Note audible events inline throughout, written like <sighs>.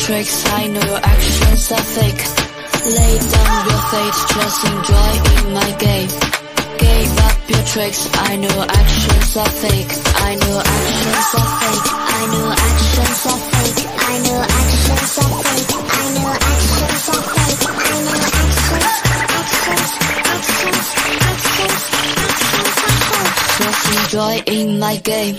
tricks, I know your actions are fake. Lay down your fate, just enjoy in my game. Give up your tricks, I know your actions are fake. I know your actions are fake. I know your actions are fake. I know your actions are fake. I know your actions are fake. I know your actions, actions, actions, actions, actions are. Just enjoy in my game.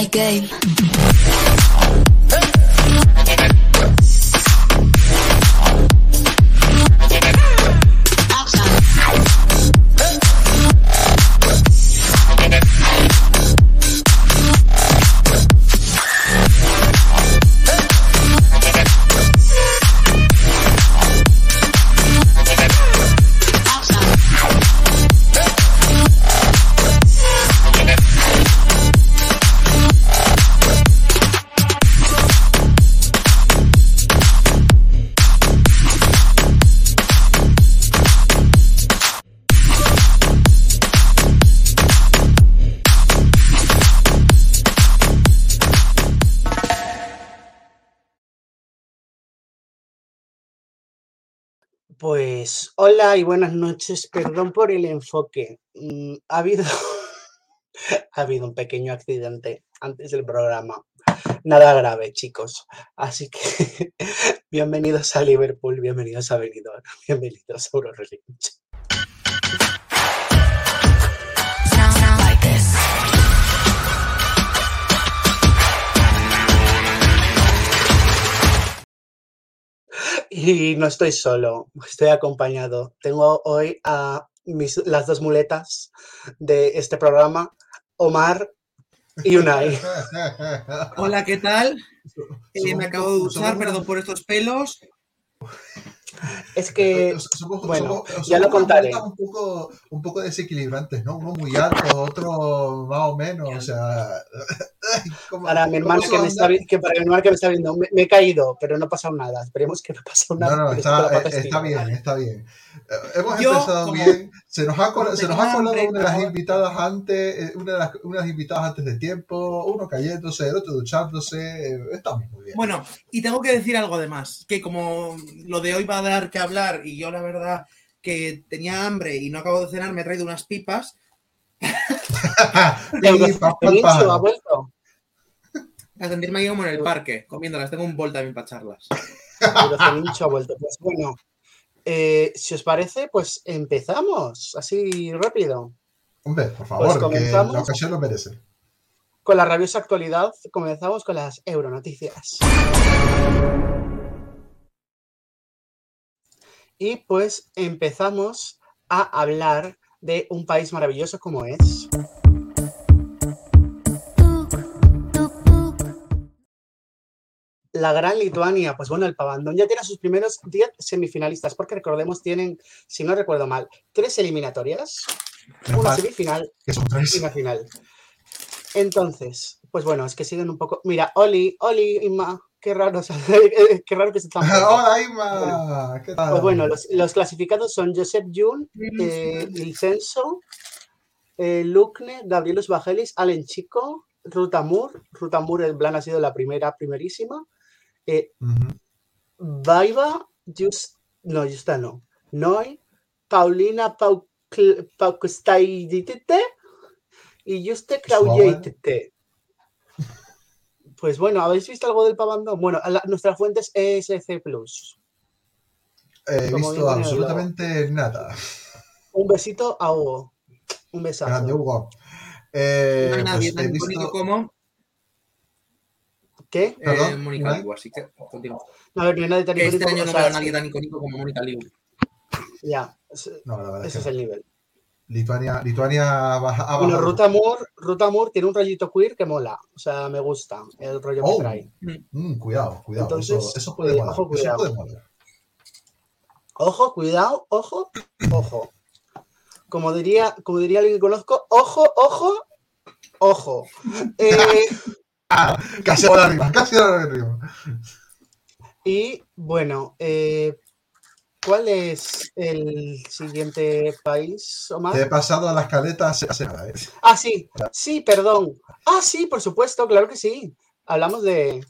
My game. Y buenas noches. Perdón por el enfoque. Mm, ha habido, <laughs> ha habido un pequeño accidente antes del programa. Nada grave, chicos. Así que <laughs> bienvenidos a Liverpool, bienvenidos a Benidorm, bienvenidos a Eurorelinch. Y no estoy solo, estoy acompañado. Tengo hoy a mis, las dos muletas de este programa, Omar y Unai. Hola, ¿qué tal? Eh, me acabo de duchar, perdón por estos pelos. Es que, Somos- bueno, somos- ya lo contaré. Un poco, un poco desequilibrantes, ¿no? Uno muy alto, otro más o menos, o sea... <laughs> ¿cómo- Para mi hermano que me, está, que para mi hermano que me está viendo, me, me he caído, pero no ha pasado nada. Esperemos que no ha pasado nada. No, no, está, eh, está bien, está bien. Eh, Hemos Yo, empezado como- bien. Se nos ha, col- como se nos ha colado una de las invitadas antes, eh, una de las unas invitadas antes de tiempo, uno cayéndose, el otro duchándose. eh, Estamos muy bien. Bueno, y tengo que decir algo además, que como lo de hoy va a dar que hablar y yo la verdad que tenía hambre y no acabo de cenar, me he traído unas pipas. <laughs> Ha vuelto. A sentirme aquí como en el parque, comiéndolas. Tengo un bol también para charlas. Eurocenicho ha vuelto. Pues bueno, eh, si os parece, pues empezamos así rápido. Hombre, por Pues favor, que la ocasión lo merece. Con la rabiosa actualidad, comenzamos con las Euronoticias. Y pues empezamos a hablar de un país maravilloso como es. La gran Lituania, pues bueno, el Pavandón ya tiene sus primeros 10 semifinalistas, porque recordemos, tienen, si no recuerdo mal, tres eliminatorias, una semifinal que son y una final. Entonces, pues bueno, es que siguen un poco. Mira, Oli, Oli, Inma, qué raro, o sea, <laughs> qué raro que se están. <laughs> Hola, Ima. ¿Qué tal? Pues bueno, los, los clasificados son Josep Jun, eh, Ilcenso, eh, Lucne, Gabrielus Bajelis, Allen Chico, Rutamur. Rutamur, el plan ha sido la primera, primerísima. Eh. Vaiva, Just, no, Justa no. Noi, Paulina Paukustaiditete y Juste Crauyeitete. Pues bueno, ¿habéis visto algo del pavando? Bueno, la- nuestra fuente es ESC Plus. He Como visto absolutamente nada. Un besito a Hugo. Un besazo. Grande Hugo. Eh, No hay nadie pues tan he icónico visto. como ¿Qué? eh, Mónica ¿no? Liu, así que continúa. A ver, no tan Que este año no veo a nadie tan icónico como Mónica Liu. Ya, ese, No, la verdad es ese que es no. el nivel. Lituania, Lituania ha baj- ha Bueno. Ruta Moore, Ruta Moore tiene un rollito queer que mola. O sea, me gusta el rollo Oh. que trae. Mm, cuidado, cuidado. Entonces, eso, eso puede eh, molar. ojo, eso cuidado. puede molar. Ojo, cuidado, ojo, ojo. Como diría, como diría alguien que conozco, ojo, ojo, ojo. Eh, <laughs> <laughs> Casi a la rima, casi a la rima. y bueno, eh, ¿cuál es el siguiente país, Omar? Te he pasado a la escaleta hace, hace nada, ¿eh? Ah, sí, sí, perdón. Ah, sí, por supuesto, claro que sí. Hablamos de.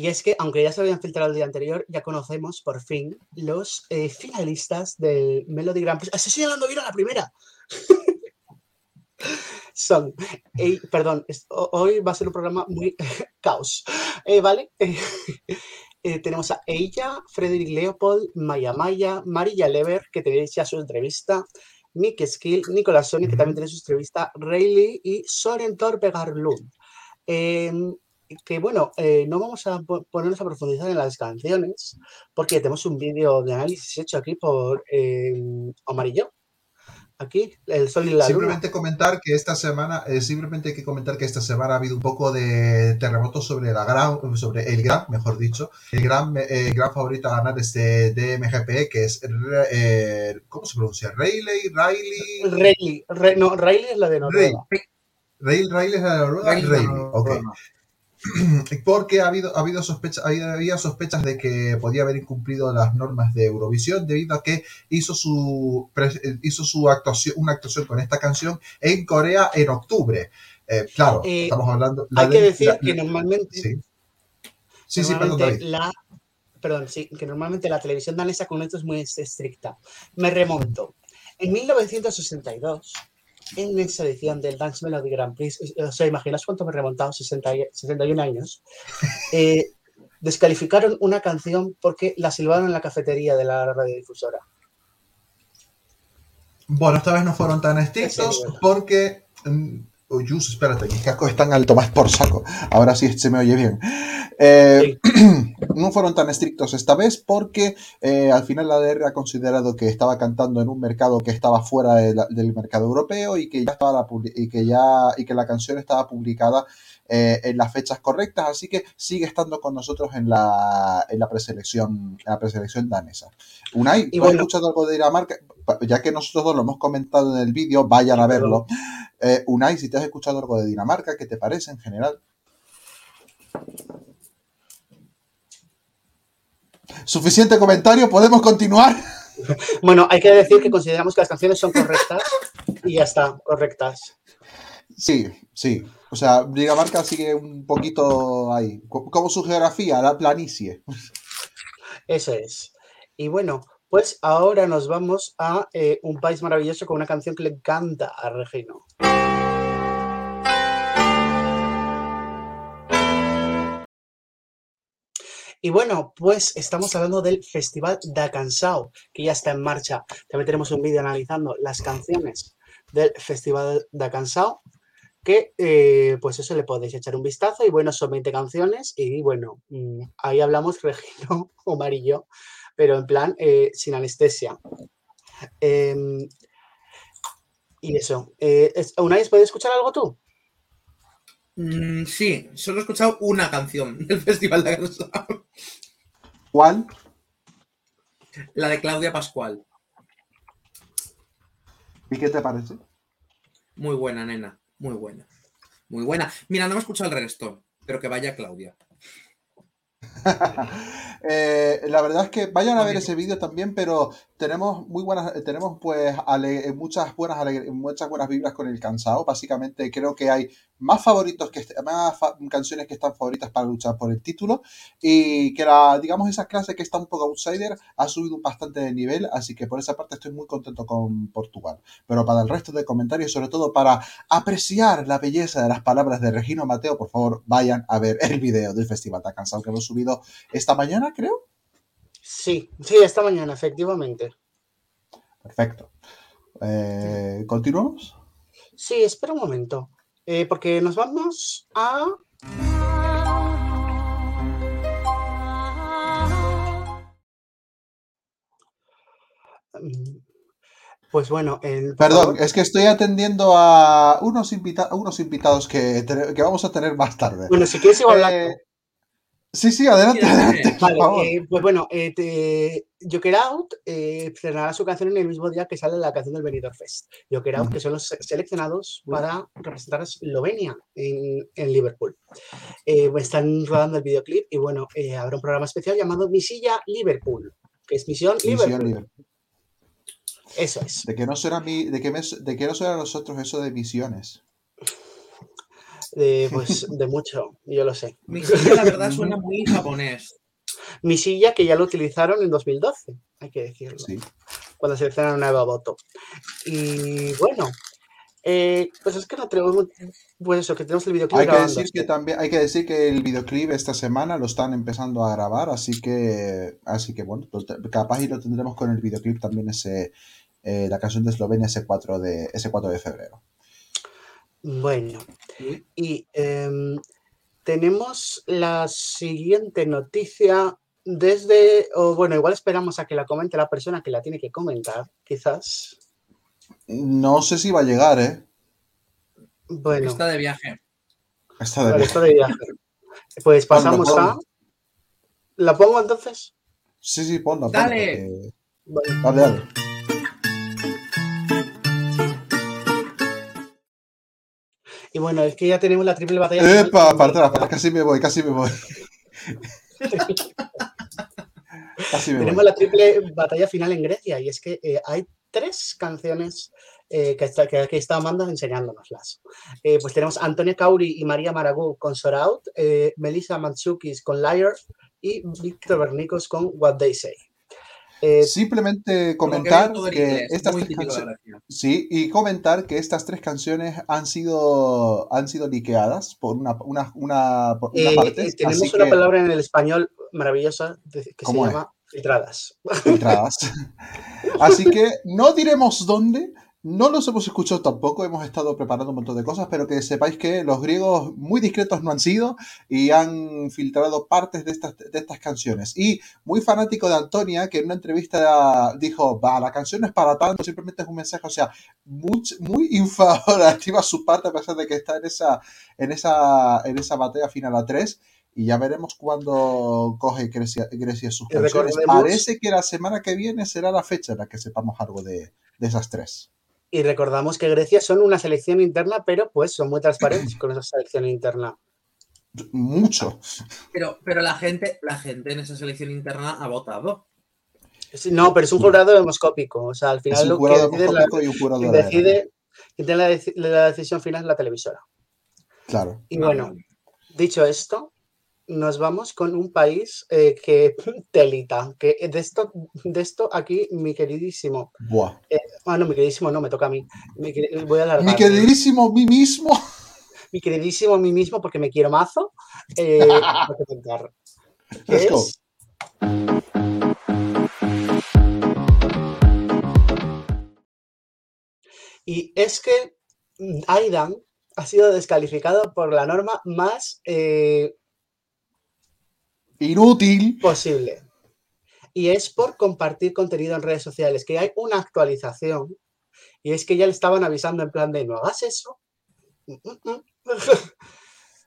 Y es que, aunque ya se habían filtrado el día anterior, ya conocemos por fin los eh, finalistas del Melody Grand Prix. ¡Ah, Estoy señalando bien a la primera. <laughs> Son, eh, perdón, hoy va a ser un programa muy <laughs> caos, eh, ¿vale? <laughs> Eh, tenemos a ella, Frederick Leopold, Maya Maya, Marilla Lever, que tenéis ya su entrevista, Mick Skill, Nicolas Sony, que también tiene su entrevista, Rayleigh y Soren Torpegarlund. Em, que bueno, eh, no vamos a po- ponernos a profundizar en las canciones, porque tenemos un vídeo de análisis hecho aquí por Omar y yo. Aquí, el sol y la luna. Simplemente comentar que esta semana, eh, simplemente hay que comentar que esta semana ha habido un poco de terremoto sobre la gran, sobre el gran, mejor dicho, el gran, eh, el gran favorito a ganar este DMGP, que es, eh, ¿cómo se pronuncia? Rayleigh, Riley, Rayleigh, Re- no, Rayleigh es la de Noruega. Ray, Rayleigh es la de Noruega, Rayleigh, Rayleigh, no, ok. no, no. <clears throat> porque ha habido, ha habido sospechas, había, había sospechas de que podía haber incumplido las normas de Eurovisión debido a que hizo su pre- hizo su actuación, una actuación con esta canción en Corea en octubre. Eh, claro, Eh, estamos hablando. la Hay que de- decir la- que normalmente, sí. Sí, sí, perdón, normalmente la, perdón, sí, que normalmente la televisión danesa con esto es muy estricta. Me remonto. En 1962, en esa edición del Dance Melody Grand Prix, o sea, imaginas cuánto me he remontado, 60 y- 61 años, <laughs> eh, descalificaron una canción porque la silbaron en la cafetería de la radiodifusora. Bueno, esta vez no fueron tan estrictos porque. Uy, Jus, espérate, mis cascos están alto más por saco. Ahora sí se me oye bien. Eh, <clears throat> no fueron tan estrictos esta vez porque eh, al final la ADR ha considerado que estaba cantando en un mercado que estaba fuera de la- del mercado europeo y que ya estaba la, y que ya y que la canción estaba publicada eh, en las fechas correctas, así que sigue estando con nosotros en la, en la preselección, en la preselección danesa. Unai, Y ¿tú has escuchado algo de Dinamarca? Ya que nosotros dos lo hemos comentado en el vídeo, vayan a verlo. Eh, Unai, si te has escuchado algo de Dinamarca, ¿qué te parece en general? Suficiente comentario, podemos continuar. <laughs> Bueno, hay que decir que consideramos que las canciones son correctas y ya está, correctas. Sí, sí. O sea, Dinamarca sigue un poquito ahí. Co- Como su geografía, la planicie. Eso es. Y bueno, pues ahora nos vamos a eh, un país maravilloso con una canción que le encanta a Regino. Y bueno, pues estamos hablando del Festival da Cansao, que ya está en marcha. También tenemos un vídeo analizando las canciones del Festival da Cansao, que eh, pues eso le podéis echar un vistazo. Y bueno, son 20 canciones y bueno, mm, ahí hablamos <laughs> Regino, Omar y yo, pero en plan eh, sin anestesia. Em, y eso. Eh, es- ¿Unai, ¿puedes escuchar algo tú? Mm, sí, solo he escuchado una canción del <laughs> Festival de Canción. ¿Cuál? La de Claudia Pascual. ¿Y qué te parece? Muy buena, nena. Muy buena. Muy buena. Mira, no me escuchado el reggaetón, pero que vaya Claudia. <laughs> Eh, la verdad es que vayan a ver ese vídeo también, pero tenemos muy buenas, tenemos pues muchas buenas muchas buenas vibras con el cansado. Básicamente creo que hay más favoritos que más canciones que están favoritas para luchar por el título y que la digamos esa clase que está un poco outsider ha subido bastante de nivel, así que por esa parte estoy muy contento con Portugal. Pero para el resto de comentarios, sobre todo para apreciar la belleza de las palabras de Regino Mateo, por favor, vayan a ver el vídeo del Festival Está Cansado que hemos subido esta mañana, creo. Sí, sí, esta mañana, efectivamente. Perfecto. Eh, ¿Continuamos? Sí, espera un momento. Eh, porque nos vamos a. Pues bueno, el... Perdón, es que estoy atendiendo a unos, unos invitados que, que, vamos a tener más tarde. Bueno, si quieres igual eh, Sí, sí, adelante, adelante. Vale, eh, pues bueno, eh, te, Joker Out eh, estrenará su canción en el mismo día que sale la canción del Benidorm Fest. Joker Out, que son los seleccionados para representar a Eslovenia en, en Liverpool. Eh, están rodando el videoclip y bueno, habrá un programa especial llamado Misilla Liverpool, que es Misión, Liverpool. Eso es. De que no será mi, de que, de que no será nosotros eso de misiones. De, <laughs> pues de mucho, yo lo sé. Mi silla, la verdad, suena <laughs> muy japonés. Mi silla, que ya lo utilizaron en 2012, hay que decirlo. Sí. Cuando seleccionaron a Eva Boto. Y bueno, eh, pues es que no tenemos, pues eso, que tenemos el videoclip. Hay que decir que también, hay que decir que el videoclip esta semana lo están empezando a grabar, así que, así que bueno, pues, capaz y lo tendremos con el videoclip también ese, eh, la canción de Eslovenia ese 4 de, ese 4 de febrero. Bueno, y em, tenemos la siguiente noticia desde, o bueno, igual esperamos a que la comente la persona que la tiene que comentar, quizás. No sé si va a llegar, ¿eh? Bueno. Está de viaje. Está de, viaje. de viaje. Pues pasamos a... ¿La pongo entonces? Sí, sí, ponla. Dale. Dale, dale. Y bueno, es que ya tenemos la triple batalla. Epa, para atrás, casi me voy, <laughs> casi me voy. tenemos la triple batalla final en Grecia y es que eh, hay tres canciones eh, que, está, que, que está Amanda enseñándonoslas. Eh, pues tenemos Antonia Kauri y María Maragú con Soraut, Melissa Matsukis con Liar y Víctor Bernicos con What They Say. Eh, Simplemente comentar que, estas tres canciones, sí, y comentar que estas tres canciones han sido han sido liqueadas por una, una, una, eh, parte. Eh, tenemos una palabra en el español maravillosa que se llama filtradas. Filtradas. <laughs> así que no diremos dónde, no los hemos escuchado tampoco, hemos estado preparando un montón de cosas, pero que sepáis que los griegos muy discretos no han sido y han filtrado partes de estas, de estas canciones. Y muy fanático de Antonia, que en una entrevista dijo, va, la canción no es para tanto, simplemente es un mensaje, o sea, muy, <laughs> muy infavorativa su parte, a pesar de que está en esa, en esa, en esa batalla final a 3 y ya veremos cuándo coge Grecia, Grecia sus canciones. Parece que la semana que viene será la fecha en la que sepamos algo de, de esas tres. Y recordamos que Grecia son una selección interna, pero pues son muy transparentes con esa selección interna. Mucho. Pero, pero la gente, la gente en esa selección interna ha votado. No, pero es un jurado demoscópico. O sea, al final lo que decide, la, quien decide, quien tiene la, decisión final es la televisora. Claro. Y bueno, dicho esto, nos vamos con un país eh, que <laughs> telita, que de esto, de esto aquí mi queridísimo. Buah. Eh, ah, no, mi queridísimo no, me toca a mí. Mi, voy a mi queridísimo mí mismo. Mi queridísimo mí mismo porque me quiero mazo. Eh, <laughs> es... Y es que Aidan ha sido descalificado por la norma más eh, Inútil. Posible. Y es por compartir contenido en redes sociales, que hay una actualización. Y es que ya le estaban avisando en plan de no hagas eso. <laughs>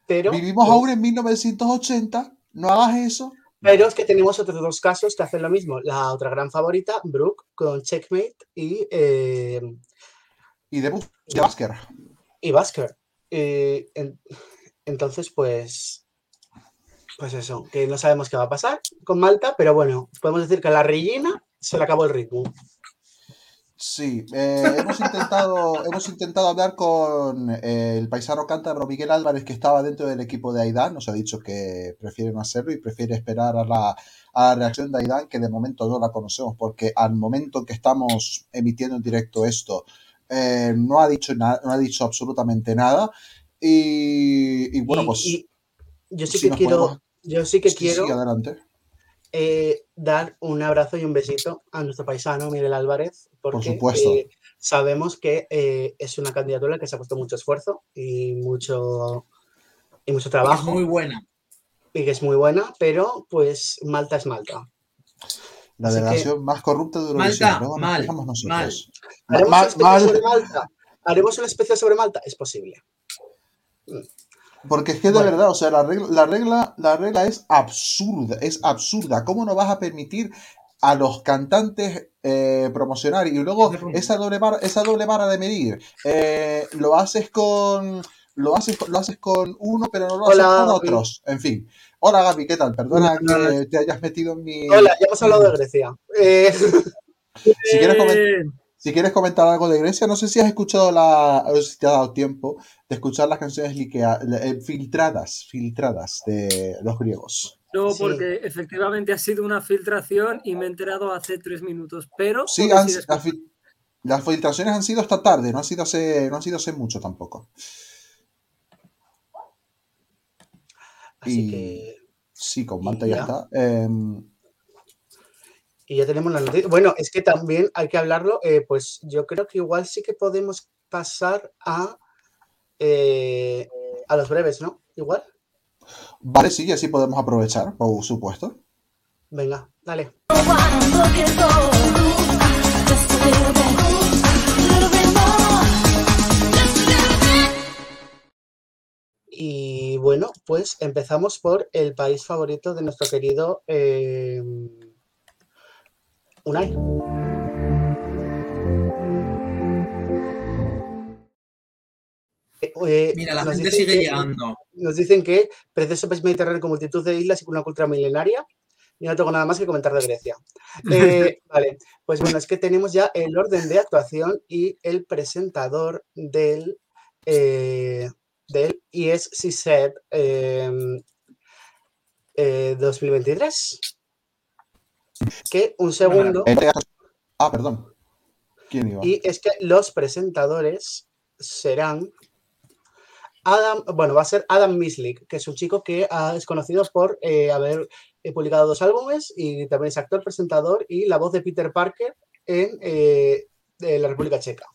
Pero, Vivimos ahora en 1980, no hagas eso. Pero es que tenemos otros dos casos que hacen lo mismo. La otra gran favorita, Brooke, con Checkmate y. Eh, y de, Basker. Y Basker. Eh, entonces, pues Pues eso, que no sabemos qué va a pasar con Malta, pero bueno, podemos decir que a la Regina se le acabó el ritmo. Sí, eh, hemos, intentado, <laughs> hemos intentado hablar con eh, el paisano cántabro Miguel Álvarez, que estaba dentro del equipo de Aidan. Nos ha dicho que prefiere no hacerlo y prefiere esperar a la, a la reacción de Aidan, que de momento no la conocemos, porque al momento que estamos emitiendo en directo esto, eh, no, ha dicho no ha dicho absolutamente nada. Y, y bueno, Y- pues. y yo sí si que quiero, podemos- yo sí que sí, quiero sí, adelante. eh, dar un abrazo y un besito a nuestro paisano Miguel Álvarez, porque supuesto. eh, sabemos que eh, es una candidatura que se ha puesto mucho esfuerzo y mucho, y mucho Es trabajo muy buena. y que es muy buena, pero pues Malta es Malta. La así que- delegación más corrupta de Eurovisión. Malta, nos mal, nosotros. ¿Haremos Ma- una especial mal- sobre Malta? ¿Haremos una especial sobre Malta? Es posible. Porque es que de Bueno. verdad, o sea, la regla, la regla, la regla es absurda, es absurda. ¿Cómo no vas a permitir a los cantantes eh, promocionar y luego esa doble vara, esa doble vara de medir? eh, lo haces con. Lo haces, lo haces con uno, pero no lo haces con Gaby. otros. En fin. Hola Gaby, ¿qué tal? Perdona Hola. que te hayas metido en mi. Hola, ya hemos hablado de Grecia. Eh, <laughs> Si quieres, comen- Eh, si quieres comentar algo de Grecia, no sé si has escuchado la. o si te ha dado tiempo de escuchar las canciones liquea- eh, filtradas, filtradas de los griegos. no, Sí. porque efectivamente ha sido una filtración y me he enterado hace tres minutos, pero... Sí, han- las, fil- las filtraciones han sido esta tarde, no han sido hace, no han sido hace mucho tampoco. así Y- que. Sí, con Y Malta ya ya. está. Em, Y ya tenemos la noticia. Bueno, es que también hay que hablarlo. eh, pues yo creo que igual sí que podemos pasar a, eh, a los breves, ¿no? Igual. vale, sí, así podemos aprovechar, por supuesto. Venga, dale. Y bueno, pues empezamos por el país favorito de nuestro querido eh, Unai. Eh, eh, Mira, la gente dicen sigue que- llegando. Nos dicen que precioso país mediterráneo con multitud de islas y con una cultura milenaria. Y no tengo nada más que comentar de Grecia. <laughs> Eh, vale, pues bueno, es que tenemos ya el orden de actuación y el presentador del, eh, del eh, eh, 2023. Que un segundo, En- Ah, perdón. ¿Quién iba? y es que los presentadores serán Adam, bueno, va a ser Adam Mislik, que es un chico que es conocido por eh, haber eh, publicado dos álbumes y también es actor, presentador y la voz de Peter Parker en eh, de la República Checa.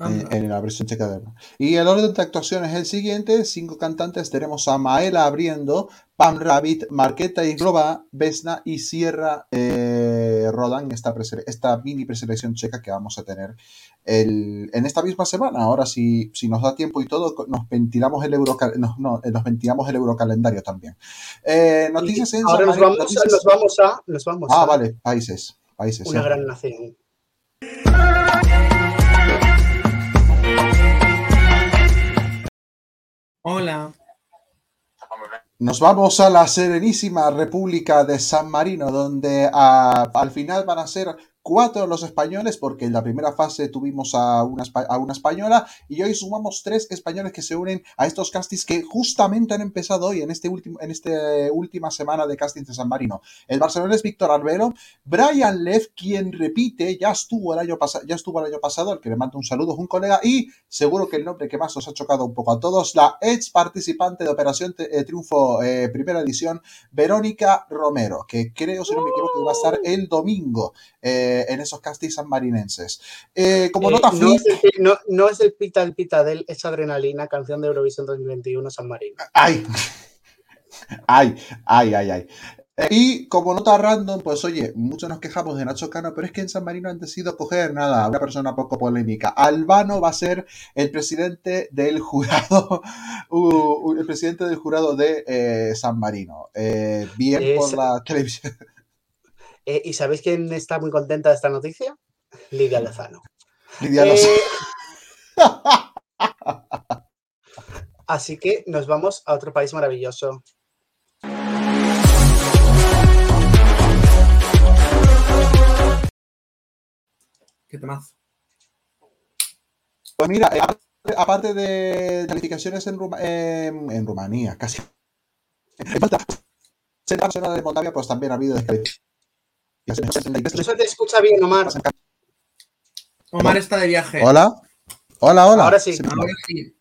En, en la versión checa de Y el orden de actuación es el siguiente: cinco cantantes. Tenemos a Maela abriendo, Pam Rabbit, Marqueta y Globa, Vesna y Sierra eh, Rodan, esta, esta mini preselección checa que vamos a tener el- en esta misma semana. Ahora, si, si nos da tiempo y todo, nos ventilamos el euroca- no, no, eh, nos ventilamos el eurocalendario también. Eh, noticias en Ahora nos vamos, a, nos vamos a, nos vamos Ah, a vale, países. países una sí. gran nación. Hola. Nos vamos a la serenísima República de San Marino, donde ah, al final van a ser cuatro los españoles, porque en la primera fase tuvimos a una, a una española y hoy sumamos tres españoles que se unen a estos castings que justamente han empezado hoy en este último en esta última semana de castings de San Marino. El Barcelona es Víctor Arbelo, Brian Lev, quien repite, ya estuvo el año ya estuvo el año pasado, al que le mando un saludo, es un colega, y seguro que el nombre que más os ha chocado un poco a todos, la ex participante de Operación eh, Triunfo eh, primera edición, Verónica Romero, que creo, si no me equivoco, que va a estar el domingo eh, en esos castings sanmarinenses. Eh, como Eh, nota no, freak, es el, no, no es el pita el pita del es adrenalina, canción de Eurovisión 2021 San Marino. ¡Ay! <laughs> ¡Ay! ¡Ay, ay, ay! Eh, Y como nota random, pues oye, muchos nos quejamos de Nacho Cano, pero es que en San Marino han decidido coger nada, una persona poco polémica. Albano va a ser el presidente del jurado, <laughs> uh, el presidente del jurado de eh, San Marino. Eh, bien por la televisión. Eh, ¿Y sabéis quién está muy contenta de esta noticia? Lidia Lozano. Lidia Lozano. Eh, así que nos vamos a otro país maravilloso. ¿Qué más? Pues mira, eh, aparte de calificaciones en, Ruma, en Rumanía, casi. En falta. Se de Moldavia, pues también ha habido descalificaciones no se te escucha bien, Omar. Omar está de viaje. Hola. Hola, hola. Ahora sí. Ahora sí.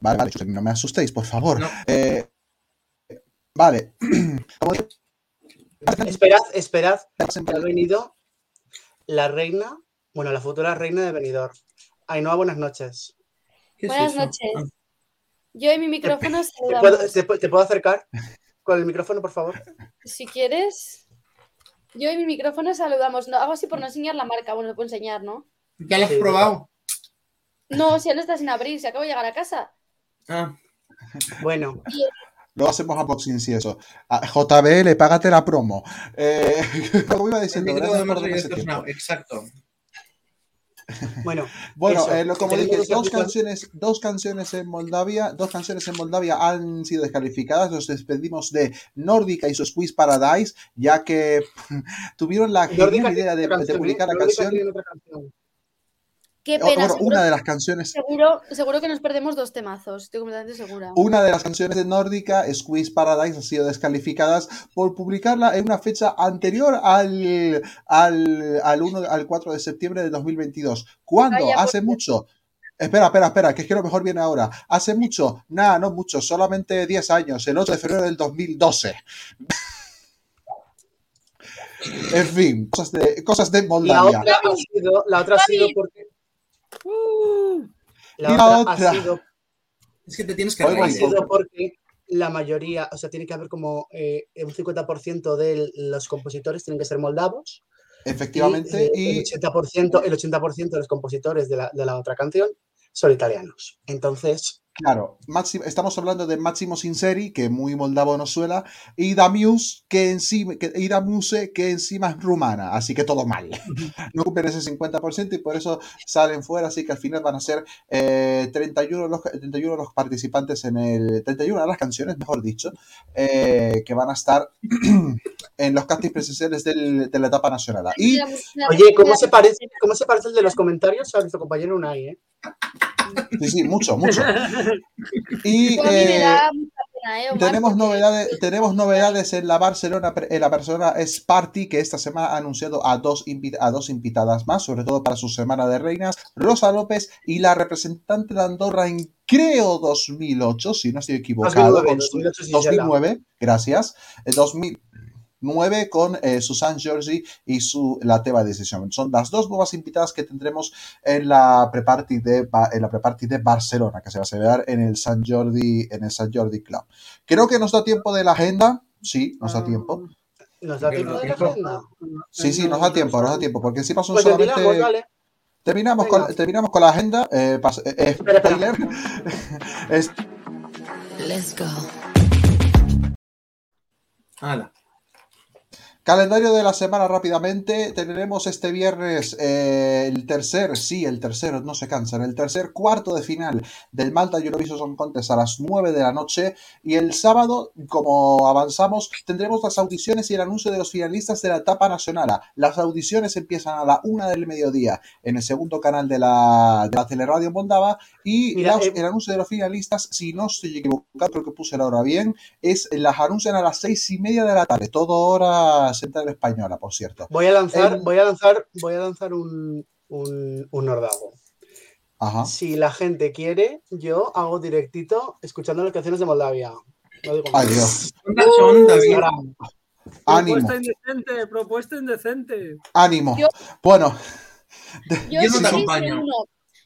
Vale, vale, no me asustéis, por favor. No. Eh, vale. <clears throat> Esperad, esperad. Ha venido la reina, bueno, la futura reina de Benidorm. Ainhoa, buenas noches. ¿Qué es Buenas noches. Ah, Yo y mi micrófono ¿Te puedo, te te puedo acercar con el micrófono, por favor? Si quieres. Yo y mi micrófono saludamos. No, hago así por no enseñar la marca. Bueno, lo puedo enseñar, ¿no? ¿Ya lo has Sí. probado? No, si aún está sin abrir, se acabo de llegar a casa. Ah, Bueno, Luego hacemos unboxing y eso. A JBL, págate la promo. Eh, <laughs> como iba diciendo, gracias por ese tiempo. Exacto. Bueno. <laughs> Bueno, eh, como dije, dos canciones, dos canciones en Moldavia, dos canciones en Moldavia han sido descalificadas. Nos despedimos de Nórdica y su Squeeze Paradise, ya que <laughs> tuvieron la genial idea de, canción, publicar ¿eh? la canción. Qué o- pena. bueno, seguro, una de las canciones, seguro, seguro que nos perdemos dos temazos. Estoy completamente segura. una de las canciones de Nórdica, Squeeze Paradise, ha sido descalificadas por publicarla en una fecha anterior al, al, al 1, al 4 de septiembre de 2022. ¿Cuándo? Vaya, Hace Dios. mucho. Espera, espera, espera, que es que lo mejor viene ahora. Hace mucho, nada, no mucho, solamente 10 años, el 8 de febrero del 2012. <laughs> en fin, cosas de, cosas de La Moldavia. otra ha sido, la otra ha sido porque. Uh, La Y la otra, otra. ha sido, Es que te tienes que ha sido porque la mayoría, o sea, tiene que haber como eh, un 50% de los compositores tienen que ser moldavos. Efectivamente, y, eh, y el 80%, el 80% de los compositores de la, de la otra canción son italianos. Entonces, Claro, Máximo- estamos hablando de Máximo Sinceri, que muy moldavo nos suena, y Damius, que encima, que, y Damuse, que encima es rumana, así que todo mal. <laughs> No cumplen ese 50% y por eso salen fuera, así que al final van a ser eh, 31, los, 31 los participantes en el... 31 de las canciones, mejor dicho, eh, que van a estar <clears throat> en los castings presenciales del- de la etapa nacional. Y oye, ¿cómo se parece, cómo se parece el de los comentarios a nuestro compañero Unai? Eh? Sí, sí, mucho, mucho. Y eh, tenemos novedades, en la Barcelona, en la Barcelona es Party, que esta semana ha anunciado a dos, a dos invitadas más, sobre todo para su semana de reinas, Rosa López y la representante de Andorra en creo 2008, si no estoy equivocado, 2009, 2009 gracias, 2000, 9 con eh, Susan Georgie y su Latte by Decision. Son las dos nuevas invitadas que tendremos en la pre-party de, en la pre de Barcelona, que se va a celebrar en el San Jordi, en el San Jordi Club. Creo que nos da tiempo de la agenda. Sí, nos da tiempo. ¿Nos da tiempo de la agenda? Sí, sí, nos da tiempo, nos da tiempo, porque encima son pues solamente. Terminamos, terminamos con, terminamos con la agenda. Eh, eh, eh, <laughs> Let's go. Hala. Calendario de la semana rápidamente. Tendremos este viernes eh, el tercer, sí, el tercero, no se cansan, el tercer cuarto de final del Malta Eurovision Song Contest a las 9 de la noche. Y el sábado, como avanzamos, tendremos las audiciones y el anuncio de los finalistas de la etapa nacional. Las audiciones empiezan a la 1 del mediodía en el segundo canal de la, de la teleradio. Y Mira, los- eh, el anuncio de los finalistas, si no estoy equivocado, creo que puse la hora bien, es las anuncian a las seis y media de la tarde, todo hora central española, por cierto. Voy a lanzar, voy a lanzar, voy a lanzar un, un, un ordago. Ajá. Si la gente quiere, yo hago directito escuchando las canciones de Moldavia. No digo Ay, más. Dios. ¿Cuántas son, David? Ánimo, Propuesta indecente, propuesta indecente. ánimo. Yo- Bueno, Yo, Yo no te acompaño. uno.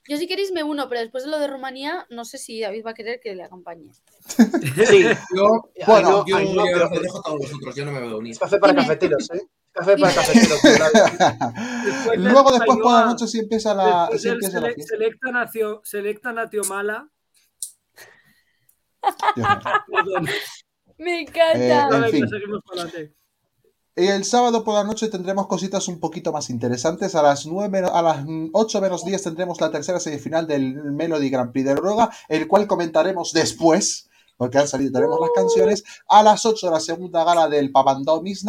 Yo si queréis me uno, pero después de lo de Rumanía, no sé si David va a querer que le acompañe. <laughs> Sí, Yo, Bueno, yo, Ay, no, yo pero- dejo a todos vosotros, yo no me veo unir. es café para Dime. cafeteros, ¿eh? Café para cafeteros. <laughs> Después luego después por la noche sí empieza la, sí empieza la fiesta. Selecta Nacio, Selecta mío. Perdón. <laughs> Me Eh, encanta. en Venga, fin. seguimos para adelante. Y el sábado por la noche tendremos cositas un poquito más interesantes. A las 9, menos- a las 8 menos 10 tendremos la tercera semifinal del Melody Grand Prix de Noruega, el cual comentaremos después. Porque han salido, tenemos las canciones. A las 8 la segunda gala del Papandó Miss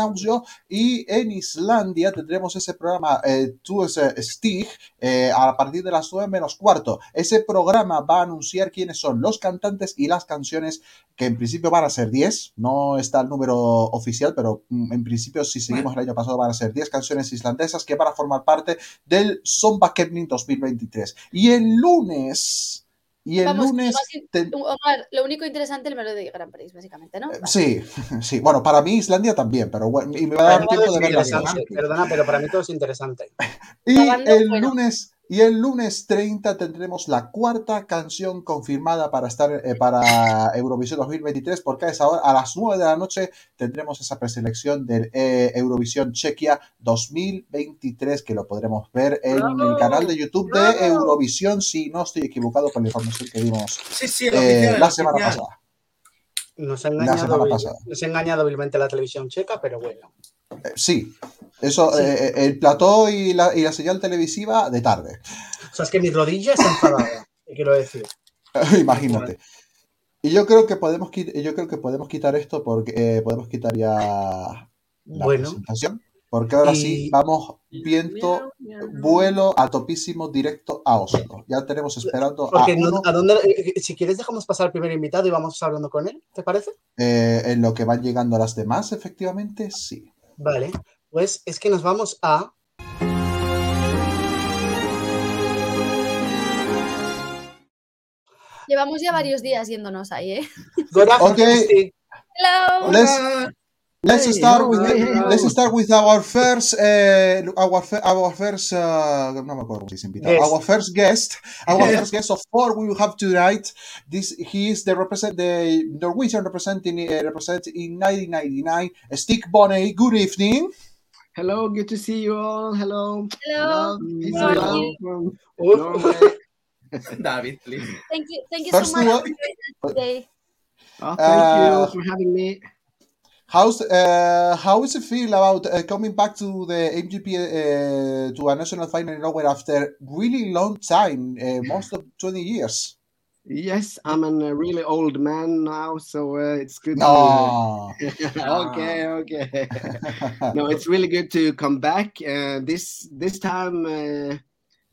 y en Islandia tendremos ese programa eh, Tu Stig eh, a partir de las 9 menos cuarto. Ese programa va a anunciar quiénes son los cantantes y las canciones que en principio van a ser 10, no está el número oficial, pero mm, en principio si seguimos el año pasado van a ser 10 canciones islandesas que van a formar parte del Kevning 2023. Y el lunes... Y el Vamos, lunes... lo Omar, único interesante el Melody Grand Prix, básicamente, ¿no? Eh, Sí, <laughs> sí. Bueno, para mí Islandia también, pero bueno, y me va a dar Para mí todo tiempo es de ver las Perdona, pero para mí todo es interesante. <laughs> Y el bueno. lunes y el lunes 30 tendremos la cuarta canción confirmada para estar eh, para Eurovisión 2023 porque a esa hora, a las 9 de la noche tendremos esa preselección del eh, Eurovisión Chequia 2023 que lo podremos ver en ¡Bravo! el canal de YouTube de. Eurovisión si no estoy equivocado con la información que dimos Sí, sí, el eh, la semana oficial. pasada. Nos ha La engañado, semana pasada. nos ha engañado vilmente la televisión checa, pero bueno. Eh, sí, eso, Sí. eh, el plató y la, y la señal televisiva de tarde. O sea, es que mi rodilla está enfadada, quiero decir. <laughs> Imagínate. Y yo creo que podemos yo creo que podemos quitar esto porque eh, podemos quitar ya la Bueno, presentación. Porque ahora Y- sí vamos viento, vuelo a topísimo directo a Oslo. Ya tenemos esperando a porque no- uno ¿a dónde, eh, si quieres dejamos pasar al primer invitado y vamos hablando con él, ¿te parece? eh, en lo que van llegando las demás, efectivamente, sí. Vale, pues es que nos vamos a... Llevamos ya varios días yéndonos ahí, ¿eh? Gora Ok. Fantastic. Hello. Let's, Hola. Let's Hey, start hello, with hey, hello. let's start with our first uh, our, our first uh, no me acuerdo cómo se dice. Guest. our first guest our first guest of four we will have tonight this he is the represent the Norwegian representing uh, represent in 1999 Stick Bonney good evening Hello, good to see you all. Hello. Hello. Peace How and are love you? from Uf, Norway. <laughs> David, please. Thank you, thank you First so much all- for today. Oh, thank Uh, you for having me. How's uh, how is it feel about uh, coming back to the MGP uh, to a national final in Norway after really long time uh, most of 20 years Yes, I'm a really old man now, so uh, it's good. no To... <laughs> okay, okay. <laughs> no, it's really good to come back. Uh, this this time uh,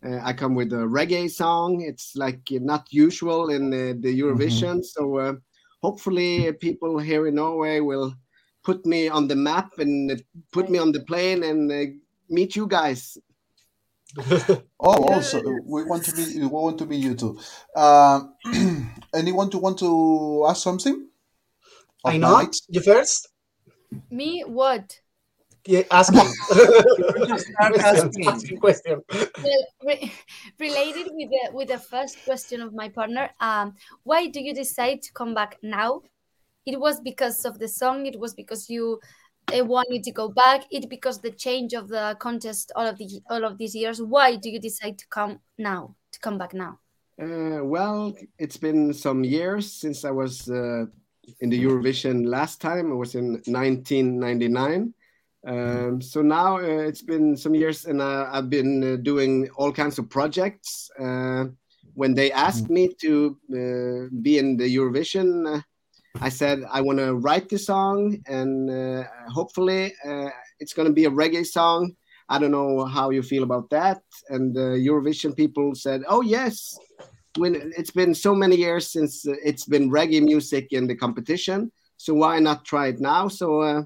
uh, I come with a reggae song. It's like uh, not usual in uh, the Eurovision, so uh, hopefully people here in Norway will put me on the map and uh, put me on the plane and uh, meet you guys. <laughs> Oh, also we want to be we want to be you too. Um, <clears throat> anyone to want to ask something? Of I my know, mates? you first? Me, what? Yeah, <laughs> <laughs> asking. Start asking. asking question. Well, re- related with the with the first question of my partner, um, why do you decide to come back now? It was because of the song. It was because you wanted to go back. It because the change of the contest all of the all of these years. Why do you decide to come now? To come back now? Uh, well, it's been some years since I was uh, in the Eurovision last time. It was in 1999. Um, so now uh, it's been some years, and uh, I've been uh, doing all kinds of projects. When they asked me to be in the Eurovision, I said I want to write the song, and uh, hopefully uh, it's going to be a reggae song. I don't know how you feel about that. And the Eurovision people said, "Oh yes, when it's been so many years since uh, it's been reggae music in the competition, so why not try it now?" So uh,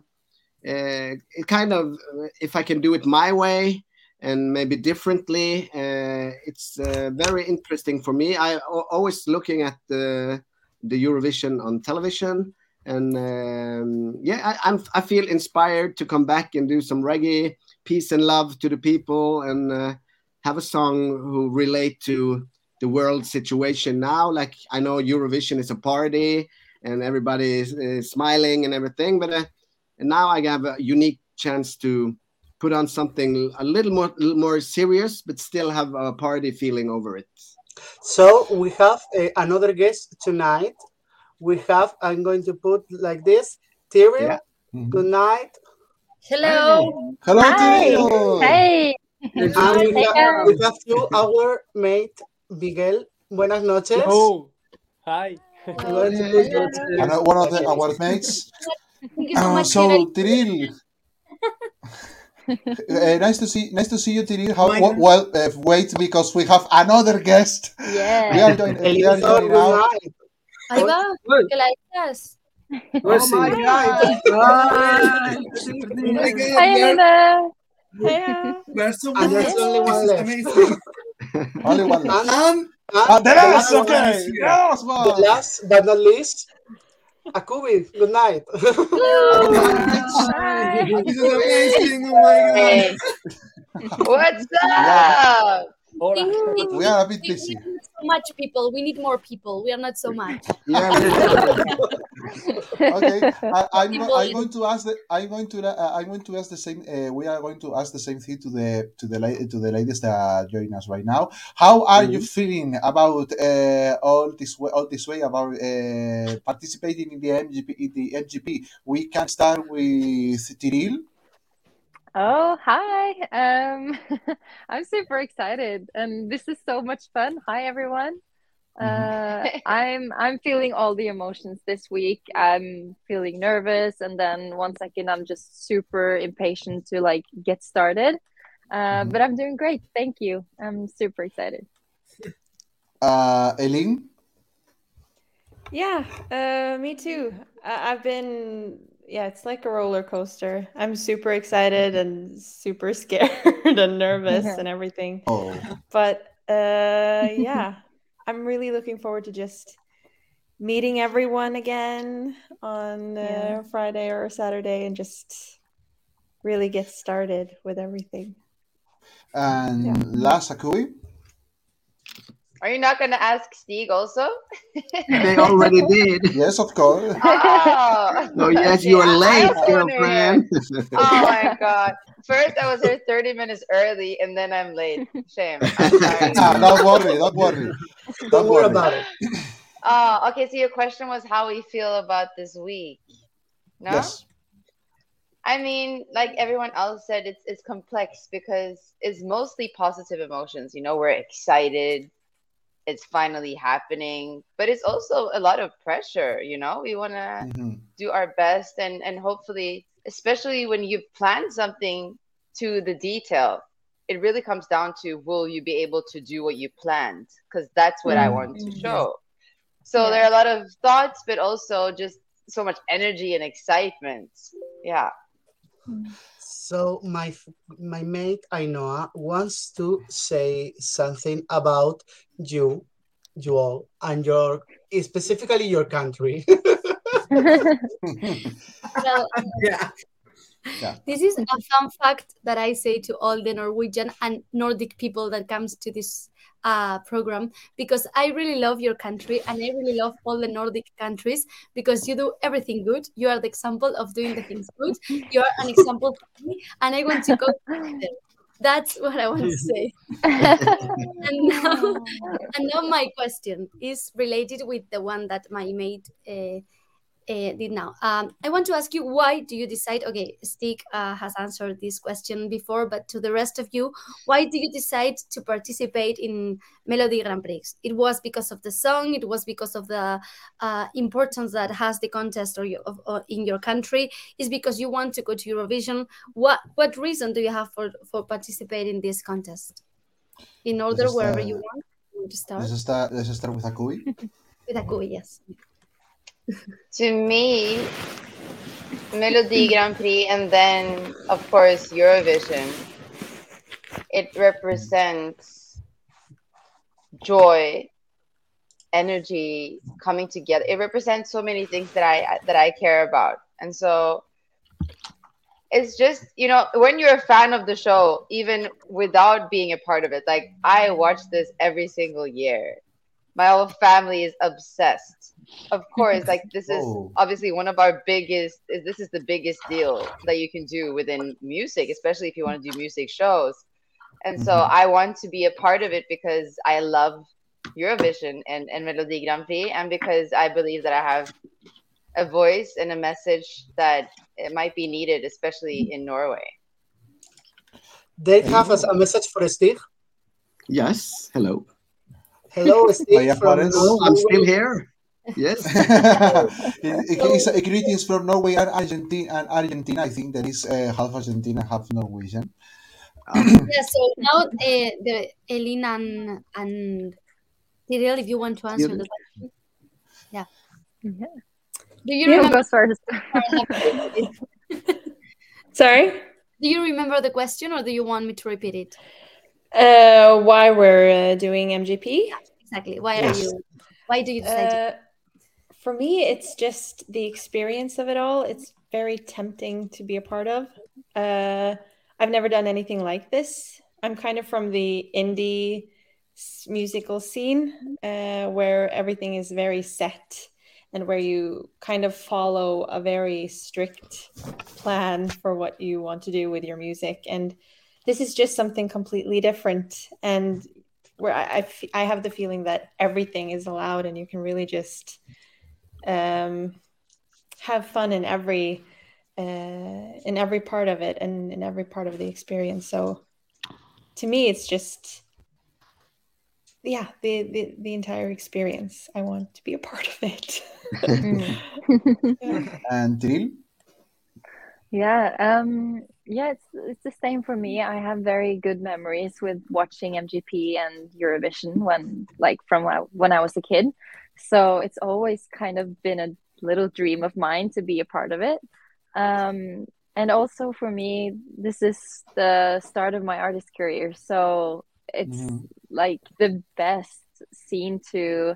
uh, it kind of, uh, if I can do it my way and maybe differently, uh, it's uh, very interesting for me. I always looking at the the Eurovision on television, and um, yeah, I, I'm I feel inspired to come back and do some reggae, peace and love to the people, and uh, have a song who relate to the world situation now. Like I know Eurovision is a party and everybody is, is smiling and everything, but uh, now I have a unique chance to put on something a little more little more serious, but still have a party feeling over it. So we have uh, another guest tonight. We have, I'm going to put like this, Tyrion, Yeah. Mhm. good night. Hello. Hello, Hi. Tyrion. Hey. And Hi, we have, Becca. we have you, our mate, Miguel. Buenas noches. Oh, hi. And uh, one of the our mates. Thank you so Uh, <laughs> much. so Miguel. Tiril, uh, nice to see, nice to see you, Tiril. How, My well, God. well uh, wait because we have another guest. We Yeah. <laughs> are joining. We are Elisa, joining good now. night. Ahí va, Uy, que la echas. pues Oh sí. my god! Ay, Oh my God, Hi, we are- Elena. Hey. we are so And there's good. only one This is left. amazing. <laughs> Only one. left. And, And Ah, and there the is last one okay. is here. There was The one. last but not least, Akubi, good night. Hi. this is amazing. Oh my God. Hey, what's up? Think- think- We are a bit think we busy. need so much people. We need more people. We are not so much. Yeah, <laughs> okay, I, I'm, I'm going to ask the I'm going to uh, I'm going to ask the same. Uh, we are going to ask the same thing to the to the to the ladies that are joining us right now. How are you feeling about uh, all this way all this way about uh, participating in the MGP in the MGP? We can start with Tiril. Oh, hi. Um, <laughs> I'm super excited, and this is so much fun. Hi, everyone. Uh, <laughs> I'm I'm feeling all the emotions this week. I'm feeling nervous, and then one second I'm just super impatient to like get started. Uh, Mhm. but I'm doing great. Thank you. I'm super excited. Uh, Elin. Yeah, uh, me too. I- I've been, yeah, it's like a roller coaster. I'm super excited and super <laughs> scared and nervous and everything. Oh, But uh, yeah, I'm really looking forward to just meeting everyone again on uh, Yeah. Friday or Saturday and just really get started with everything. and Yeah. last Akui. Are you not gonna ask Stig also? <laughs> they already did. Yes, of course. <laughs> Oh, Oh yes, okay. you are I- I late, also wanna girlfriend. <laughs> Oh my god! First, I was here 30 minutes early, and then I'm late. Shame. I'm sorry. Ah, don't worry, don't worry, Don't worry about it. Oh, okay. So your question was how we feel about this week. No. Yes. I mean, like everyone else said, it's it's complex because it's mostly positive emotions. You know, we're excited. It's finally happening, but it's also a lot of pressure. You know, we want to Mhm. do our best and and hopefully, especially when you plan something to the detail, it really comes down to will you be able to do what you planned? Because that's what I Mm. want to Mm, show. So Yeah. there are a lot of thoughts, but also just so much energy and excitement. Yeah. So my my mate Ainoa wants to say something about you, you all, and your specifically your country. <laughs> Well, <laughs> um, Yeah. This is a fun fact that I say to all the Norwegian and Nordic people that comes to this uh, program because I really love your country and I really love all the Nordic countries because you do everything good. You are the example of doing the things good. You are an example for me, and I want to go <laughs> there. That's what I want to say. <laughs> and now, and now my question is related with the one that my mate uh, uh, did now. Um, I want to ask you why do you decide? Okay, Stig uh, has answered this question before, but to the rest of you, why do you decide to participate in Melody Grand Prix? It was because of the song. It was because of the uh, importance that has the contest or, your, of, or in your country. Is because you want to go to Eurovision. What what reason do you have for for participating in this contest? In order, wherever uh, you want, you want to start Let's start. Let's start with Akui. <laughs> with a go. Yes. To me, Melody Grand Prix and then, of course, Eurovision, it represents joy, energy coming together. It represents so many things that I that I care about. And so it's just, you know, when you're a fan of the show, even without being a part of it, like I watch this every single year. My whole family is obsessed. Of course, like this is Oh. obviously one of our biggest is this is the biggest deal that you can do within music, especially if you want to do music shows. And so Mhm. I want to be a part of it because I love Eurovision and, and Melodi Grand Prix and because I believe that I have a voice and a message that it might be needed, especially in Norway. Dave have us a message for Stig. Yes. Hello. Hello, <laughs> Stig Vaya from Juárez. I'm still here. Yes. <laughs> It's, uh, greetings from Norway and Argentina. And Argentina, I think that is uh, half Argentina, half Norwegian. yeah, so now uh, the Elena and, and Tyrell, if you want to answer the question. Yeah. Yeah. Do you You remember? goes first. <laughs> Sorry? Do you remember the question, or do you want me to repeat it? Uh, why we're uh, doing MGP? Exactly. Why Yes. are you? Why do you decide? to- Uh, for me, it's just the experience of it all. It's very tempting to be a part of. Uh, I've never done anything like this. I'm kind of from the indie musical scene uh, where everything is very set and where you kind of follow a very strict plan for what you want to do with your music. And this is just something completely different. And where I, I, f- I have the feeling that everything is allowed and you can really just um, have fun in every uh, in every part of it and in every part of the experience. So to me, it's just yeah, the the, the entire experience. I want to be a part of it. <laughs> <laughs> Yeah. And Tyrell? Yeah, um, yeah, it's it's the same for me. I have very good memories with watching MGP and Eurovision when, like, from when I, when I was a kid. So it's always kind of been a little dream of mine to be a part of it. Um, and also for me, this is the start of my artist career. So it's Mhm. like the best scene to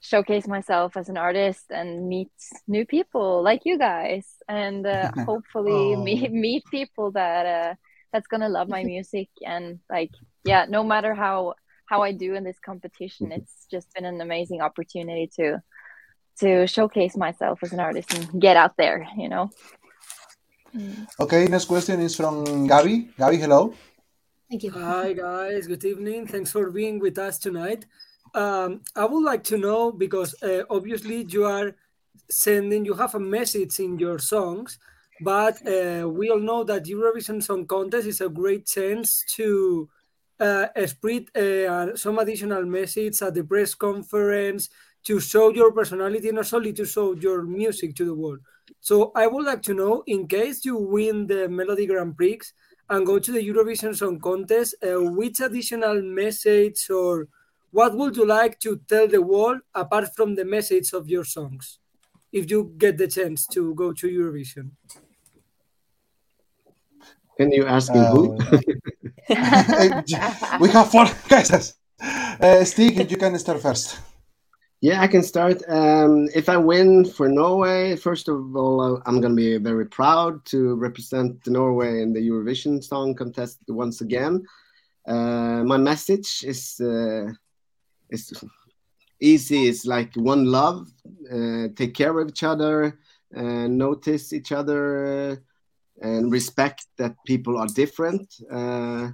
showcase myself as an artist and meet new people like you guys and uh, <laughs> hopefully Oh. meet <laughs> meet people that uh, that's gonna love my music and like yeah no matter how how I do in this competition it's just been an amazing opportunity to to showcase myself as an artist and get out there you know Okay, next question is from Gabi. Gabi, hello. Thank you. Hi guys, good evening. Thanks for being with us tonight. Um, I would like to know because uh, obviously you are sending, you have a message in your songs, but uh, we all know that Eurovision Song Contest is a great chance to uh, spread uh, some additional message at the press conference to show your personality, not only to show your music to the world. So I would like to know, in case you win the Melody Grand Prix and go to the Eurovision Song Contest, uh, which additional message or what would you like to tell the world apart from the message of your songs, if you get the chance to go to Eurovision? Can you ask him who? <laughs> we have four guesses. Uh, Stig, you can start first. Yeah, I can start. Um, if I win for Norway, first of all, uh, I'm going to be very proud to represent Norway in the Eurovision Song Contest once again. Uh, my message is uh, is easy. It's like one love. Uh, take care of each other. Uh, notice each other. Uh, and respect that people are different. Uh,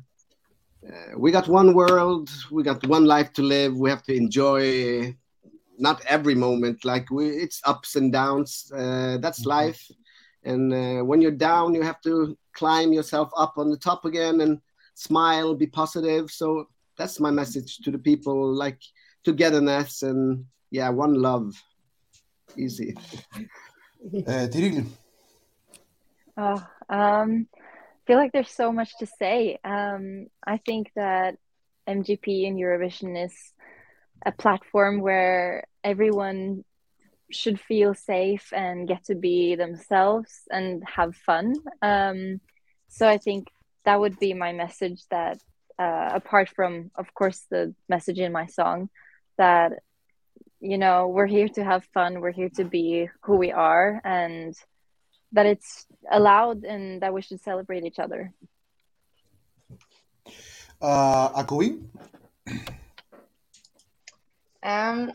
uh, we got one world. We got one life to live. We have to enjoy not every moment like we it's ups and downs uh, that's life and uh, when you're down you have to climb yourself up on the top again and smile be positive so that's my message to the people like togetherness and yeah one love easy <laughs> uh, Oh, um, I feel like there's so much to say. Um, I think that MGP and Eurovision is a platform where everyone should feel safe and get to be themselves and have fun. Um, so I think that would be my message that, uh, apart from, of course, the message in my song, that, you know, we're here to have fun, we're here to be who we are, and that it's allowed and that we should celebrate each other. Uh, Akui? Um,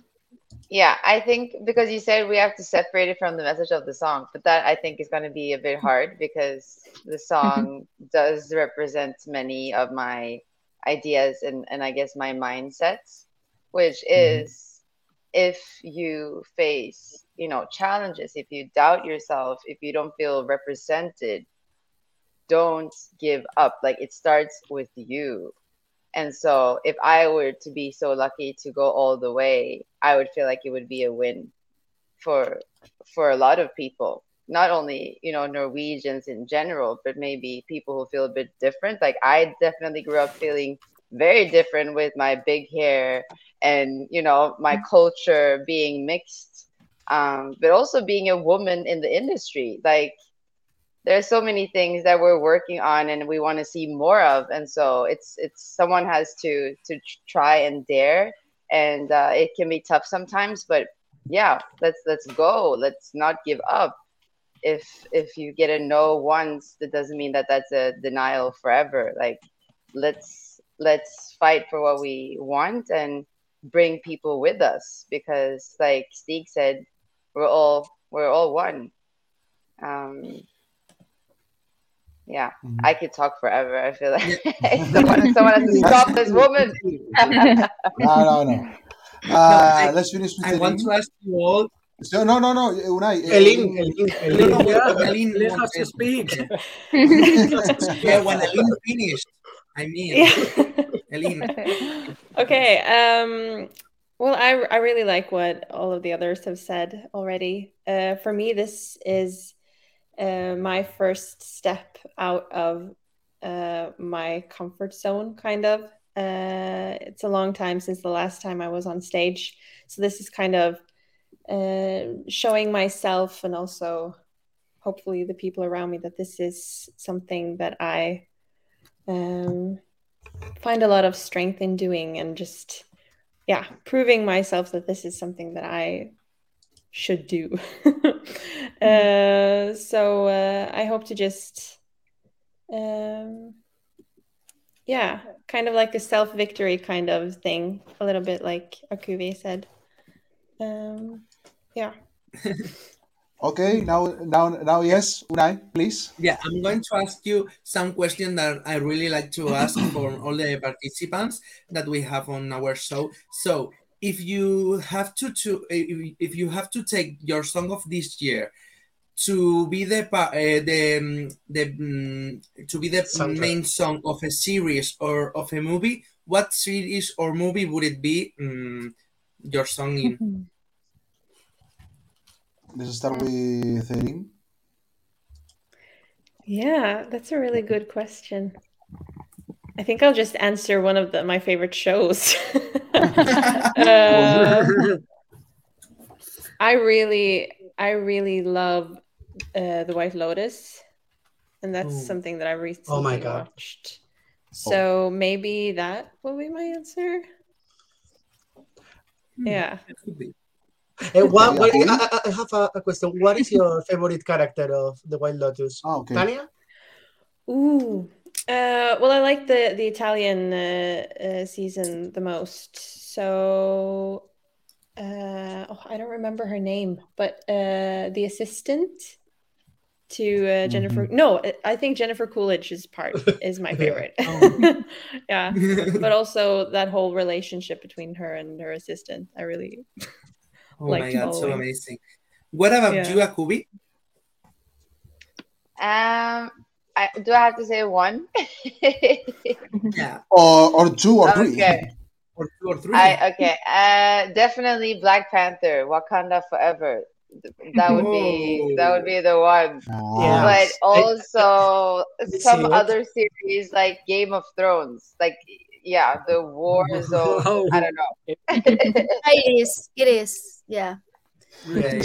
yeah, I think because you said we have to separate it from the message of the song, but that I think is going to be a bit hard because the song <laughs> does represent many of my ideas and, and I guess my mindsets, which mm-hmm. is if you face, you know, challenges, if you doubt yourself, if you don't feel represented, don't give up. Like it starts with you. And so if I were to be so lucky to go all the way, I would feel like it would be a win for for a lot of people not only you know norwegians in general but maybe people who feel a bit different. Like i definitely grew up feeling very different with my big hair and you know my culture being mixed um, but also being a woman in the industry. Like there's so many things that we're working on and we want to see more of and so it's it's someone has to to try and dare and uh, it can be tough sometimes but yeah let's let's go. Let's not give up if if you get a no once that doesn't mean that that's a denial forever like let's let's fight for what we want and bring people with us because like Stig said we're all we're all one um yeah, mm-hmm. I could talk forever. I feel like <laughs> someone, someone has to <laughs> stop this woman. no, no, no. Uh, no I, let's finish with I want to ask you all. So, no, no, no, Unai. Elin, Elin, Elin. No, no, Elin, Elin has to speak. <laughs> yeah, when Elin finished, I mean, yeah. Elin. <laughs> Okay. Um. Well, I I really like what all of the others have said already. Uh, for me, this is uh, my first step out of uh, my comfort zone, kind of. Uh, it's a long time since the last time I was on stage. So this is kind of uh, showing myself and also hopefully the people around me that this is something that I um, find a lot of strength in doing and just, yeah, proving myself that this is something that I should do. <laughs> uh, so uh, I hope to just, um, yeah, kind of like a self victory kind of thing, a little bit like Akuve said. Um, yeah. Okay, now, now, now, yes, Unai, please. Yeah, I'm going to ask you some questions that I really like to <clears throat> ask for all the participants that we have on our show. So, if you have to, to if, if you have to take your song of this year to be the uh, the um, the um, to be the Soundtrack. main song of a series or of a movie, what series or movie would it be? Um, your song in. Let's start with Erin. Yeah, that's a really good question. I think I'll just answer one of the, my favorite shows. <laughs> uh, I really, I really love uh, the White Lotus, and that's Ooh. something that I recently oh my God. watched. So oh. maybe that will be my answer. Hmm. Yeah. Uh, what, what, I, I, have a, a, question. What is your favorite character of the White Lotus? Oh, okay. Tanya? Ooh, uh, well, I like the the Italian uh, uh, season the most. So, uh, oh, I don't remember her name, but uh, the assistant to uh, Jennifer. Mm-hmm. No, I think Jennifer Coolidge's part is my favorite. <laughs> oh. <laughs> yeah, but also that whole relationship between her and her assistant, I really. Oh my god, so amazing! What about yeah. you, Akubi? Um, I, do I have to say one? <laughs> yeah. <laughs> Or, or two or three. Okay. <laughs> Or two or three. I, okay. Uh, definitely Black Panther, Wakanda Forever. That would be that would be the one. Yeah. But also some other series like Game of Thrones. Like yeah, the war <laughs> zone. I don't know. <laughs> it is. It is. Yeah. Yeah,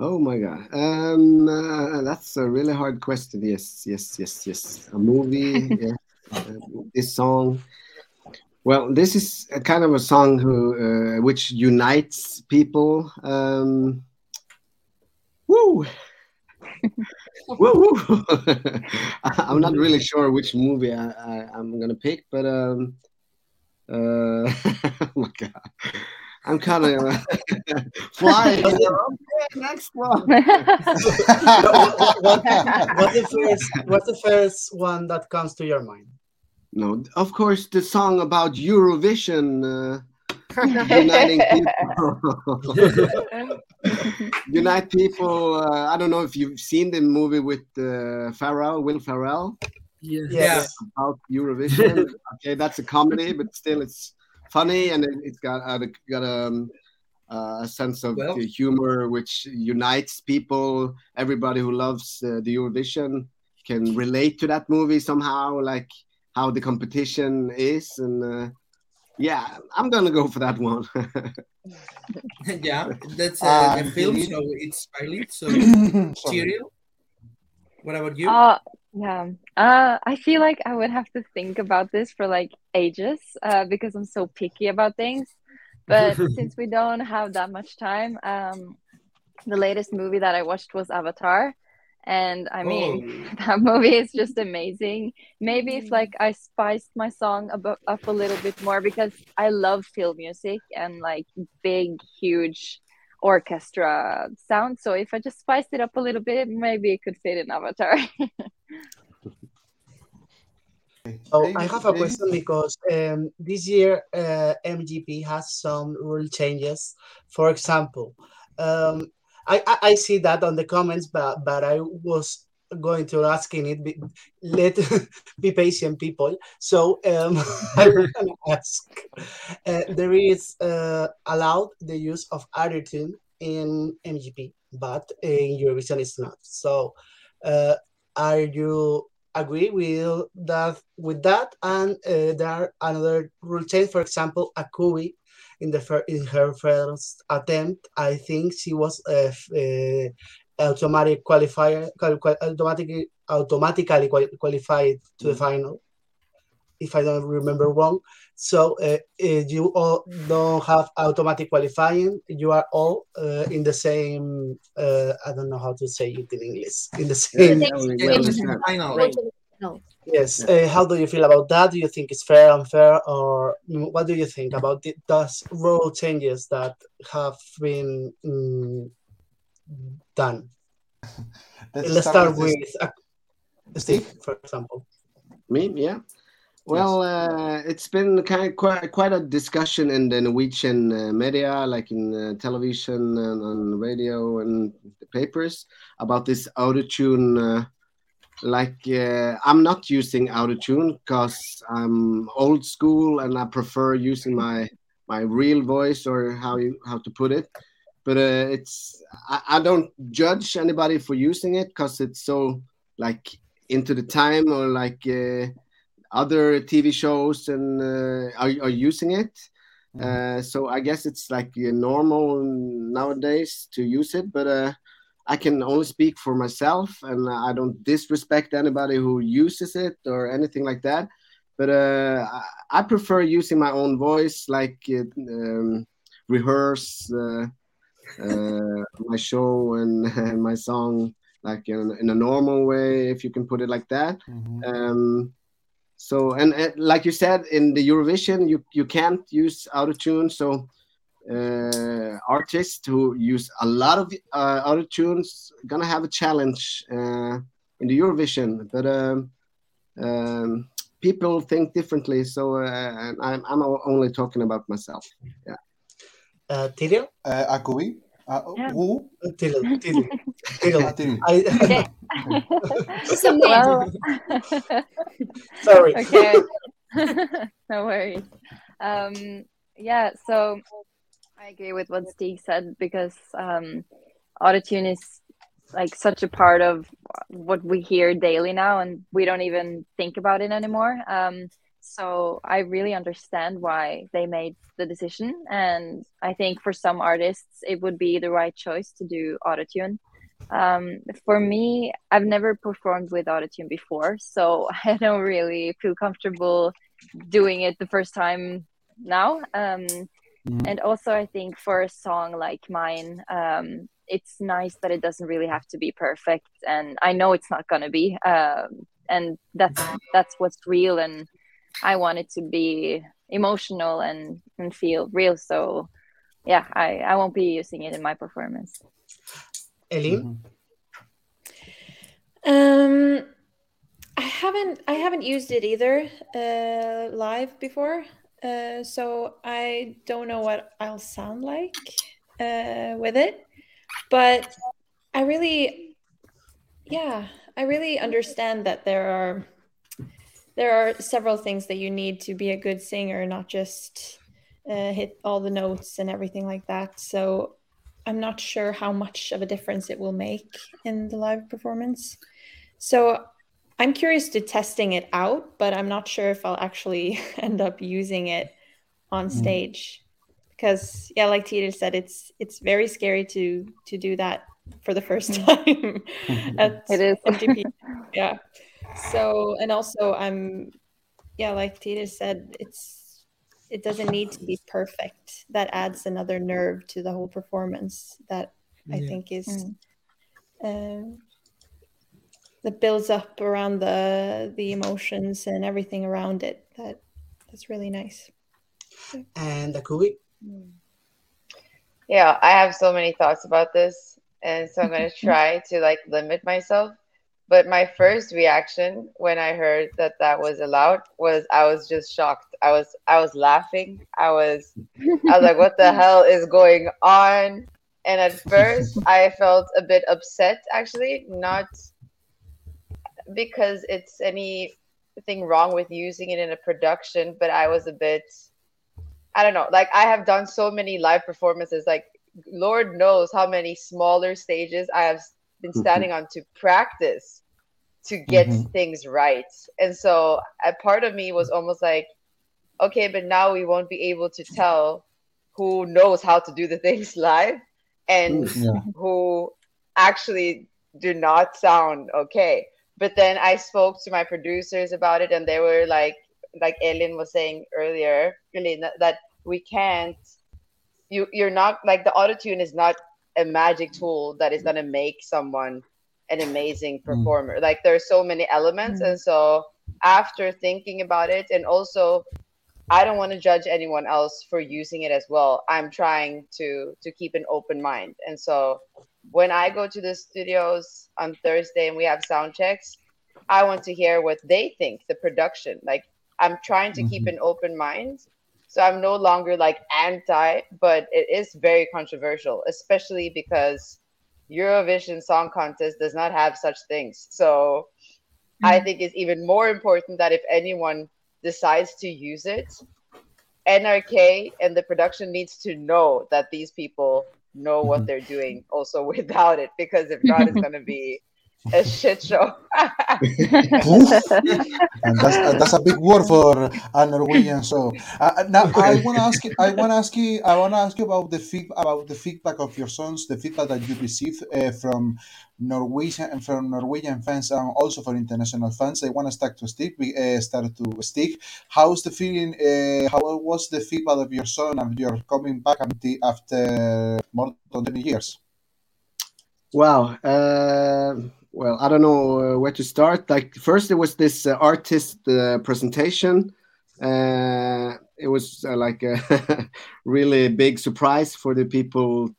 Oh my god, um, uh, that's a really hard question. Yes, yes, yes, yes. A movie, <laughs> yeah. Uh, this song. Well, this is a kind of a song who, uh, which unites people. Um, woo! Woo, woo. <laughs> <laughs> I'm not really sure which movie I, I, am gonna pick, but um, uh, <laughs> oh my god. I'm kind of uh, flying. okay, next one. what, what, what's the first? What's the first one that comes to your mind? No, of course, the song about Eurovision. Uh, uniting people. Unite people. Uh, I don't know if you've seen the movie with uh, Ferrell, Will Ferrell. Yeah. Yes. About Eurovision. <laughs> okay, that's a comedy, but still, it's funny and it, has got uh, got um uh, a sense of Well- humor which unites people. Everybody who loves uh, the Eurovision can relate to that movie somehow, like how the competition is. And uh, yeah, I'm gonna go for that one. <laughs> yeah, that's uh, the film, indeed. so it's valid. So, <coughs> Sorry. Cheerio, what about you? Uh, yeah. Uh, I feel like I would have to think about this for like ages, uh, because I'm so picky about things. But <laughs> since we don't have that much time, um, the latest movie that I watched was Avatar. And I mean, <laughs> that movie is just amazing. Maybe if like I spiced my song abo- up a little bit more because I love film music and like big, huge orchestra sound. So if I just spiced it up a little bit, maybe it could fit in Avatar. <laughs> Oh, I have a question because um, this year uh, MGP has some rule changes. For example, um, I, I I see that on the comments, but but I was going to asking it. Be, let <laughs> be patient, people. So um, <laughs> I was gonna ask. Uh, there is uh, allowed the use of autotune in MGP, but in Eurovision it's not. So, uh, are you agree with that with that and uh, there are another rule change for example akui in the fir- in her first attempt i think she was a f- uh, automatic qualifier qual- qual- automatically automatically quali- qualified to the final if i don't remember wrong. So uh, uh, you all don't have automatic qualifying. You are all uh, in the same uh, i don't know how to say it in english. In the same Yeah, we- we <laughs> Yeah, understand. final. Go to the final. Yes. Uh, how do you feel about that? Do you think it's fair, unfair, or mm, what do you think about the, those rule changes that have been mm, done? <laughs> Let's start this. with uh, Steve, for example. Me, yeah. Well, uh, it's been kind of quite, quite a discussion in the Norwegian uh, media, like in uh, television and on radio and the papers, about this autotune. Uh, like, uh, I'm not using autotune because I'm old school and I prefer using my my real voice or how you how to put it. But uh, it's I, I don't judge anybody for using it because it's so like into the time or like. Uh, other TV shows and uh, are, are using it. Uh, so I guess it's like normal nowadays to use it, but uh, I can only speak for myself, and I don't disrespect anybody who uses it or anything like that. But uh, I, prefer using my own voice, like uh, um, rehearse uh, uh, my show and, <laughs> and my song like in, in a normal way, if you can put it like that. Mhm. Um, so and uh, like you said in the Eurovision, you you can't use auto tune, So uh, artists who use a lot of uh, autotunes gonna have a challenge uh, in the Eurovision. But um, um, people think differently. So uh, and I'm I'm only talking about myself. Yeah. Uh, Tyrion? Uh, Akubi? Uh, Yeah. who? <laughs> Ah. I, <laughs> <laughs> Some names. well, sorry. okay. no worries. Um, yeah, so I agree with what Stig said because um, autotune is like such a part of what we hear daily now, and we don't even think about it anymore. Um, so I really understand why they made the decision, and I think for some artists it would be the right choice to do autotune. Um, for me, I've never performed with autotune before, so <laughs> I don't really feel comfortable doing it the first time now. Um, Mhm. and also, I think for a song like mine, um, it's nice that it doesn't really have to be perfect, and I know it's not gonna be. Um, and that's that's what's real, and I want it to be emotional and and feel real. So, yeah, I I won't be using it in my performance. Elin? Mhm. Um, I haven't I haven't used it either uh, live before, uh, so I don't know what I'll sound like uh, with it. But I really, yeah, I really understand that there are there are several things that you need to be a good singer, not just uh, hit all the notes and everything like that. So I'm not sure how much of a difference it will make in the live performance. So I'm curious to testing it out, but I'm not sure if I'll actually <laughs> end up using it on Mm. stage because yeah like Tita said it's it's very scary to to do that for the first <laughs> time <laughs> at It is. MGP. yeah so and also I'm yeah like Tita said it's it doesn't need to be perfect that adds another nerve to the whole performance that I Yeah. think is Mm. um that builds up around the the emotions and everything around it that that's really nice And the Kubi? Yeah, I have so many thoughts about this, and so I'm gonna <laughs> try to like limit myself. But my first reaction when I heard that that was allowed was I was just shocked. I was I was laughing. I was I was like, "What the <laughs> hell is going on?" And at first, I felt a bit upset. Actually, not because it's anything wrong with using it in a production, but I was a bit I don't know. Like I have done so many live performances. Like Lord knows how many smaller stages I have been standing on to practice to get Mhm. things right. And so a part of me was almost like, okay, but now we won't be able to tell who knows how to do the <laughs> things live and Yeah. who actually do not sound okay. But then I spoke to my producers about it, and they were like, like Ellen was saying earlier, Elin, that, that we can't. You you're not like the autotune is not a magic tool that is gonna make someone an amazing mm. performer. Like there's so many elements, and mm. so after thinking about it, and also I don't want to judge anyone else for using it as well. I'm trying to to keep an open mind. And so when I go to the studios on Thursday and we have sound checks, I want to hear what they think, the production. Like I'm trying to keep mm-hmm. an open mind. So I'm no longer like anti, but it is very controversial, especially because Eurovision Song Contest does not have such things. So I mm-hmm. think it's even more important that if anyone decides to use it, NRK and the production needs to know that these people know what mm-hmm. they're doing also <laughs> without it, because if not, it's going to be a shit show. <laughs> And that's, uh, that's a big word for a Norwegian. So uh, now I want to ask you. I want to ask you. I want to ask you about the feed, about the feedback of your songs, the feedback that you receive uh, from Norwegian and from Norwegian fans, and also for international fans. They want to start to stick. We uh, start to stick. How's the feeling? Uh, how was the feedback of your song and your coming back after more than twenty years? Wow. Uh, well, I don't know uh, where to start. Like first, there was this uh, artist uh, presentation. Uh, it was uh, like a <laughs> really big surprise for the people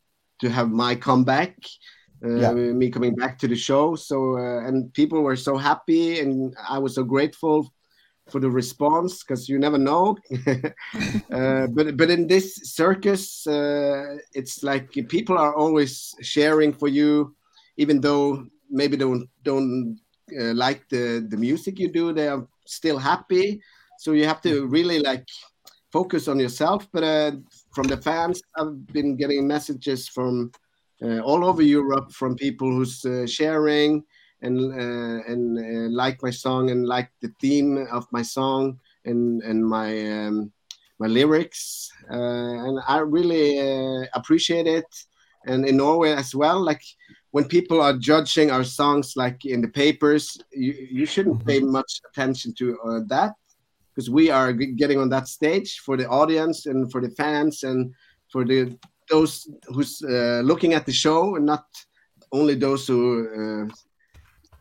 to have my comeback, uh, Yeah. me coming back to the show. So uh, and people were so happy, and I was so grateful for the response because you never know. <laughs> uh, but but in this circus, uh, it's like people are always sharing for you, even though maybe don't don't uh, like the the music you do. They are still happy. So you have to really like focus on yourself. But uh, from the fans, I've been getting messages from uh, all over Europe from people who's uh, sharing and uh, and uh, like my song and like the theme of my song and and my um, my lyrics uh, and I really uh, appreciate it and in Norway as well like when people are judging our songs like in the papers you, you shouldn't pay much attention to uh, that because we are g- getting on that stage for the audience and for the fans and for the those who's uh, looking at the show and not only those who uh,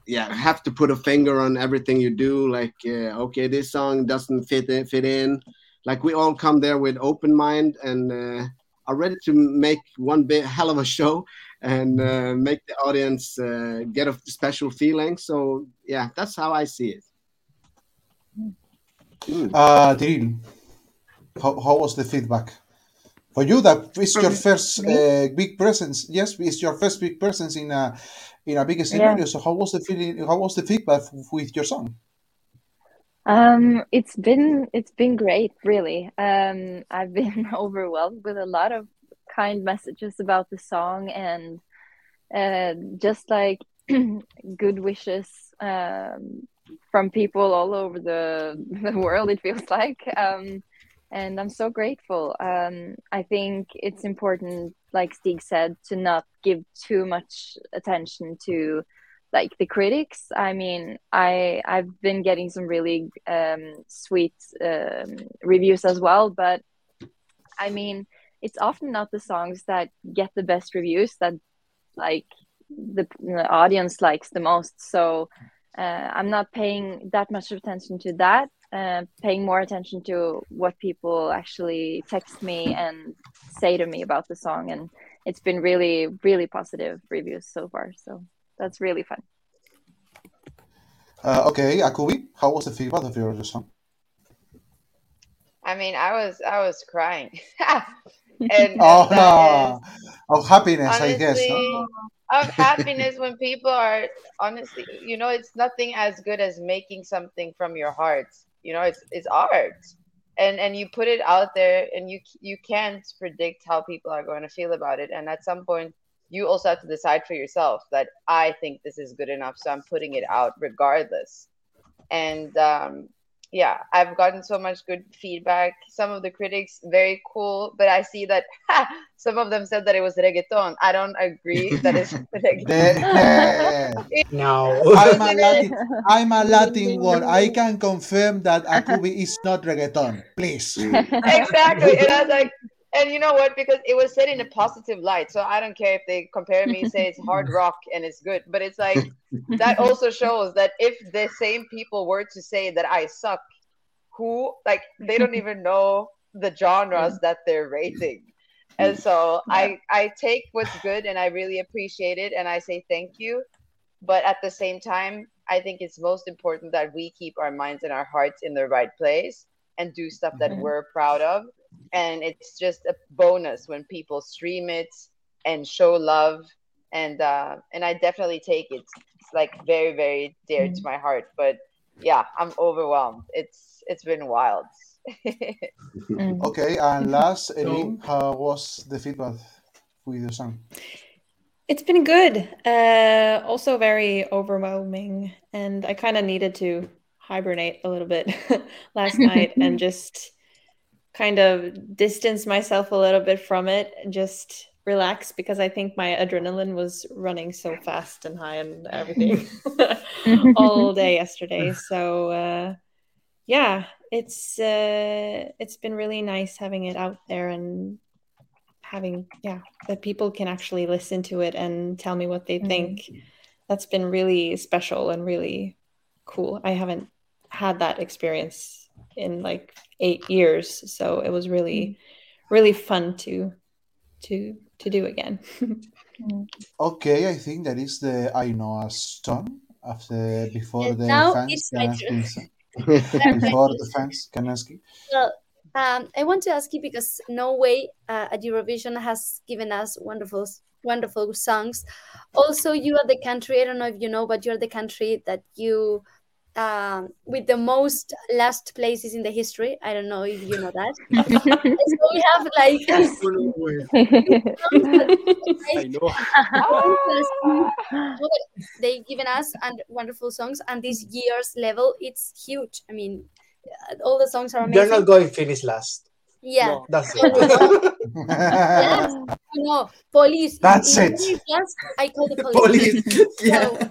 yeah have to put a finger on everything you do like uh, okay this song doesn't fit in, fit in. Like we all come there with open mind and uh, are ready to make one big hell of a show and uh, make the audience uh, get a special feeling so yeah that's how i see it Mm. Uh, Tiril, how, how was the feedback? For you, that is your first uh, big presence. Yes, it's your first big presence in a in a big scenario. So how was the feeling? How was the feedback with your song? Um, it's been it's been great, really. Um, I've been <laughs> overwhelmed with a lot of kind messages about the song and uh, just like <clears throat> good wishes um, from people all over the <laughs> the world. It feels like, um, and I'm so grateful. Um, I think it's important, like Stig said, to not give too much attention to like the critics i mean i i've been getting some really um, sweet um, reviews as well but i mean it's often not the songs that get the best reviews that like the, the audience likes the most so uh, i'm not paying that much attention to that uh, paying more attention to what people actually text me and say to me about the song and it's been really really positive reviews so far so that's really fun. Uh, okay, Akubi, how was the feedback of your song? I mean, I was I was crying. <laughs> <laughs> and, oh, no. of happiness, honestly, I guess. Of happiness when people are honestly, you know, it's nothing as good as making something from your heart. You know, it's it's art. And and you put it out there and you you can't predict how people are going to feel about it. And at some point you also have to decide for yourself that I think this is good enough, so I'm putting it out regardless. And um, yeah, I've gotten so much good feedback. Some of the critics very cool, but I see that <laughs> ha, some of them said that it was reggaeton. I don't agree that it's <laughs> reggaeton. <laughs> no, I'm a Latin. I'm a Latin word. I can confirm that Akubi is not reggaeton. Please. exactly, and I was like, and you know what? Because it was said in a positive light. So I don't care if they compare me, and say it's hard <laughs> rock and it's good. But it's like that also shows that if the same people were to say that I suck, who like they don't <laughs> even know the genres that they're rating. And so I I take what's good and I really appreciate it and I say thank you. But at the same time, I think it's most important that we keep our minds and our hearts in the right place and do stuff that Mhm. we're proud of and it's just a bonus when people stream it and show love. And uh and i definitely take it it's like very very dear to my heart. But yeah i'm overwhelmed. It's it's been wild. <laughs> Okay, and last, Elin, how was the feedback with your song? It's been good. Uh, also very overwhelming, and I kind of needed to hibernate a little bit <laughs> last night and <laughs> just kind of distance myself a little bit from it and just relax because I think my adrenaline was running so fast and high and everything <laughs> <laughs> all day yesterday. So uh, yeah, it's uh, it's been really nice having it out there and having yeah that people can actually listen to it and tell me what they think. That's been really special and really cool. I haven't had that experience in like eight years, so it was really really fun to to to do again. <laughs> Okay, I think that is the I know a song after before the now fans it's can my ask <laughs> before the fans can ask you. Well, um, I want to ask you because Norway uh, at Eurovision has given us wonderful, wonderful songs. Also, you are the country. I don't know if you know, but you're the country that you um, with the most last places in the history. I don't know if you know that. <laughs> so we have like <laughs> <laughs> I know. they've given us and wonderful songs, and this year's level it's huge. I mean, uh, all the songs are amazing. They're not going to finish last. Yeah. That's No, no, no. it. Yes, <laughs> no, police. That's In it. English, Yes, I call the police. Police, <laughs> yeah. So,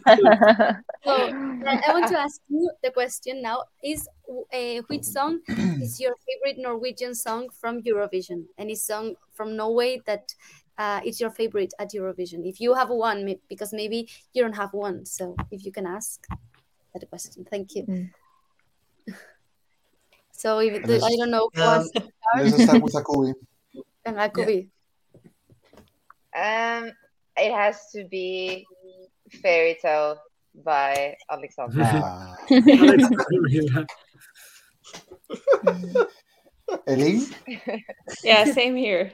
so I I want to ask you the question now: Is uh, which song <clears throat> is your favorite Norwegian song from Eurovision? Any song from Norway that uh, is your favorite at Eurovision? If you have one, because maybe you don't have one, so if you can ask that question, thank you. So if the, I don't know. Um, Let's start? start with Akubi. And that could be. um it has to be fairy tale by alexandra Ah. <laughs> Yeah, same here.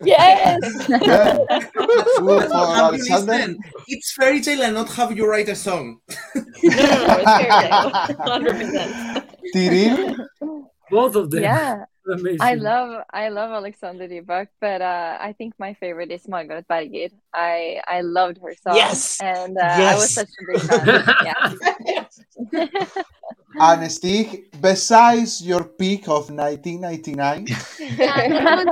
Yes. <laughs> Yeah. <laughs> Good for Alexander. listen, it's fairy tale and not have you write a song. No, no, no, it's fairy tale. 100%. Tiril, Both of them. Yeah, Amazing. I love I love Alexander Rybak, but uh, I think my favorite is Margaret Berger. I I loved her song, Yes! and uh, I was such a big fan. Yeah. <laughs> and Stig, besides your peak of 1999, <laughs> Yeah,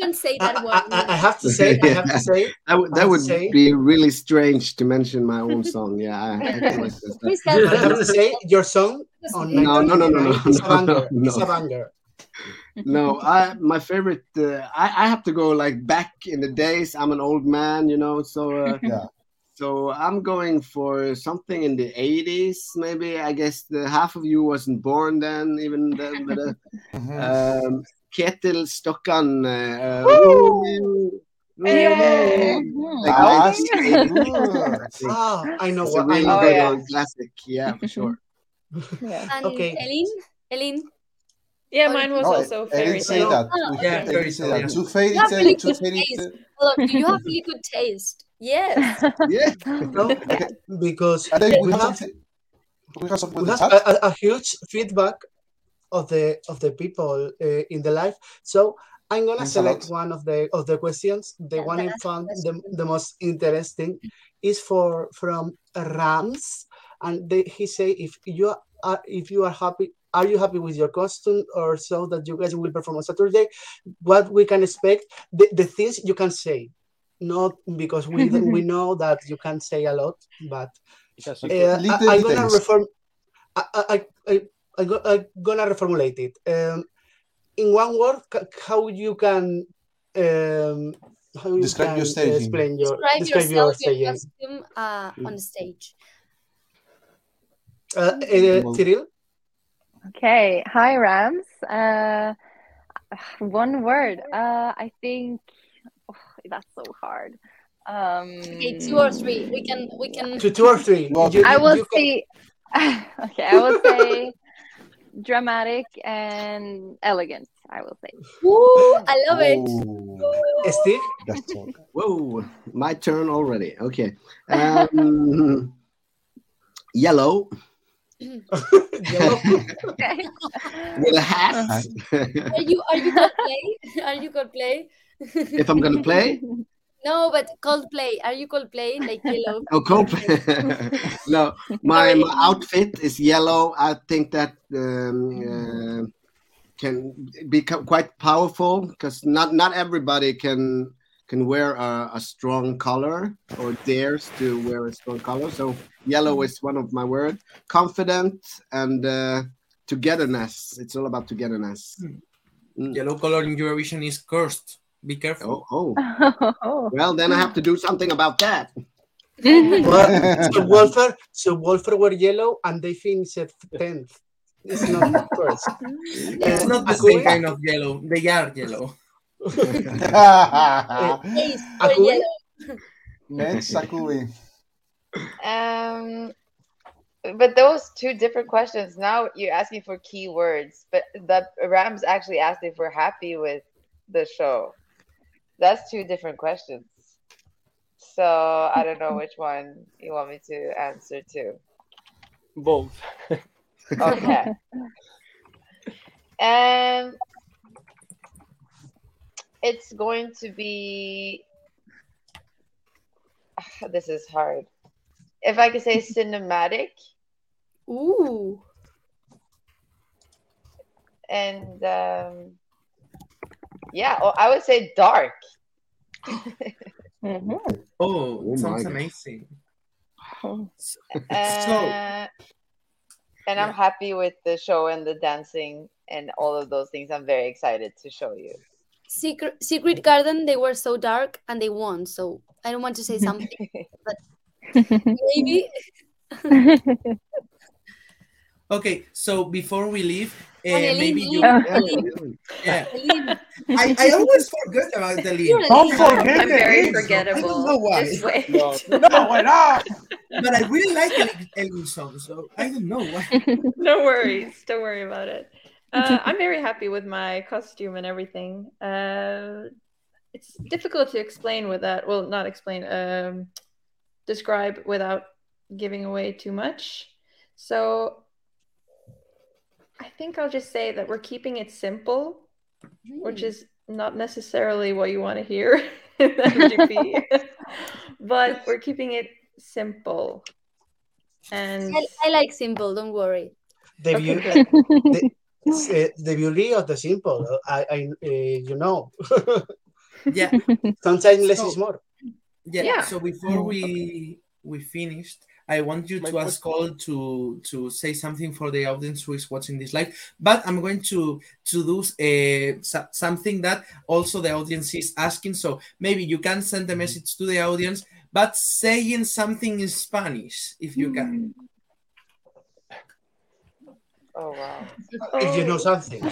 can say I, that I, one. I- I have to say, I have to say, <laughs> That would I that would say, be really strange to mention my own song. Yeah, I, I can like this. Please I help have to say, your song on No, no, no, no, no, 1999 is a no, banger. no, It's a no. banger. No, <laughs> I my favorite. Uh, I I have to go like back in the days. I'm an old man, you know. So uh, <laughs> yeah. so I'm going for something in the 80s. Maybe I guess the half of you wasn't born then, even then. But uh, <laughs> Mhm. um, Ketil Stokkan. Uh, Woo! Like Ah, 1980s, I think. Ah, I know It's what I really know. Oh, yeah. classic. Yeah, for sure. yeah. And Okay. Elin, Elin, Yeah, mine was Oh, also I fairy didn't say that. Oh, Yeah, I fairy didn't say tale, that. yeah. To fairy tale, really fairy tale. Hold on, do you have really <laughs> good taste? Yes. Yeah. <laughs> No, <laughs> because we we have have something. We have we have a, a, a huge feedback of the of the people uh, in the live. So I'm gonna Thanks select one of the of the questions. The Yeah, one I found the, the most interesting is for from Rams, and they, he say if you are if you are happy. Are you happy with your costume or so that you guys will perform on Saturday? What we can expect, the, the things you can say, not because we <laughs> we know that you can say a lot, but uh, I, am gonna reform. I, I, I, I, go- I'm gonna reformulate it. Um, in one word, how you can um, how you Describe can your staging. explain your Describe describe your yourself, your staging. costume uh, on the stage. Uh, uh, Well- Cyril, Okay. Hi, Rams. Uh, one word. Uh, I think oh, that's so hard. Um, Okay, two or three. We can we can. Two, two or three. Well, You- I will you can- <laughs> okay, I will say dramatic and elegant. I will say. Ooh, I love it. Steve, that's all. Whoa, my turn already. Okay. Um, <laughs> yellow Yellow. Okay. <laughs> with a hat. <laughs> Are you are you Coldplay? Are you Coldplay? if I'm gonna play, <laughs> No, but Coldplay. Are you Coldplay? Like yellow. oh, Coldplay. no, my, my outfit is yellow. I think that um, uh, can become quite powerful because not not everybody can can wear a, a strong color or dares to wear a strong color. So yellow is one of my words. Confident and uh, togetherness. It's all about togetherness. Mm. Yellow color in Eurovision is cursed. Be careful. Oh, oh. <laughs> Well, then I have to do something about that. Well, so <laughs> Wolfer, so Wolfer were yellow, and they finished tenth. It's not <laughs> first. It's not the same kind of yellow. They are yellow. <laughs> Taste for Akui? yellow. Next, Sakui. Um, but those two different questions. Now you're asking for keywords, but the Rams actually asked if we're happy with the show. That's two different questions. So I don't know which one you want me to answer to. Both. <laughs> Okay. <laughs> and it's going to be. <sighs> This is hard. If I could say <laughs> cinematic Ooh. and um, yeah, oh, I would say dark. Mhm. Oh, Oh sounds my God. amazing. <laughs> Uh, So, and I'm happy with the show and the dancing and all of those things. I'm very excited to show you. Secret Secret Garden. They were so dark and they won. So I don't want to say something, <laughs> but <laughs> maybe. <laughs> okay, so before we leave, uh, maybe you. Yeah. Yeah, I, I always forget about the you're lead. Don't leader. forget I'm the very intro. I forgettable. don't know why. Just wait. No, No, we're not. But I really like Elin, Elin song, so I don't know why. no worries. Don't worry about it. Uh, I'm very happy with my costume and everything. Uh, it's difficult to explain with that. Well, not explain. Um, describe without giving away too much. So I think I'll just say that we're keeping it simple, which is not necessarily what you want to hear <laughs> in MGP, <laughs> but we're keeping it simple. And I, I like simple. Don't worry. The, Okay, beau- good. <laughs> the, beauty of the simple, I, I uh, you know, <laughs> Yeah. sometimes less So- is more. Yeah. Yeah. So before we we finished, I want you My to ask all to to say something for the audience who is watching this live. But I'm going to to do uh, so- something that also the audience is asking. So maybe you can send a message to the audience, but saying something in Spanish if you can. Oh wow. <laughs> If you know something.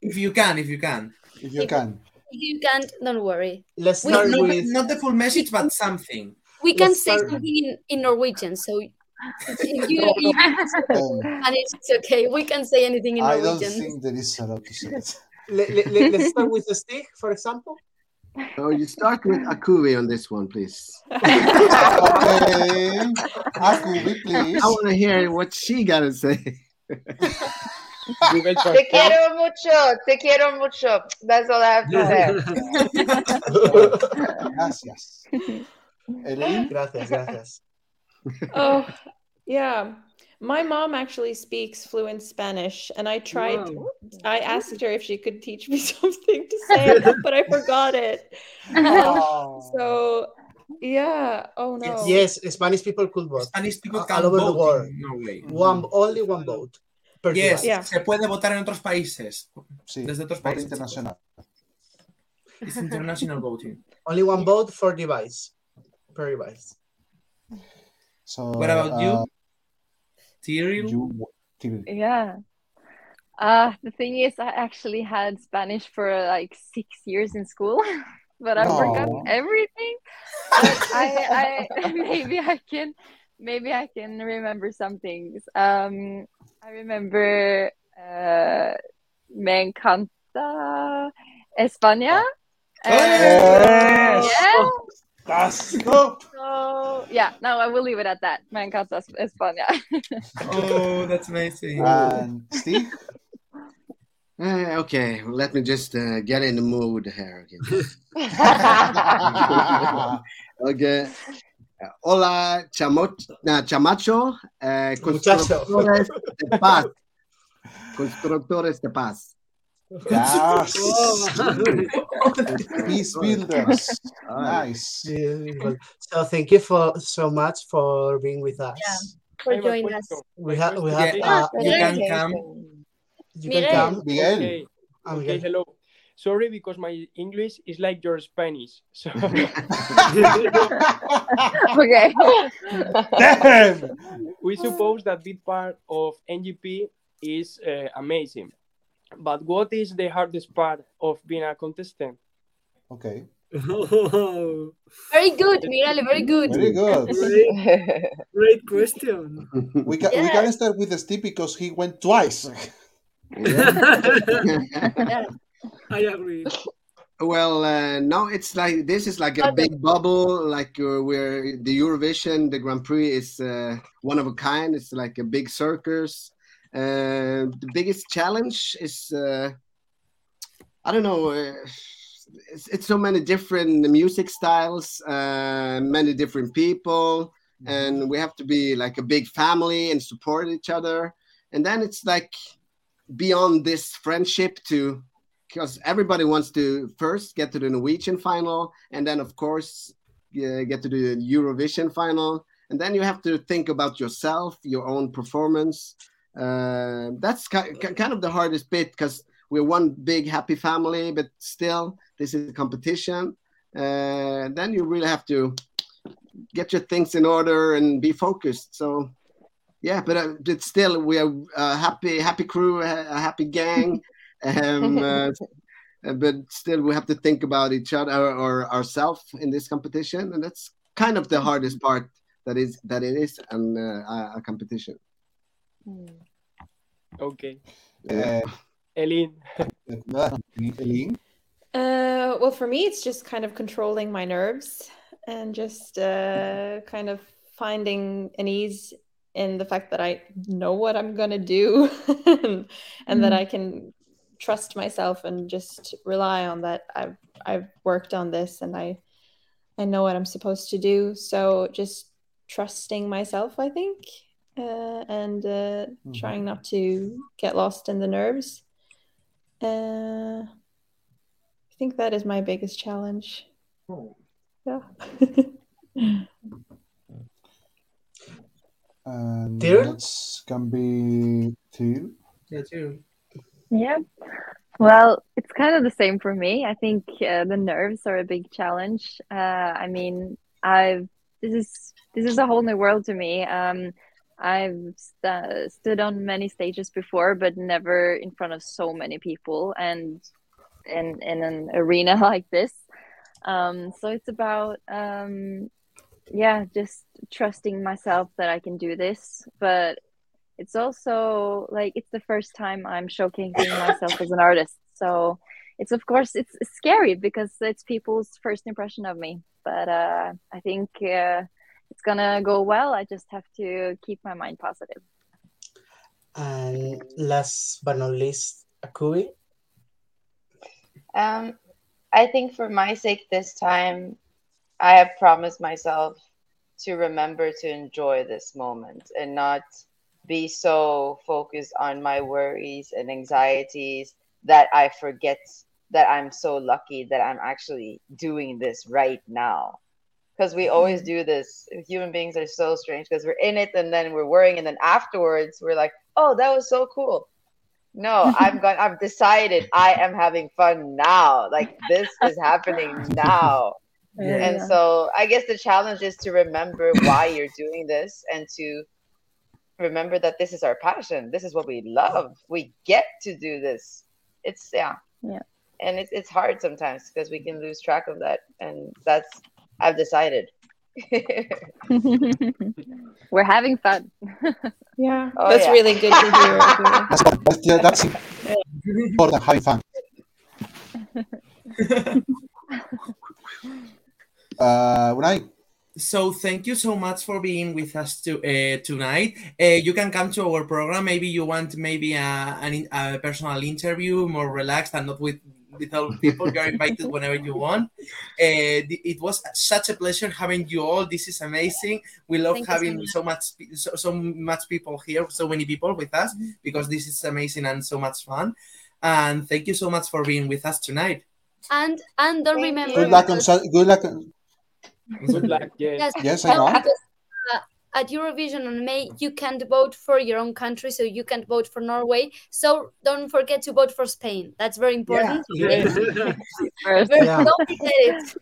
If you can, if you can. If you can. If you can't, don't worry. Let's We- start Not, with <laughs> not the full message, but <laughs> something. We can Let's say start- something in, in Norwegian. So if you, if Um, and it's okay. We can say anything in I don't think there is a lot to say it. let, let, let, us start with the stick, for example. So you start with Akuvi on this one, please. Okay. Akubi, please. I want to hear what she got to say. Google Te quiero mucho. Te quiero mucho. That's all I have to say. Gracias. Elaine? Gracias, gracias. oh, yeah. My mom actually speaks fluent Spanish, and I tried. Wow. I asked her if she could teach me <laughs> something to say, but I forgot it. Oh. <laughs> So, yeah. Oh no. Yes, Spanish people could vote. Spanish people All can over the vote world. in Norway. One, only one vote per Yes, device. Yeah. se puede votar en otros países. Sí, Desde otros por países. internacional. It's international voting. Only one vote for device per device. So, What about you? uh, Cyril? you Cyril. Yeah. Uh, the thing is, I actually had Spanish for like six years in school, <laughs> but I forgot Aw. everything. But I, I <laughs> maybe I can, maybe I can remember some things. Um, I remember uh, Me encanta España. Oh, And- yeah. Let's. So yeah, no, I will leave it at that. Me encanta España. <laughs> Oh, that's amazing. And Steve? Uh, okay, let me just uh, get in the mood here again. <laughs> Okay. Hola, chamo, nah, chamacho, eh, constructores de paz. Constructores de paz. Yes. <laughs> Peace builders. Nice. Beautiful. So thank you for so much for being with us. for I have a joining us. question. We have we question have Yeah, uh, you can come. You can Miguel. come. Miguel. Okay, Ah, okay, hello. Sorry because my English is like your Spanish. So <laughs> okay. Damn. we suppose that big part of NGP is uh, amazing. But what is the hardest part of being a contestant? Okay. <laughs> Very good, Mirale. Very good. Very good. great, great question. We can we can start with Steve because he went twice. <laughs> <laughs> I agree. Well, uh, no, it's like this is like a big bubble, like uh, where the Eurovision, the Grand Prix is uh, one of a kind. It's like a big circus. Uh, the biggest challenge is, uh, I don't know, uh, it's, it's so many different music styles, uh, many different people, and we have to be like a big family and support each other. And then it's like beyond this friendship to because everybody wants to first get to the Norwegian final, and then of course uh, get to the Eurovision final, and then you have to think about yourself, your own performance. Uh, that's ki- ki- kind of the hardest bit because we're one big happy family, but still this is a competition. Uh, then you really have to get your things in order and be focused. So yeah, but, uh, but still we are a happy, happy crew, a, a happy gang. <laughs> um, uh, but still we have to think about each other or, or ourselves in this competition, and that's kind of the hardest part. That is that it is an, uh, a- a competition. Okay. Uh, Eileen. Eileen? Uh, well, for me, it's just kind of controlling my nerves and just uh, kind of finding an ease in the fact that I know what I'm gonna do <laughs> and, and that Mm. I can trust myself and just rely on that I've I've worked on this and I I know what I'm supposed to do. So just trusting myself, I think, uh, and uh, trying not to get lost in the nerves. Uh, I think that is my biggest challenge. Yeah. <laughs> And Tyrell? next can be Till. Yeah, too. Yeah. Well, it's kind of the same for me. I think uh, the nerves are a big challenge. Uh, I mean, I've this is this is a whole new world to me. Um, I've st stood on many stages before, but never in front of so many people and in in an arena <laughs> like this. Um, so it's about um, yeah, just trusting myself that I can do this, but it's also like it's the first time I'm showcasing myself as an artist. So it's of course it's, it's scary because it's people's first impression of me. But uh, I think uh, it's gonna go well. I just have to keep my mind positive. And last but not least, Akubi. Um, I think for my sake this time, I have promised myself to remember to enjoy this moment and not be so focused on my worries and anxieties that I forget that I'm so lucky that I'm actually doing this right now. Because we always mm-hmm. do this. Human beings are so strange because we're in it and then we're worrying, and then afterwards we're like, "Oh, that was so cool." No, <laughs> I've got. I've decided I am having fun now. Like this is happening now. And so I guess the challenge is to remember why you're doing this and to remember that this is our passion. This is what we love. We get to do this. It's yeah. Yeah. And it's it's hard sometimes because we can lose track of that. And that's I've decided. <laughs> We're having fun. <laughs> Yeah, Oh, that's yeah. really good to hear. <laughs> That's, that's, yeah, that's important, having fun. Uh, Unai, So thank you so much for being with us to, uh, tonight. Uh, you can come to our program. Maybe you want maybe a, an, a personal interview, more relaxed and not with with all people. You're invited whenever you want. Uh, it was such a pleasure having you all. This is amazing. We love Thank you so having much. so much so, so much people here, so many people with us Mm-hmm. because this is amazing and so much fun. And thank you so much for being with us tonight. And and don't Thank remember. good luck on good luck. On, Good luck. Yes. Yes, yes, I know. because, uh, at Eurovision in May, you can't vote for your own country, so you can't vote for Norway. So don't forget to vote for Spain. That's very important. Yes. <laughs> First. Very- Yeah. Don't forget it.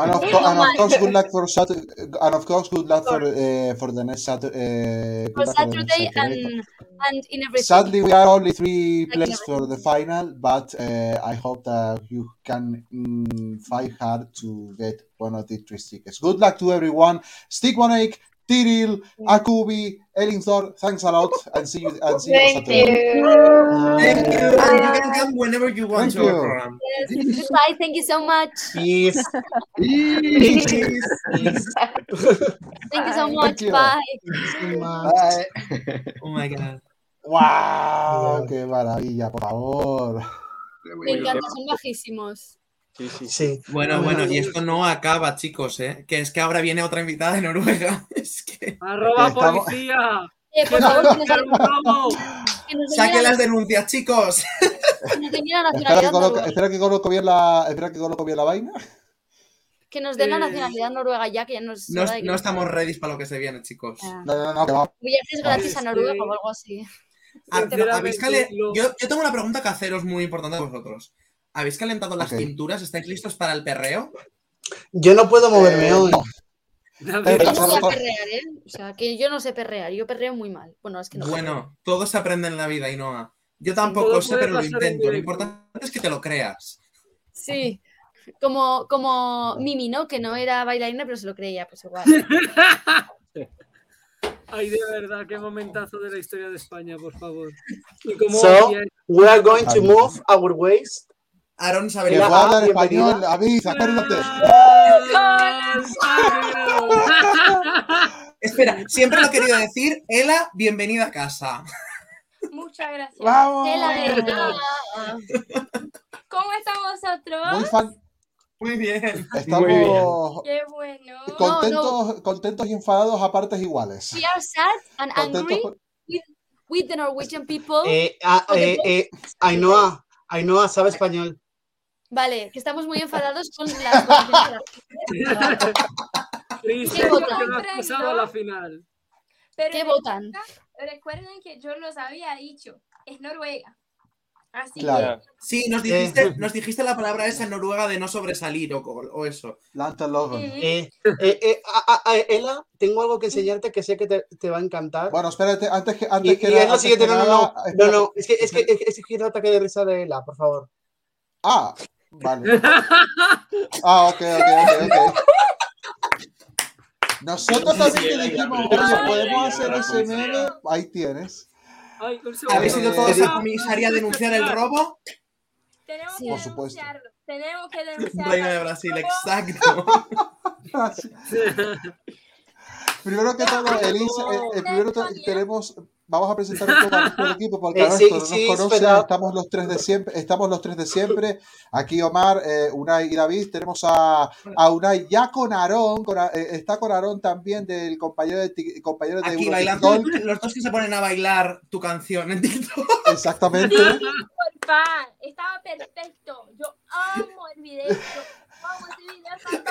And of, co- and of course, good luck for Saturday. And of course, good luck for uh, for the next Saturday. Uh, For good for Saturday Saturday. and and in everything. Sadly, we are only three Like places for the final, but uh, I hope that you can mm, fight hard to get one of the three tickets. Good luck to everyone. Stick one egg, Tiril, Akubi, Elinthor. Thanks a lot, and see you and see you on Thank Saturday. you. Thank you. And you can come whenever you want Thank to our you. Yes. Goodbye. Thank you so much. Peace. Peace. Thank you so much. you. Bye. Bye. <laughs> Oh my god. ¡Wow! ¡Qué maravilla, por favor! Me encanta, son bajísimos. Sí, sí. Sí. Bueno, bueno, y esto no acaba, chicos, ¿eh? Que es que ahora viene otra invitada de Noruega. <laughs> Es que ¡Arroba Estamos- policía! Eh, por favor, que nos, <laughs> saquen las denuncias, chicos. que nos den la Espera que, coloco, espera que coloco bien la, espera que coloco bien la vaina. Que nos den la nacionalidad noruega ya, que ya nos. No, no estamos ready para lo que se viene, chicos. Ah. No, no, no. Viajes gratis a Noruega o algo así. Ah, Sinceramente, ¿habéis cale- lo- yo, yo tengo una pregunta que haceros muy importante a vosotros. ¿Habéis calentado las Ok. cinturas? ¿Estáis listos para el perreo? Yo no puedo moverme Eh, hoy. no. Yo no sé perrear, ¿eh? O sea, que yo no sé perrear. Yo perreo muy mal. Bueno, es que no. Bueno, todo se aprende en la vida, Inoa. Yo tampoco sé, pero lo intento. Lo importante es que te lo creas. Sí. Como, como Mimi, ¿no? Que no era bailarina, pero se lo creía, pues igual. <laughs> Ay, de verdad, qué momentazo de la historia de España, por favor. Y como So, we are going to move our waist. Aaron sabe hablar bienvenida. español, avisa, acuérdate. ¡Ah, Espera, siempre lo he querido decir. Ela, bienvenida a casa. Muchas gracias. ¡Vamos! Ela. ¿Cómo están vosotros? Muy fan. Muy bien. Estamos Qué bueno. contentos, contentos y enfadados a partes iguales. We are sad and Contentos angry with, with the Norwegian people. Eh, ah, eh, eh, Ainhoa, Ainhoa sabe español. Vale, que estamos muy enfadados con las. Triste, ¿Qué porque votan? no has pasado a la final. Pero ¿Qué votan? Recuerden que yo los había dicho. Es Noruega. Así Claro. Sí, nos dijiste, nos dijiste la palabra esa en Noruega de no sobresalir o, o eso. Lanteloven. Eh, eh, eh, ah, ah, Ela, tengo algo que enseñarte que sé que te, te va a encantar. Bueno, espérate, antes que y, antes que y nada- es lo siguiente, que no, no, nada, no, no, espera. no, es que es que, es que, es que quiero ataque de risa de Ela, por favor. Ah, vale. <laughs> Ah, ok, ok, ok, ok. Nosotros Sí, también sí, te dijimos, oye, podemos hacer ese meme, ahí tienes. ¿Habéis ido todos a comisaría a denunciar el robo? Tenemos Sí. que Por supuesto. denunciarlo. Tenemos que denunciarlo. Reina de Brasil, exacto. <laughs> <laughs> Primero que todo, Elisa, eh, eh, primero te- tenemos, vamos a presentar un poco a nuestro equipo porque Eh, a sí, sí, nos conocen, espera. estamos los tres de siempre, estamos los tres de siempre, aquí Omar, eh, Unai y David, tenemos a, a Unai ya con Aarón, con eh, está con Aarón también del compañero de, compañero de Aquí bailando, TikTok. los dos que se ponen a bailar tu canción en TikTok. exactamente, Porfa, estaba perfecto. Yo amo el video. Yo amo ese video. tanto.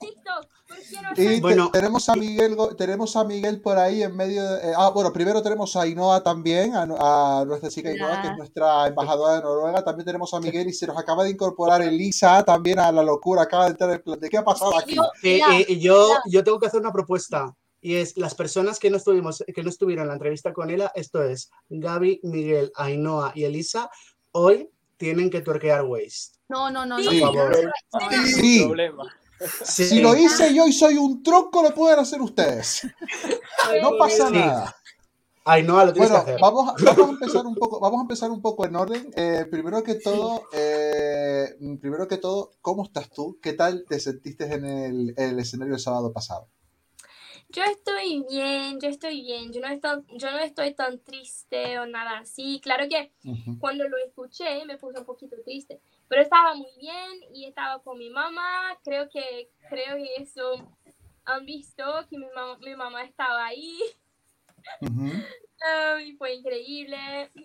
TikTok, ¿por qué no y Bueno. tenemos a Miguel, tenemos a Miguel por ahí en medio, de- eh, ah, bueno, primero tenemos a Ainhoa también, a, a nuestra chica Ainhoa, que es nuestra embajadora de Noruega, también tenemos a Miguel y se nos acaba de incorporar Elisa también a la locura, acaba de entrar en plan, ¿de qué ha pasado aquí? Yo- Eh, eh, yo, yo tengo que hacer una propuesta. Y es las personas que no estuvimos, que no estuvieron en la entrevista con Ela, esto es Gaby, Miguel, Ainhoa y Elisa, hoy tienen que tuerquear waist. No, no, no, no. Sí. Por favor. Sí. problema. Sí. Si lo hice yo y soy un tronco, lo pueden hacer ustedes. No pasa Sí. nada. Ainhoa, lo tienes Bueno, que hacer. vamos, a- vamos a empezar un poco, vamos a empezar un poco en orden. Eh, primero que todo, eh, primero que todo, ¿cómo estás tú? ¿Qué tal te sentiste en el, el escenario el sábado pasado? Yo estoy bien, yo estoy bien. Yo no, estoy, yo no estoy tan triste o nada así. Claro que cuando lo escuché me puse un poquito triste, pero estaba muy bien y estaba con mi mamá. Creo que, creo que eso han visto que mi mamá, mi mamá estaba ahí. <laughs> Ah, y fue increíble.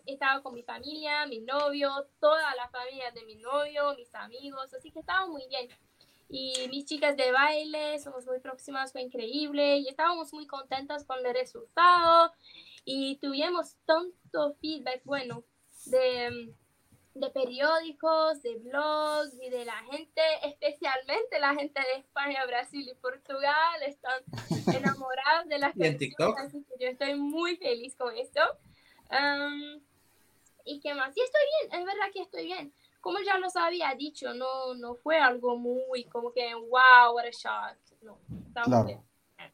Estaba con mi familia, mi novio, toda la familia de mi novio, mis amigos, así que estaba muy bien. Y mis chicas de baile, somos muy próximas, fue increíble y estábamos muy contentas con el resultado y tuvimos tanto feedback bueno de, de periódicos, de blogs y de la gente, especialmente la gente de España, Brasil y Portugal, están <laughs> enamorados de la Y en canción, TikTok. así que yo estoy muy feliz con esto. Am, ¿Y qué más? Y estoy bien, es verdad que estoy bien. Como ya los había dicho, no, no fue algo muy como que, wow, what a shock. No, estamos Claro. bien.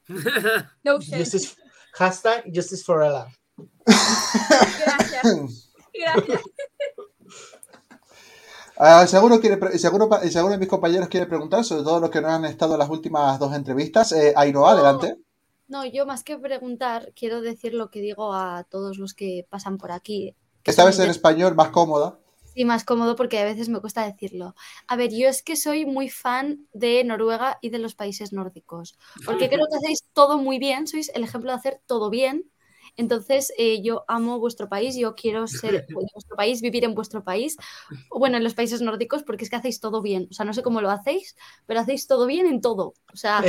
<laughs> No. Justice, hashtag Justice for Ella. Gracias. <laughs> Gracias. Ah, seguro, quiere, seguro, seguro mis compañeros quieren preguntar, sobre todo los que no han estado en las últimas dos entrevistas. Eh, Ainhoa, adelante. No, yo más que preguntar, quiero decir lo que digo a todos los que pasan por aquí. que Esta vez en español, más cómoda. Sí, más cómodo porque a veces me cuesta decirlo. A ver, yo es que soy muy fan de Noruega y de los países nórdicos, porque creo que hacéis todo muy bien, sois el ejemplo de hacer todo bien. Entonces, eh, yo amo vuestro país, yo quiero ser <laughs> de vuestro país, vivir en vuestro país, o bueno, en los países nórdicos, porque es que hacéis todo bien. O sea, no sé cómo lo hacéis, pero hacéis todo bien en todo. O sea,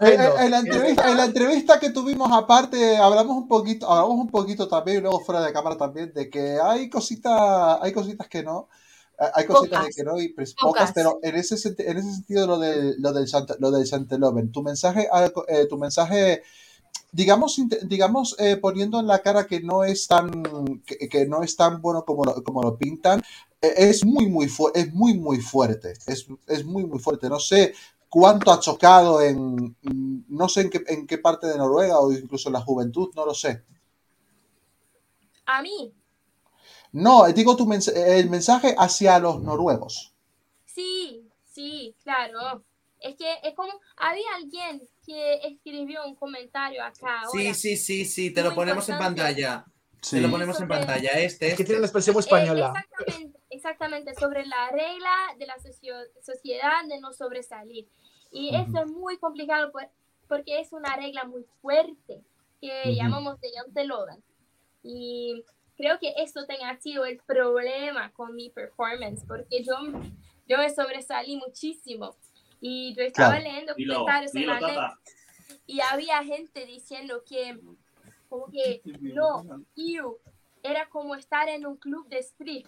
<laughs> En, la entrevista, en la entrevista que tuvimos aparte, hablamos un poquito, hablamos un poquito también, y luego fuera de cámara también, de que hay cositas, hay cositas que no, eh, hay cositas de que no y Pocas. pocas, pero en ese en ese sentido lo del lo del Sant- lo del Santeloven, tu mensaje, eh, tu mensaje, digamos, digamos eh, poniendo en la cara que no es tan, que, que no es tan bueno como lo, como lo pintan, eh, es muy muy es muy muy fuerte, es, es muy muy fuerte. No sé cuánto ha chocado en, mm, no sé en qué, en qué parte de Noruega o incluso en la juventud, no lo sé. A mí, No, digo tu mens- el mensaje hacia los noruegos. sí, sí, claro. Es que es como, había alguien que escribió un comentario acá. Sí, ahora. sí, sí, sí, te lo ponemos en importante. pantalla. Sí. Te lo ponemos en pantalla. Este, Es que este. tiene una expresión Eh, española. exactamente, exactamente, sobre la regla de la socio- sociedad de no sobresalir. Y eso es muy complicado por- porque es una regla muy fuerte que Ujú. llamamos de Jan Logan. Y creo que eso tenga sido el problema con mi performance, porque yo, yo me sobresalí muchísimo. Y yo estaba Claro. leyendo Dilo, comentarios en dilo, la net Tata. y había gente diciendo que como que no, ew, era como estar en un club de street.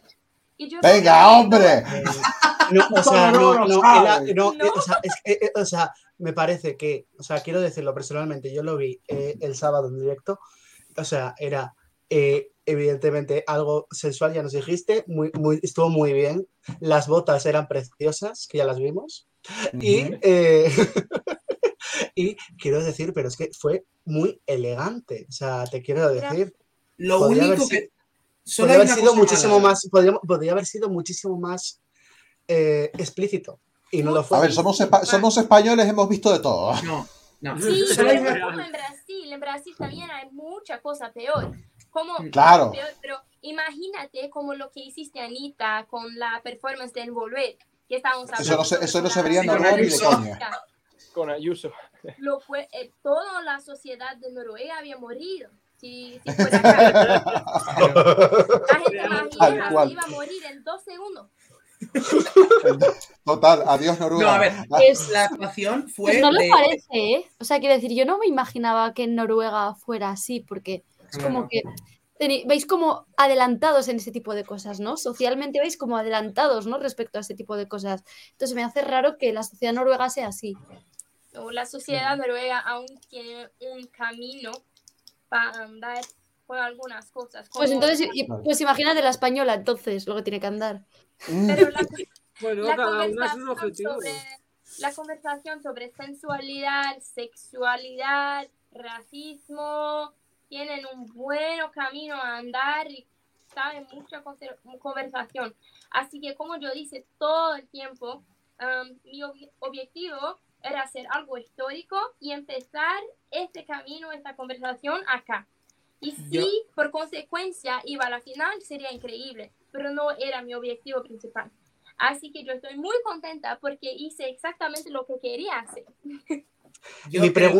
Y yo ¡Venga, hombre! <laughs> No, o sea, ¿Cómo no, no era- no, No. eh, o, sea, es eh, o sea, me parece que, o sea, quiero decirlo personalmente, yo lo vi eh, el sábado en directo, o sea, era eh, evidentemente algo sensual, ya nos dijiste, muy, muy, estuvo muy bien, las botas eran preciosas, que ya las vimos, y, Ujú. eh, <laughs> y quiero decir, pero es que fue muy elegante, o sea, te quiero decir, Lo podría haber único sido- que. Solo podría haber sido muchísimo más, podría, podría haber sido muchísimo más eh, explícito, y no lo fue. A ver, somos, espa- somos españoles, hemos visto de todo. No, no. Sí, pero una- como en Brasil, en Brasil también hay mucha cosa peor. Como, Claro. peor, pero imagínate como lo que hiciste Anita con la performance de Envolver, Eso no se, eso no se vería en Noruega ni de coña. Con Ayuso. Lo fue, eh, toda la sociedad de Noruega había morido. Si, si fuera <laughs> acá. La gente más vieja iba a morir en dos segundos. Total, adiós Noruega. No, a ver, Ah, Es- la actuación fue. Pues no lo de- parece, ¿eh? O sea, quiero decir, yo no me imaginaba que en Noruega fuera así, porque es No, como no. que veis como adelantados en ese tipo de cosas, ¿no? Socialmente veis como adelantados, ¿no? Respecto a ese tipo de cosas. Entonces me hace raro que la sociedad noruega sea así. La sociedad noruega aún tiene un camino para andar por algunas cosas. Pues entonces, pues imagínate la española, entonces, lo que tiene que andar. Pero la, <laughs> Bueno, la cada uno a sus conversación objetivos. sobre la conversación sobre sensualidad, sexualidad, racismo, tienen un buen camino a andar y saben mucha conversación. Así que como yo dice todo el tiempo, um, mi ob- objetivo era hacer algo histórico y empezar este camino, esta conversación acá. Y si Yo- por consecuencia iba a la final, sería increíble, pero no era mi objetivo principal. Así que yo estoy muy contenta porque hice exactamente lo que quería hacer. <laughs> yo Mi mira,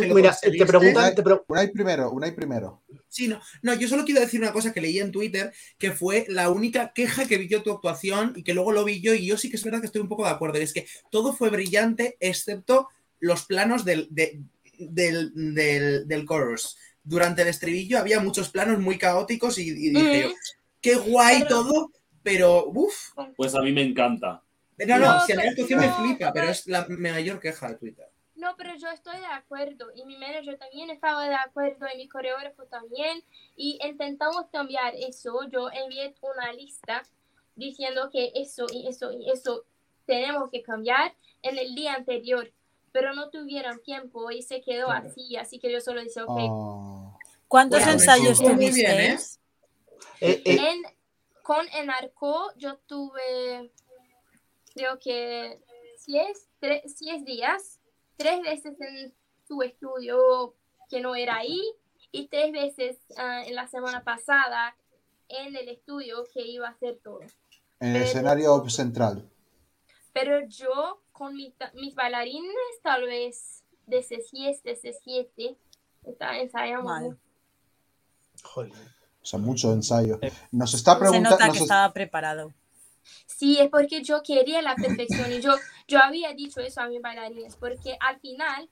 te preguntan, te pre- Una y primero, una y primero. Sí, no, no, yo solo quiero decir una cosa que leí en Twitter, que fue la única queja que vi yo de tu actuación y que luego lo vi yo y yo sí que es verdad que estoy un poco de acuerdo. Y es que todo fue brillante excepto los planos del, de- del, del, del chorus. Durante el estribillo había muchos planos muy caóticos y, y dije yo, qué guay Pero- todo, pero uff. Pues a mí me encanta. No, no, No, si a mí la actuación me no, flipa, pero es la mayor queja de Twitter. No, pero yo estoy de acuerdo y mi manager también estaba de acuerdo y mi coreógrafo también y intentamos cambiar eso. Yo envié una lista diciendo que eso y eso y eso tenemos que cambiar en el día anterior, pero no tuvieron tiempo y se quedó Claro. así, así que yo solo dije, ok. Oh. ¿Cuántos Bueno, ensayos tuvisteis? eh, eh, En, con Enarco yo tuve, creo que 10 10 días, tres veces en su estudio que no era ahí y tres veces ah, en la semana pasada en el estudio que iba a hacer todo. En el escenario central. Pero yo con mi mis bailarines tal vez desde 10, desde 7, ensayamos Vale. joder. O sea, mucho ensayo. Nos está Se preguntando. nota que estaba preparado. Sí, es porque yo quería la perfección y yo, yo había dicho eso a mis bailarines, porque al final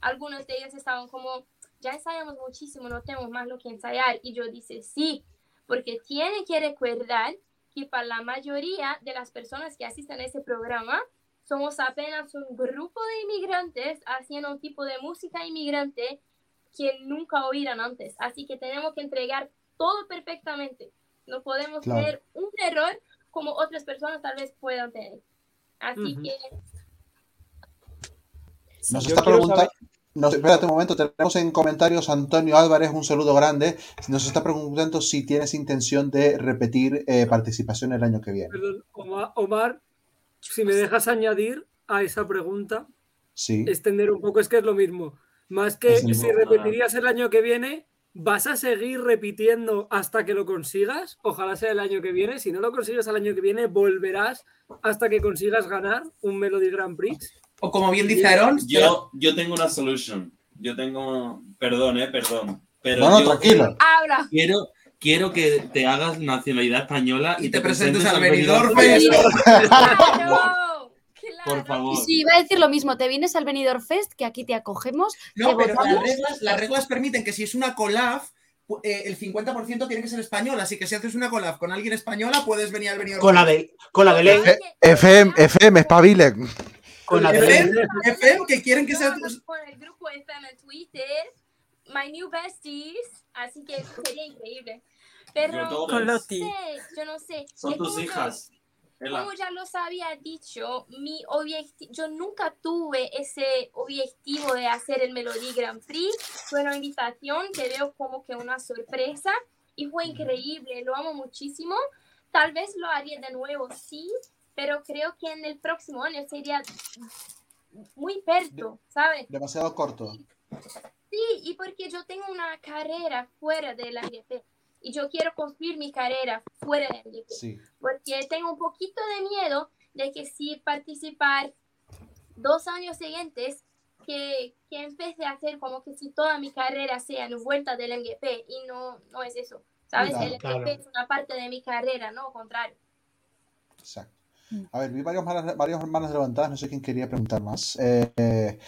algunos de ellos estaban como, ya ensayamos muchísimo, no tenemos más lo que ensayar. Y yo dije, sí, porque tienen que recordar que para la mayoría de las personas que asisten a ese programa, somos apenas un grupo de inmigrantes haciendo un tipo de música inmigrante que nunca oíran antes. Así que tenemos que entregar todo perfectamente. No podemos Claro. tener un error como otras personas tal vez puedan tener. Así que Nos está preguntando. Nos, espérate un momento, tenemos en comentarios Antonio Álvarez, un saludo grande. Nos está preguntando si tienes intención de repetir eh, participación el año que viene. Perdón, Omar, Omar, si me dejas añadir a esa pregunta, Sí. extender un poco, es que es lo mismo. Más que si repetirías el año que viene, ¿vas a seguir repitiendo hasta que lo consigas? Ojalá sea el año que viene. Si no lo consigues el año que viene, volverás hasta que consigas ganar un Melody Grand Prix. O como bien dice Aaron, Yo, yo tengo una solution. Yo tengo. Perdón, eh, perdón. Pero No, no, yo tranquilo. Ahora. Quiero, quiero que te hagas nacionalidad española y, te presentes al Benidorm <laughs> Por favor. Sí, iba a decir lo mismo. Te vienes al Benidorm Fest, que aquí te acogemos. No, te pero las reglas, las reglas permiten que si es una collab, eh, el 50% tiene que ser español. Así que si haces una collab con alguien española, puedes venir al Benidorm Con, Fest. Con Adelén. F- FM, FM, espabilen. Con FM, Adelén. FM, que quieren que sea... Con el grupo FM en Twitter, my new besties, así que sería increíble. Pero Yo no sé, yo no sé. Son tus hijas. Como ya los había dicho, mi yo nunca tuve ese objetivo de hacer el Melody Grand Prix. Fue una invitación que veo como que una sorpresa y fue increíble, lo amo muchísimo. Tal vez lo haría de nuevo, sí, pero creo que en el próximo año sería muy perto, ¿sabes? Demasiado corto. Sí, y porque yo tengo una carrera fuera del MGP y yo quiero construir mi carrera fuera del MGP Sí. porque tengo un poquito de miedo de que si participar dos años siguientes, que, que empecé a hacer como que si toda mi carrera sea en vuelta del MGP y no, no es eso, ¿sabes? Claro, el MGP claro. es una parte de mi carrera, no, al contrario. Exacto. A ver, vi varias manos, varias manos levantadas, no sé quién quería preguntar más. Eh, eh,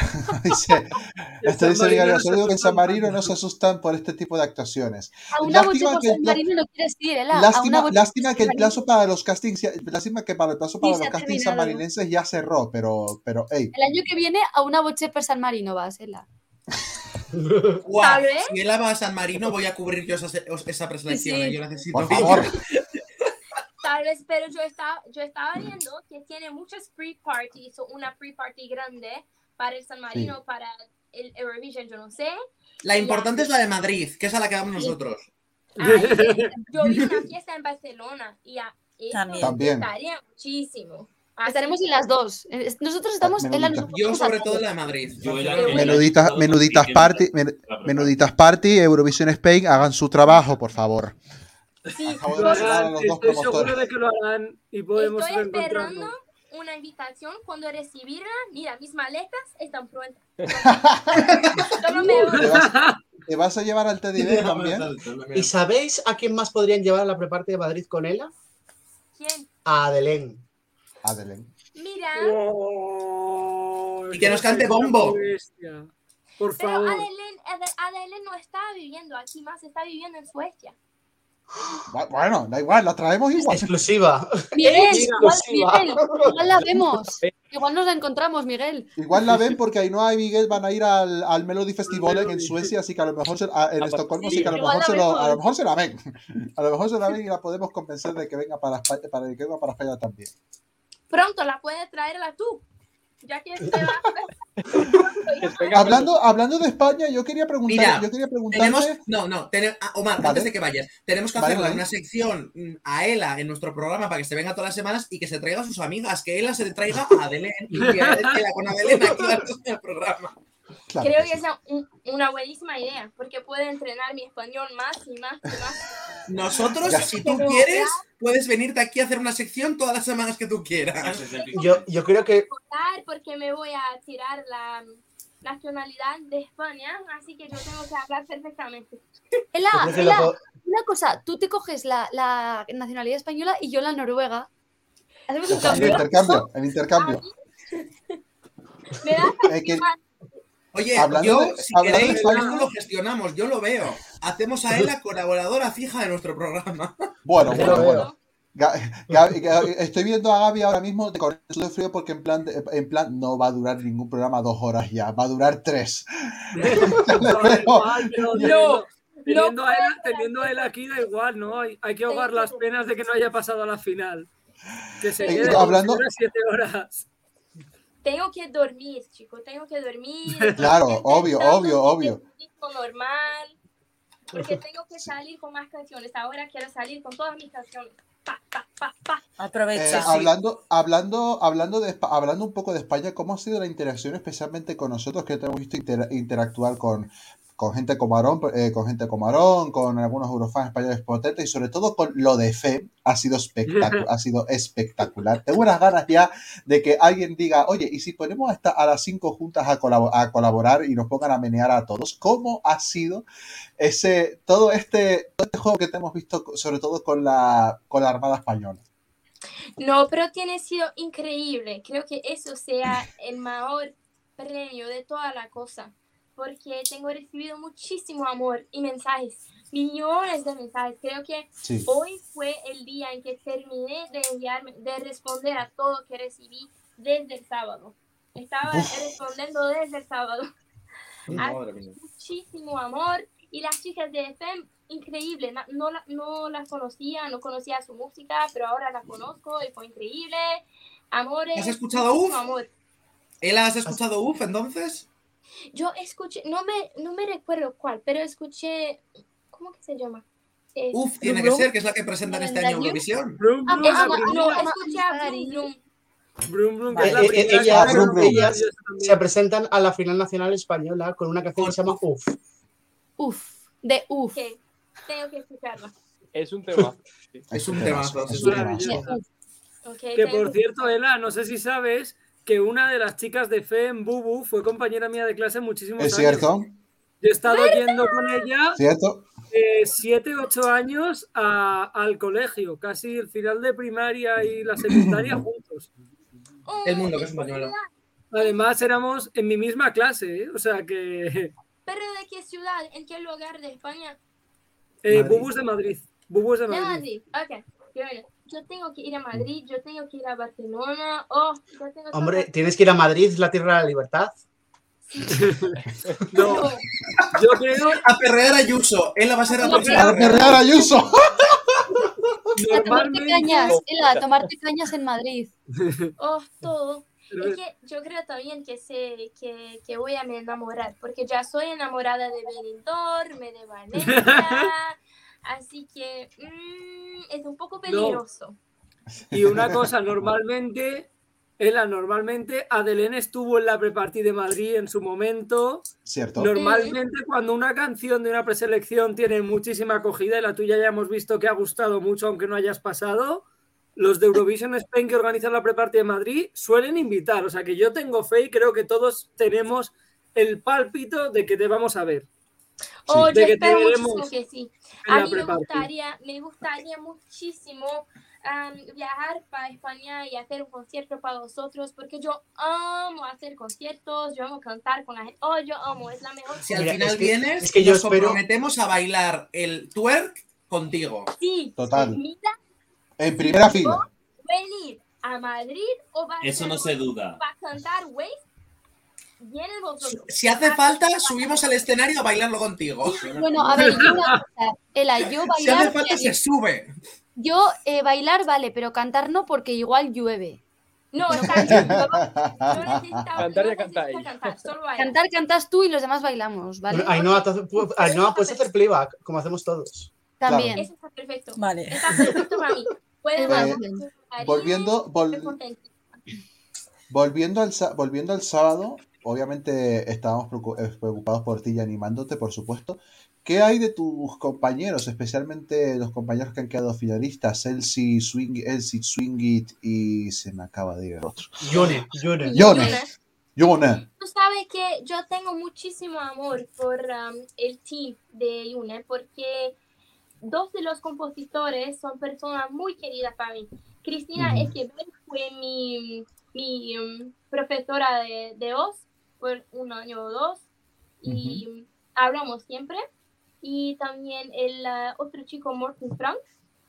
<laughs> dice, <laughs> esto dice Marino Vigario, no que en San asustan Marino no se asustan por este tipo de actuaciones. A una boche Lástima que el San Marino no quieres ir, Ela. A una Lástima, lástima que el plazo para los castings, lástima que para el plazo para Sí, los castings sanmarinenses ya cerró, pero, pero, hey, El año que viene a una boche per San Marino vas, Ela. <laughs> Guau, Tal vez. si él va a San Marino, voy a cubrir yo esa, esa preselección. Sí, sí. eh, Yo necesito. por favor. Tal vez, pero yo estaba, yo estaba viendo que tiene muchas pre-parties o una pre-party grande para el San Marino, para el Eurovision, yo no sé. La importante es la de Madrid, que es a la que vamos nosotros. Ay, <laughs> yo vi una fiesta en Barcelona y a eso También. También. gustaría muchísimo. Estaremos en las dos. Eh, Nosotros estamos, Menudita. nosotros Yo, sobre todo, todo. la de Madrid. Menuditas, menuditas party, la menuditas party, Eurovisión Spain, hagan su trabajo, por favor. Sí, estoy seguro de que lo harán y podemos estoy esperando. Una invitación cuando recibirla. Mira, mis maletas están prontas. <laughs> Solo me ¿Te vas, te vas a llevar al Teddy Bear también? ¿Y sabéis a quién más podrían llevar a la preparte de Madrid con ella? ¿Quién? A Adelén. Adelén. Mira, Oh, Y que nos cante Bombo. Por pero favor. Adelen, Ade- Adelen no está viviendo aquí más, está viviendo en Suecia. Bu- Bueno, da igual, la traemos igual. Exclusiva. Miguel, igual. Miguel, igual la vemos. Igual nos la encontramos, Miguel. Igual la ven porque Ainhoa y Miguel van a ir al, al Melody Festival en, en Suecia, así que a lo mejor se- a- en Estocolmo, sí, así que a lo, mejor la se lo, a vemos. lo mejor se la ven. A lo mejor se la ven y la podemos convencer de que venga para España, para que venga para España también. Pronto la puedes traerla tú. Ya que se va. <laughs> Hablando, hablando de España, yo quería preguntar, Mira, yo quería Tenemos, no, no, tene- ah, Omar, Vale. antes de que vayas, tenemos que Vale, hacerle vale. una sección mm, a Ela en nuestro programa para que se venga todas las semanas y que se traiga a sus amigas, que Ela se traiga a Adelén y que Ela con Adelén aquí en el programa. Claro Creo que que sí. es un- una buenísima idea, porque puede entrenar mi español más y más y más. Nosotros, Ya. si tú Pero- quieres, puedes venirte aquí a hacer una sección todas las semanas que tú quieras. Yo, yo creo que porque me voy a tirar la nacionalidad de España, así que yo tengo que hablar perfectamente. Ela, Ela, una cosa, tú te coges la, la nacionalidad española y yo la noruega. Hacemos un El cambio. intercambio, el intercambio. <laughs> Me da Eh, que- Oye, Hablando yo, de- si de queréis, España- esto lo gestionamos, yo lo veo. Hacemos a Ela colaboradora fija de nuestro programa. <laughs> Bueno, bueno, bueno. Estoy viendo a Gaby ahora mismo con el sudor frío porque en plan, de- en plan no va a durar ningún programa dos horas ya, va a durar tres. <laughs> No, teniendo- no a él, teniendo a él aquí da igual, ¿no? Hay, hay que ahogar las penas de que no haya pasado a la final. Que se Eh, quede hablando- hablando... siete horas. Tengo que dormir, chicos, tengo que dormir. <laughs> Claro, obvio, obvio, obvio. normal, porque tengo que salir con más canciones. Ahora quiero salir con todas mis canciones. Aprovecha. Eh, hablando, hablando, hablando, de, Espa- hablando un poco de España, ¿cómo ha sido la interacción especialmente con nosotros que te hemos visto inter- interactuar con, con gente como Aarón, eh, con gente como Aarón, con algunos eurofans españoles potentes y sobre todo con lo de FEM? Ha sido, <laughs> ha sido espectacular. Tengo unas ganas ya de que alguien diga, oye, ¿y si ponemos hasta a las cinco juntas a colaborar y nos pongan a menear a todos? ¿Cómo ha sido ese, todo este, todo este juego que te hemos visto, sobre todo con la, con la Armada Española? No, pero tiene sido increíble. Creo que eso sea el mayor premio de toda la cosa. Porque tengo recibido muchísimo amor y mensajes, millones de mensajes. Creo que Sí. hoy fue el día en que terminé de enviarme, de responder a todo que recibí desde el sábado. Estaba Uf. respondiendo desde el sábado. Muchísimo amor y las chicas de FM increíble no, la- no las conocía no conocía su música pero ahora la conozco y fue increíble amores ¿Has escuchado Uf? amor ¿Él has escuchado UF entonces? Yo escuché no me no me recuerdo cuál pero escuché cómo que se llama Es- UF tiene que ser, que es la que presentan este año Eurovisión. Ah, Brum, es- Brum, no escuché a Eh, eh, primera ellas, se presentan a la final nacional española con una canción que se llama Uf. Uf, de uf. tengo que escucharla Es un tema. <laughs> Es un temazo. Es Que por cierto, Ela, no sé si sabes que una de las chicas de FE en Bubu fue compañera mía de clase muchísimos ¿Es años. cierto? Yo he estado yendo con ella ¿Cierto? eh, siete, ocho años a- al colegio, casi el final de primaria y la secundaria <clears throat> juntos. El mundo que es española. Además, éramos en mi misma clase, ¿eh? o sea que <laughs> pero de qué ciudad en qué lugar de España eh, Madrid. Bubu es de Madrid. Bubu es de De Madrid. Madrid, ok. qué bueno. Yo tengo que ir a Madrid, yo tengo que ir a Barcelona. Oh, yo tengo Hombre, tienes que ir a Madrid, la tierra de la libertad. <laughs> No, yo creo. A perrear a Ayuso. Él la va a ser la No, próxima. ¡A perrear a Ayuso! <laughs> A tomarte cañas, Ela, a tomarte cañas en Madrid. <laughs> Oh, todo. Pero Es que yo creo también que sé que, que voy a me enamorar, porque ya soy enamorada de Benidorm, de Valencia, así que mm, es un poco peligroso. Y una cosa, normalmente, Ela, normalmente Adelén estuvo en la prepartida de Madrid en su momento. Cierto. Normalmente cuando una canción de una preselección tiene muchísima acogida y la tuya ya hemos visto que ha gustado mucho aunque no hayas pasado, los de Eurovision Spain que organizan la prepartida de Madrid suelen invitar. O sea que yo tengo fe y creo que todos tenemos el pálpito de que te vamos a ver. Oh, De yo que te espero veremos que sí. A mí me gustaría, me gustaría muchísimo am, viajar para España y hacer un concierto para vosotros, porque yo amo hacer conciertos, yo amo cantar con la gente. Oh, yo amo, es la mejor Si al Mira, final es que- vienes, es que yo nos espero- comprometemos a bailar el twerk contigo. Sí, Total. mira, En primera fila. venir a Madrid o Barcelona Eso no se duda. para cantar. Si hace falta, subimos al escenario a bailarlo contigo. Bueno, a ver, yo una cosa, Ela, yo Si hace bailar, falta, se sube. yo eh, bailar vale, pero cantar no porque igual llueve. No, cantar, yo necesito, Cantar no ya ella. cantar, bailar. Cantas tú y los demás bailamos, ¿vale? Ainhoa, Ainhoa, puedes hacer playback, como hacemos todos. También. Eso está perfecto. Vale. Está perfecto para mí. Puedes bailar cariño, Volviendo, vol- volviendo, al, volviendo al sábado, obviamente estábamos eh, preocupados por ti y animándote, por supuesto. ¿Qué hay de tus compañeros, especialmente los compañeros que han quedado finalistas? Elsie, Swing, Elsie Swingit y se me acaba de ir el otro. Yone, Yone. Yone. Yone. Tú sabes que yo tengo muchísimo amor por um, el team de Yune porque dos de los compositores son personas muy queridas para mí. Cristina Ujú. Esquivel fue mi, mi um, profesora de, de voz por un año o dos y um, hablamos siempre. Y también el uh, otro chico, Morten Frank,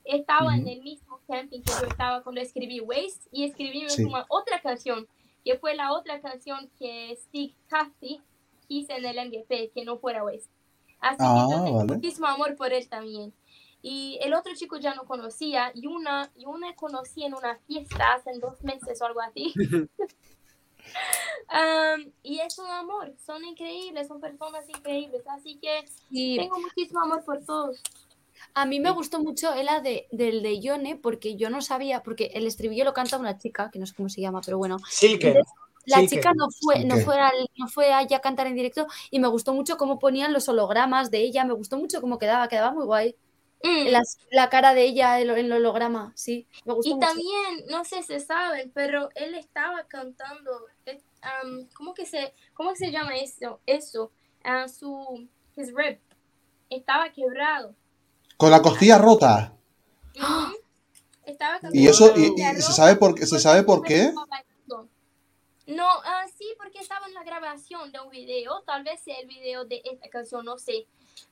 estaba en Ujú. el mismo camping que yo estaba cuando escribí Waste y escribimos Sí. una otra canción que fue la otra canción que Stig Cathy hizo en el MVP, que no fuera Waste. Así Ah, que yo tengo vale. muchísimo amor por él también. Y el otro chico ya no conocía, y una, y una conocí en una fiesta hace dos meses o algo así. <laughs> Um, y es un amor, son increíbles, son personas increíbles, así que Sí. tengo muchísimo amor por todos. A mí me gustó mucho la de, del de Yone porque yo no sabía, porque el estribillo lo canta una chica, que no sé cómo se llama, pero bueno. La chica no fue, no fue, al- no fue allá a cantar en directo y me gustó mucho cómo ponían los hologramas de ella, me gustó mucho cómo quedaba, quedaba muy guay. Mm. Las- la cara de ella en el holograma, sí, me gustó Y mucho. también, no sé si saben, pero él estaba cantando, um, ¿cómo que se, cómo que se llama eso? Eso, Ah, su, his rib, estaba quebrado. Con la costilla rota. Ujú. Estaba cantando. Y eso, y, la y se sabe por qué, se sabe por qué. No, ah, sí, porque estaba en la grabación de un video, tal vez sea el video de esta canción, no sé.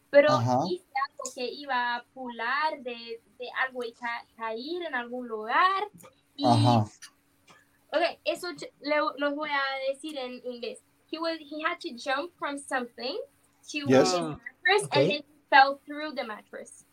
Pero Ajá. hice algo que iba a pular de, de algo y ca- caer en algún lugar. Y, Ajá. ok, eso le, los voy a decir en inglés. He, was, he had to jump from something to Yes. his mattress Okay. and then he fell through the mattress.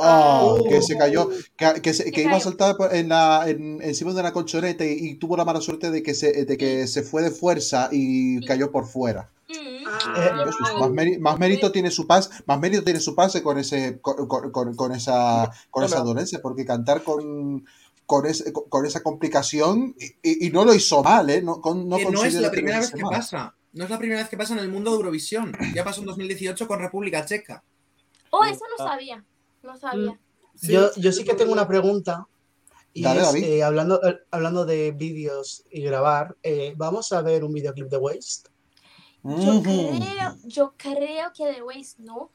Oh, que se cayó, que, que, se- que iba a saltar en la, en, encima de una colchoneta y, y tuvo la mala suerte de que se, de que se fue de fuerza y cayó por fuera. Mm. Eh, Pues, más, meri- más mérito tiene su pas, más mérito tiene su pase con ese, con, con- con- esa, con esa dolencia, porque cantar con, con, ese- con- con esa complicación y, y- y no lo hizo mal, ¿eh? No, con- no que no es la primera vez que mal. pasa. No es la primera vez que pasa en el mundo de Eurovisión. Ya pasó en 2018 con República Checa. Oh, eso no sabía. No sabía. Yo, yo sí que tengo una pregunta. Y Dale, es, David. eh, hablando, eh, hablando de vídeos y grabar, eh, ¿vamos a ver un videoclip de Waste? Yo creo, yo creo que The Waste no,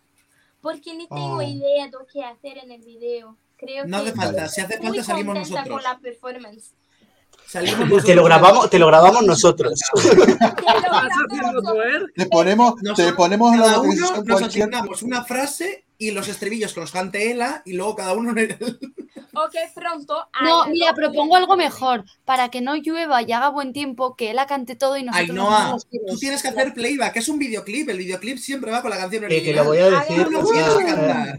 porque ni tengo Oh. idea de lo que hacer en el video. Creo No hace falta. Si hace falta, salimos nosotros. con la performance. Salimos <laughs> Te lo grabamos, te lo grabamos nosotros. ¿Estás haciendo twerk? Te ponemos, te ponemos en la uno nos cualquier. asignamos una frase y los estribillos que los cante Ela y luego cada uno. <laughs> Ok, pronto. No, mira, propongo algo mejor. Para que no llueva y haga buen tiempo, que él la cante todo y nosotros nos Ainhoa, hacemos tú tienes que hacer playback, es un videoclip. El videoclip siempre va con la canción Eh, original. que lo voy a decir. No o que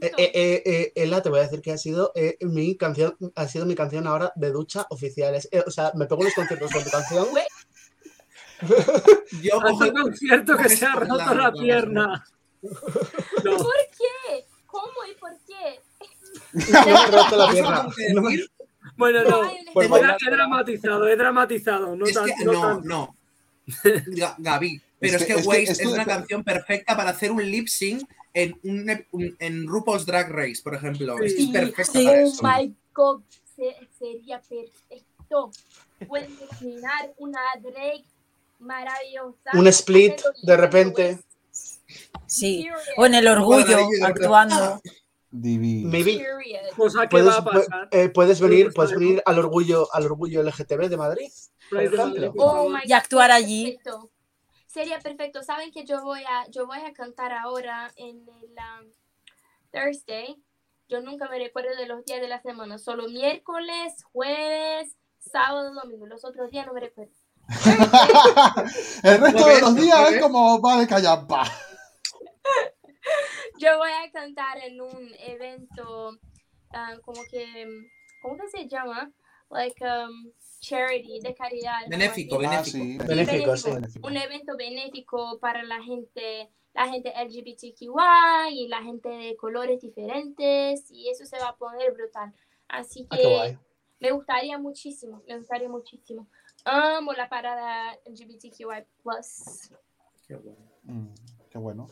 eh, eh, eh, eh, Ela, te voy a decir que ha sido eh, mi canción, ha sido mi canción ahora de ducha oficiales. Eh, o sea, me pego unos conciertos con tu canción. <laughs> Yo un concierto que se ha roto la no, pierna. No. ¿Por qué? ¿Cómo y por qué? No <laughs> me he roto la ¿Eso pierna. que No me-? Bueno, no. Pues He, dramatizado, he dramatizado. No Es tan- que, no no, tanto. no. Ga- Gaby, <laughs> pero Es es que- que, es que es una canción perfecta para hacer un lip sync en, un, un- en RuPaul's Drag Race, por ejemplo. Sí. Es que perfecta Sí, para oh eso. my god, se- sería perfecto. Pueden imaginar una Drake maravillosa. Un split de repente. Sí. O en el orgullo, actuando. Divino. Maybe Period. Cosa que puedes, va a pasar. eh, puedes Me venir, puedes venir al orgullo, al orgullo LGTB de Madrid. Oh my Y God, actuar sería allí. perfecto. Sería perfecto. Saben que yo voy a, yo voy a cantar ahora en el um, Thursday. Yo nunca me recuerdo de los días de la semana. Solo miércoles, jueves, sábado, domingo. Los otros días no me recuerdo. <laughs> El resto de los días es como va de callampa. <laughs> Yo voy a cantar en un evento ah, como que, ¿cómo que se llama? Like um, charity, de caridad. Benéfico, así. Ah, benéfico. sí. Benéfico, sí. Benéfico. un evento benéfico para la gente, la gente LGBTQI y la gente de colores diferentes y eso se va a poner brutal. Así Ah, que me gustaría muchísimo, me gustaría muchísimo. Amo la parada LGBTQI+. Qué bueno. Mm, qué bueno.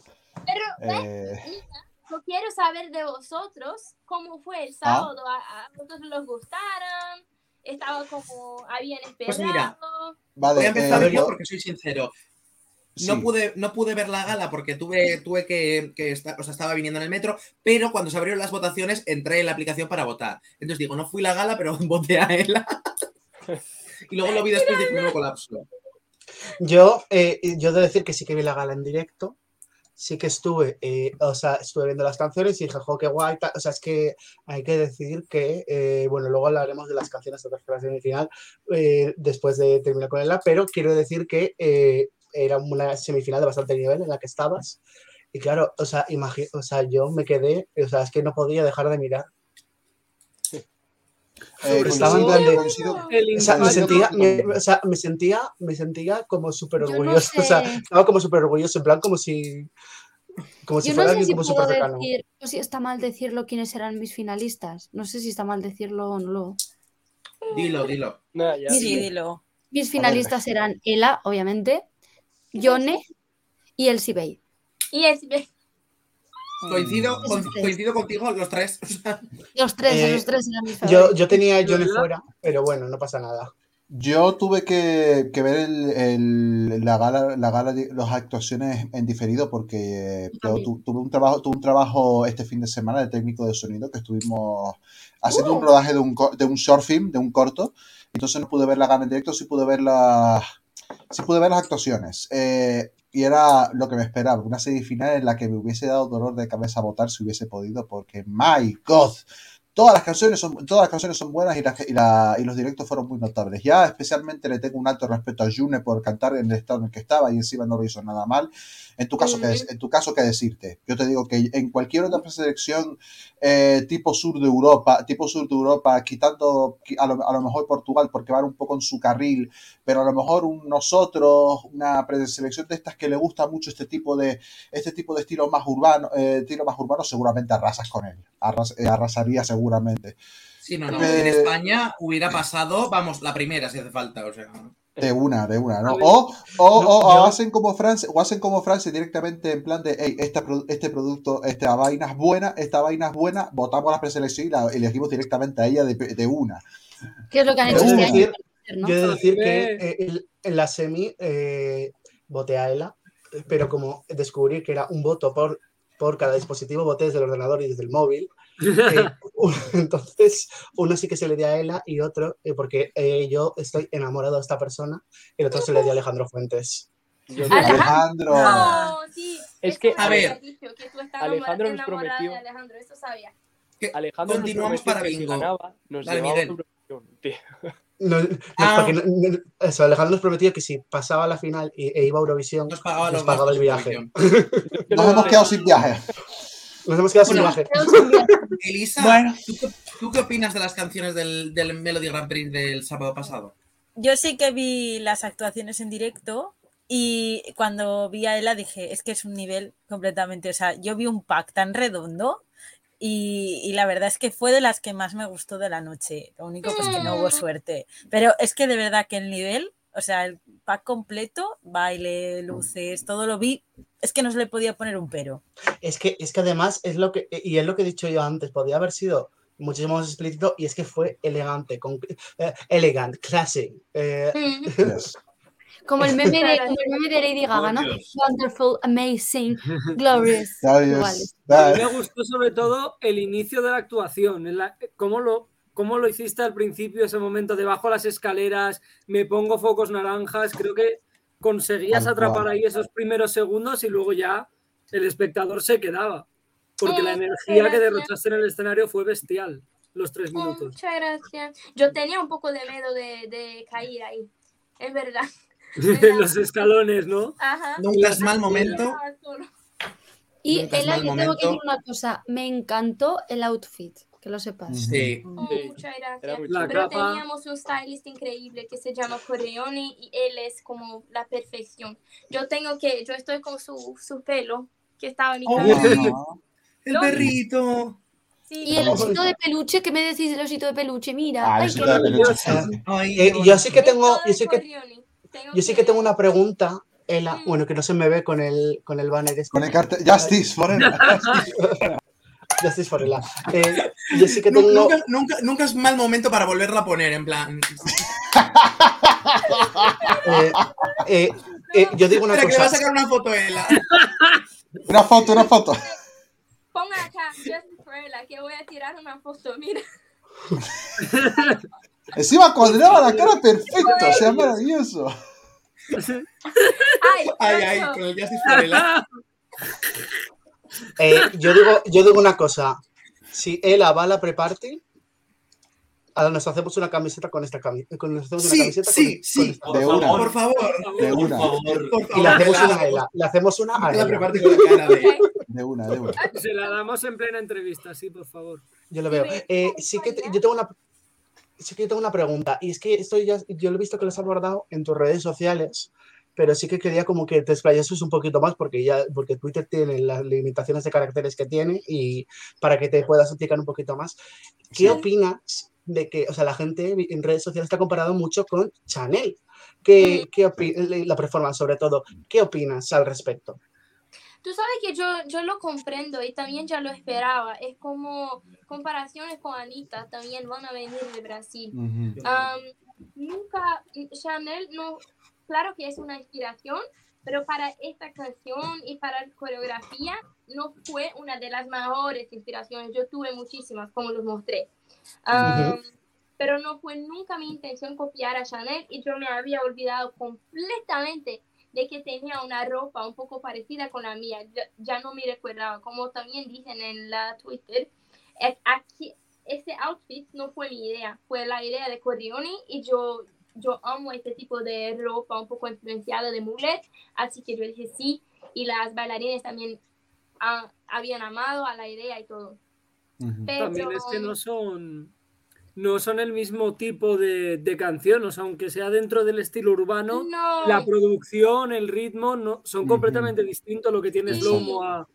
Pero Eh, yo quiero saber de vosotros cómo fue el Ah. sábado. ¿A, a vosotros les gustaron? ¿Estaba como habían esperado? Pues mira, vale, Voy a empezar eh, yo yo- porque soy sincero. sí. No pude, no pude ver la gala porque tuve, tuve que, que estar, o sea, estaba viniendo en el metro, pero cuando se abrieron las votaciones entré en la aplicación para votar. Entonces digo, no fui la gala, pero <laughs> voté a ella. y luego lo vi después de que me colapso. Yo, eh, yo de decir que sí que vi la gala en directo. Sí que estuve, eh, o sea, estuve viendo las canciones y dije, jo, qué guay. tal". O sea, es que hay que decir que, eh, bueno, luego hablaremos de las canciones de tercera semifinal eh, después de terminar con ella, pero quiero decir que eh, era una semifinal de bastante nivel en la que estabas. Y claro, o sea, o sea, yo me quedé, o sea, es que no podía dejar de mirar. Eh, Estaba en coincido- plan de- coincido- El O sea, me sentía, me, o sea, me sentía, me sentía como súper Yo no orgulloso. <laughs> O sea, sé. estaba como súper orgulloso, en plan como si, Como si Yo no fuera sé alguien si como puedo súper cercano. decir, o si está mal decirlo quiénes serán mis finalistas. No sé si está mal decirlo o no. lo- Dilo, dilo. Ya. Mis, Sí, dilo. mis finalistas serán Ela, obviamente, Yone y Elsie Bay. Y es Coincido, con- tres. coincido contigo los tres. Los tres, Eh, esos tres Yo, yo tenía a Johnny ¿Verdad? fuera, pero bueno, no pasa nada. Yo tuve que, que ver el, el- la gala, la gala de las actuaciones en diferido porque eh, yo tu- tuve un trabajo, tuve un trabajo este fin de semana de técnico de sonido que estuvimos haciendo un rodaje de un, de un short film, de un corto. Entonces no pude ver la gala en directo, sí pude ver las, sí pude ver las actuaciones. Eh, y era lo que me esperaba, una serie final en la que me hubiese dado dolor de cabeza votar si hubiese podido, porque my God, todas las canciones son, todas las canciones son buenas y, y, la- y los directos fueron muy notables. Ya especialmente le tengo un alto respeto a June por cantar en el estado en el que estaba y encima no lo hizo nada mal. En tu caso, ¿qué, Ujú. des- en tu caso, ¿qué decirte? Yo te digo que en cualquier otra preselección eh, tipo sur de Europa, tipo sur de Europa, quitando qui- a lo, a lo mejor Portugal porque van un poco en su carril, pero a lo mejor un- nosotros, una preselección de estas que le gusta mucho este tipo de, este tipo de estilo más urbano, eh, estilo más urbano, seguramente arrasas con él. Arras- eh, arrasaría seguramente. Sí, no, no. Eh, En España hubiera pasado, vamos, la primera si hace falta, o sea. De una, de una, ¿no? O, o, no, o- yo- hacen como Francia, o hacen como Francia directamente en plan de, hey, esta, este producto, esta vaina es buena, esta vaina es buena, votamos la preselección y la elegimos directamente a ella de, de una. ¿Qué es lo que han hecho este año? yo he de decir que Eh. eh, el- en la semi eh, voté a Ela, pero como descubrí que era un voto por, por cada dispositivo, voté desde el ordenador y desde el móvil. Eh, <laughs> entonces, uno sí que se le dio a Ela y otro, eh, porque eh, yo estoy enamorado de esta persona, y el otro se le dio a Alejandro Fuentes. Yo- Alejandro. Oh, sí. Es que- a ver. que tú Alejandro nos prometió- de Alejandro, eso sabía. que Alejandro continuamos para que si bingo. ganaba, nos Dale, Miguel. No, no, Ah. no- no- eso, Alejandro nos prometió que si pasaba a la final y- e iba a Eurovisión, Nos pagaba nos pagaba el viaje. <laughs> <laughs> Nos no hemos quedado sin viaje. Nos hemos quedado sin Bueno, viaje. Elisa, Bueno. ¿tú, qué- tú qué opinas de las canciones del, del Melody Grand Prix del sábado pasado? Yo sí que vi las actuaciones en directo y cuando vi a Ella dije, es que es un nivel completamente, o sea, yo vi un pack tan redondo y, y la verdad es que fue de las que más me gustó de la noche. Lo único pues que no hubo suerte. Pero es que de verdad que el nivel, o sea, el pack completo, baile, luces, todo lo vi, es que no se le podía poner un pero. Es que, es que además es lo que, y es lo que he dicho yo antes, podía haber sido muchísimo más explícito y es que fue elegante, con, eh, elegant, classy. eh, Mm. <laughs> Yes. Como el meme de, como el meme de Lady Gaga, ¿no? Wonderful, amazing, <laughs> glorious. That Igual. is- A mí me gustó sobre todo el inicio de la actuación, en la- cómo, lo, cómo lo hiciste al principio, ese momento de bajo las escaleras, me pongo focos naranjas, creo que conseguías atrapar cual. ahí esos primeros segundos y luego ya el espectador se quedaba, porque la energía que derrochaste en el escenario fue bestial, los tres Oh, minutos. muchas gracias. Yo tenía un poco de miedo de, de caer ahí. Es verdad. <laughs> los escalones, ¿no? Ajá. Nunca es mal momento. Y Nunca yo tengo que decir una cosa, me encantó el outfit, que lo sepas. Sí. Oh, Sí. muchas gracias. La. Pero capa. teníamos un stylist increíble que se llama Corleone y él es como la perfección. Yo tengo que, yo estoy con su, su pelo que estaba en mi Oh, cabeza. <laughs> El perrito. Sí, Y el osito de peluche, ¿qué me decís del osito de peluche? Mira, Ah, ay, de peluche. Ay, eh, yo sí que tengo, yo sí que, yo sí que tengo una pregunta, Ela, bueno, que no se me ve con el, con el banner este. Con el cartel. Justice, Forever. <laughs> Justice for Ela. Eh, yo sí que Nu- tengo, Nunca, nunca, nunca es mal momento para volverla a poner, en plan. <laughs> eh, eh, eh, yo digo una Espera, que le va a cosa, sacar una foto Ela. Una foto, una foto. Ponga acá, just for Ella, que voy a tirar una foto, mira. <laughs> Encima cuadraba la cara perfecto, o sea, maravilloso. Ay, Ay, ay, con el Justice for. Eh, yo digo, yo digo una cosa, si Ela va a la pre-party, ahora nos hacemos una camiseta con esta camiseta, con, nos hacemos una Sí, camiseta sí, con- con sí. esta- De una. Por favor. De Por una, favor. Por y favor. le hacemos una a Ela, le hacemos una a La Ela. preparte con la cara de. de una, de una. Se la damos en plena entrevista, sí, por favor. Yo lo veo. Dime, Eh, sí que te- yo tengo una sí que yo tengo una pregunta y es que esto ya yo lo he visto que lo has abordado en tus redes sociales, pero sí que quería como que te explayases un poquito más porque ya porque Twitter tiene las limitaciones de caracteres que tiene y para que te puedas explicar un poquito más. ¿Qué Sí. opinas de que, o sea, la gente en redes sociales está comparado mucho con Chanel? ¿Qué, qué opi- la performance sobre todo? ¿Qué opinas al respecto? Tú sabes que yo, yo lo comprendo y también ya lo esperaba. Es como comparaciones con Anita también van a venir de Brasil. Ujú. Am, nunca, Chanel no, claro que es una inspiración, pero para esta canción y para la coreografía no fue una de las mejores inspiraciones. Yo tuve muchísimas, como los mostré. Am, Ujú. Pero no fue nunca mi intención copiar a Chanel y yo me había olvidado completamente de que tenía una ropa un poco parecida con la mía. Ya, ya no me recordaba, como también dicen en la Twitter, eh, aquí, ese outfit no fue mi idea, fue la idea de Corrione y yo, yo amo este tipo de ropa un poco influenciada de Mugler, así que yo dije sí y las bailarines también ah, habían amado a la idea y todo. Pero, También es que no son no son el mismo tipo de, de canción, o sea, aunque sea dentro del estilo urbano, No. la producción, el ritmo, no, son completamente distintos lo que tiene Sí. Slow-Mo a...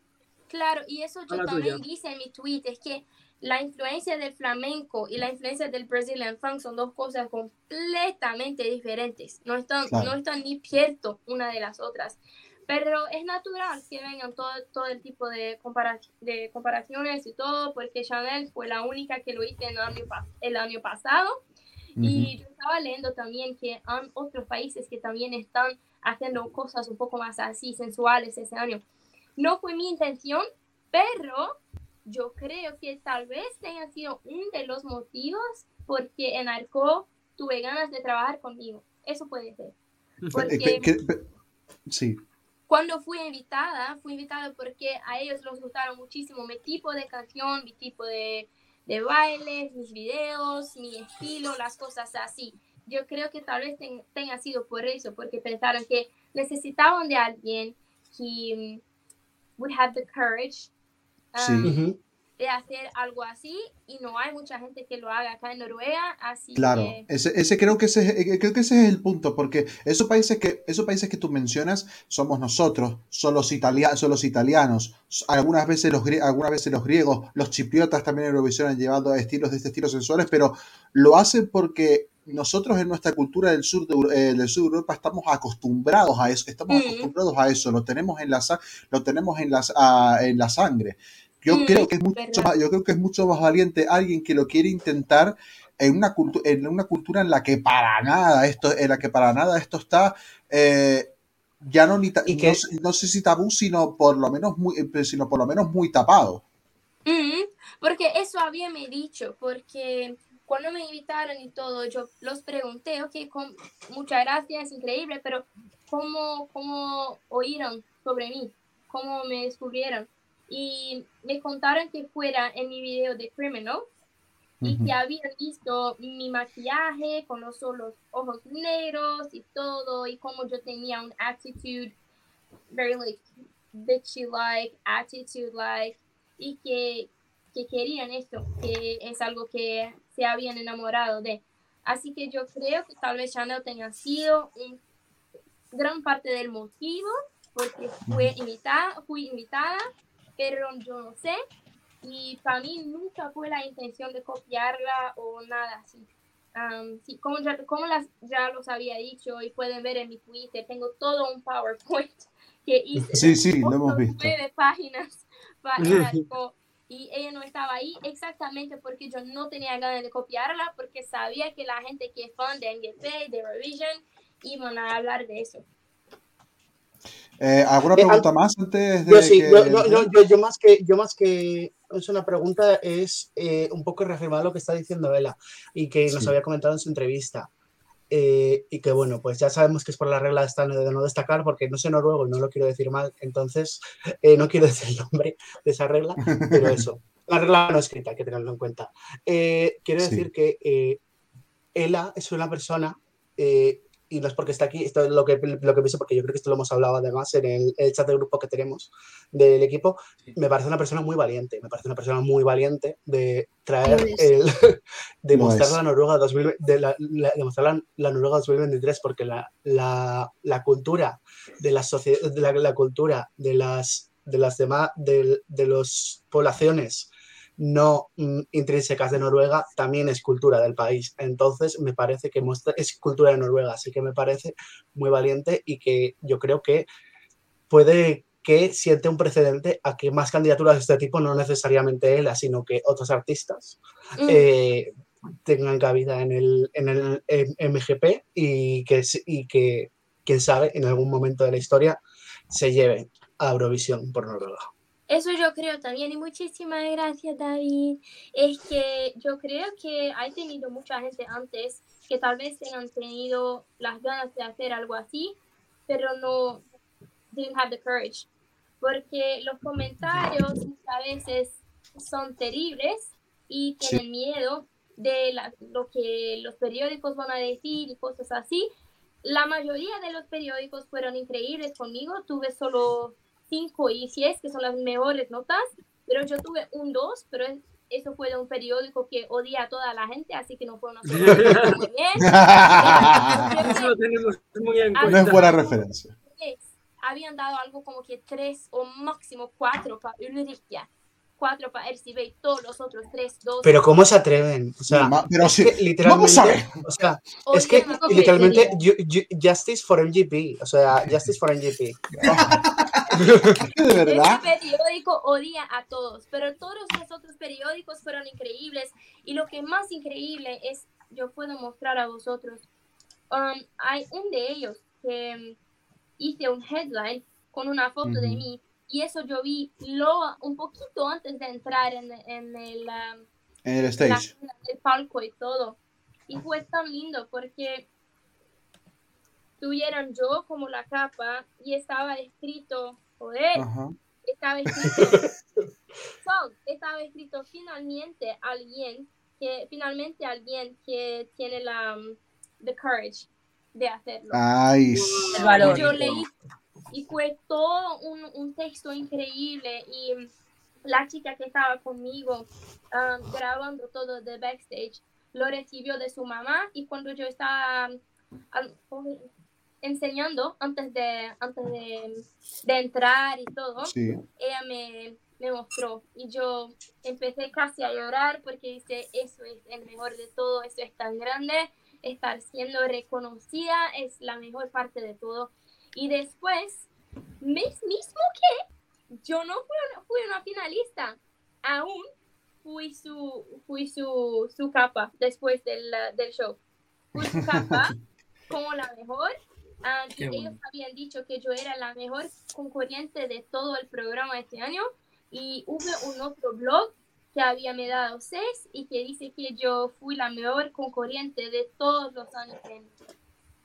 Claro, y eso yo también tuya. dice en mi tweet, es que la influencia del flamenco y la influencia del Brazilian funk son dos cosas completamente diferentes. No están, Claro. no están ni cierto una de las otras. Pero es natural que vengan todo, todo el tipo de, compara- de comparaciones y todo, porque Chanel fue la única que lo hizo el año, pa- el año pasado. Y yo estaba leyendo también que hay otros países que también están haciendo cosas un poco más así sensuales ese año. No fue mi intención, pero yo creo que tal vez tenga sido uno de los motivos porque en Arco tuve ganas de trabajar conmigo. Eso puede ser. <laughs> Eh, Porque que- pe- sí. cuando fui invitada, fui invitada porque a ellos les gustaron muchísimo mi tipo de canción, mi tipo de, de bailes, mis videos, mi estilo, las cosas así. Yo creo que tal vez ten- tenga sido por eso, porque pensaron que necesitaban de alguien que mm, would have the courage Sí. um, de hacer algo así y no hay mucha gente que lo haga acá en Noruega, así Claro, que ese, ese creo que ese, es- eh, creo que ese es el punto, porque esos países que, esos países que tú mencionas somos nosotros, son los, italia- son los italianos, algunas veces los, algunas veces los griegos, los chipriotas también en Eurovisión han llevado estilos de este estilo sensuales, pero lo hacen porque nosotros en nuestra cultura del sur de, eh, del sur de Europa estamos acostumbrados a eso, estamos Mm. acostumbrados a eso, lo tenemos en la, sa- lo tenemos en, las, ah, en la sangre. Yo Mm, creo que es mucho más, yo creo que es mucho más valiente alguien que lo quiere intentar en una, en una cultura en la que para nada esto, en la que para nada esto está eh, ya no, ni ta- no, sé- no sé si tabú, sino por lo menos muy, eh, sino por lo menos muy tapado. Mm, porque eso había me dicho, porque cuando me invitaron y todo, yo los pregunté, ok, con, muchas gracias, increíble, pero ¿cómo, ¿cómo oíron sobre mí? ¿Cómo me descubrieron? Y me contaron que fuera en mi video de Criminal y que habían visto mi maquillaje con los, ojos negros y todo, y cómo yo tenía un attitude very like bitchy like, attitude like, y que, que querían esto, que es algo que se habían enamorado de. Así que yo creo que tal vez Chanel tenga sido un gran parte del motivo, porque fue invitada, fui invitada, pero yo no sé, y para mí nunca fue la intención de copiarla o nada así. Am, sí, como, ya, como las, ya los había dicho y pueden ver en mi Twitter, tengo todo un PowerPoint <laughs> que hice Sí, sí, lo hemos visto. nueve páginas <laughs> para y ella no estaba ahí exactamente porque yo no tenía ganas de copiarla porque sabía que la gente que es fan de NGP, de Revision, iban a hablar de eso. Eh, ¿Alguna Eh, pregunta más antes de Yo sí, que... no, no, yo, yo más que yo más que es una pregunta es eh, un poco reafirmar lo que está diciendo Ela y que nos había comentado en su entrevista. Y que bueno, pues ya sabemos que es por la regla esta de no destacar porque no sé noruego y no lo quiero decir mal, entonces no quiero <laughs> decir el nombre de esa regla, pero eso, la regla no escrita, hay que tenerlo en cuenta. Quiero Sí. decir que Ela es una persona eh, y no es porque está aquí, esto es lo que, lo que pienso, porque yo creo que esto lo hemos hablado además en el, el chat de grupo que tenemos del equipo, me parece una persona muy valiente, me parece una persona muy valiente de traer el, <laughs> de Lo mostrar es. la Noruega 2000 de, la, la- de mostrar la, la Noruega 2023, porque la, la, la cultura de la sociedad, de la, la cultura de las de las demás de, de las poblaciones no mm, intrínsecas de Noruega también es cultura del país. Entonces, me parece que muestra, es cultura de Noruega, así que me parece muy valiente y que yo creo que puede que siente un precedente a que más candidaturas de este tipo, no necesariamente él, sino que otros artistas, Mm. eh, tengan cabida en el, en el MGP y que, y que, quién sabe, en algún momento de la historia se lleve a Eurovisión por Noruega. Eso yo creo también y muchísimas gracias David. Es que yo creo que hay tenido mucha gente antes que tal vez tengan tenido las ganas de hacer algo así, pero no didn't have the courage. Porque los comentarios muchas veces son terribles y tienen miedo de la- lo que los periódicos van a decir y cosas así. La mayoría de los periódicos fueron increíbles conmigo. Tuve solo 5 y 10, que son las mejores notas, pero yo tuve un 2, pero es- eso fue de un periódico que odia a toda la gente, así que no fue una sola. Muy bien. Eso lo tenemos muy en No cuenta. No es buena referencia. Tres. Habían dado algo como que 3 o máximo 4 para Ulrika, 4 para RCB y todos los otros 3, 2. Pero ¿cómo se atreven? O sea, Ma- pero es sí, que literalmente, vamos a ver. o sea, es que literalmente ju- ju- Justice for MGP, o sea, Justice for MGP. <laughs> De verdad. Ese periódico odia a todos, pero todos los otros periódicos fueron increíbles. Y lo que más increíble es, yo puedo mostrar a vosotros, um, hay un de ellos que um, hice un headline con una foto de Ujú. mí y eso yo vi lo, un poquito antes de entrar en, en el, um, En el la- stage. el palco y todo. Y fue tan lindo porque tuvieron yo como la capa y estaba escrito, joder, Ajá. estaba <laughs> escrito, Son, estaba escrito finalmente alguien que, finalmente alguien que tiene la, um, the courage de hacerlo. Ay, El valor. Y yo leí y fue todo un, un texto increíble y mm, la chica que estaba conmigo um, grabando todo de backstage lo recibió de su mamá y cuando yo estaba um, enseñando antes de antes de, de entrar y todo Sí. ella me, me mostró y yo empecé casi a llorar porque dice eso es el mejor de todo eso es tan grande estar siendo reconocida es la mejor parte de todo y después mes- mismo que yo no fui una, fui una finalista aún fui su fui su, su capa después del, del show fui su capa <laughs> como la mejor Ah, bueno. ellos habían dicho que yo era la mejor concurrente de todo el programa este año y hubo un otro blog que había me dado 6 y que dice que yo fui la mejor concurrente de todos los años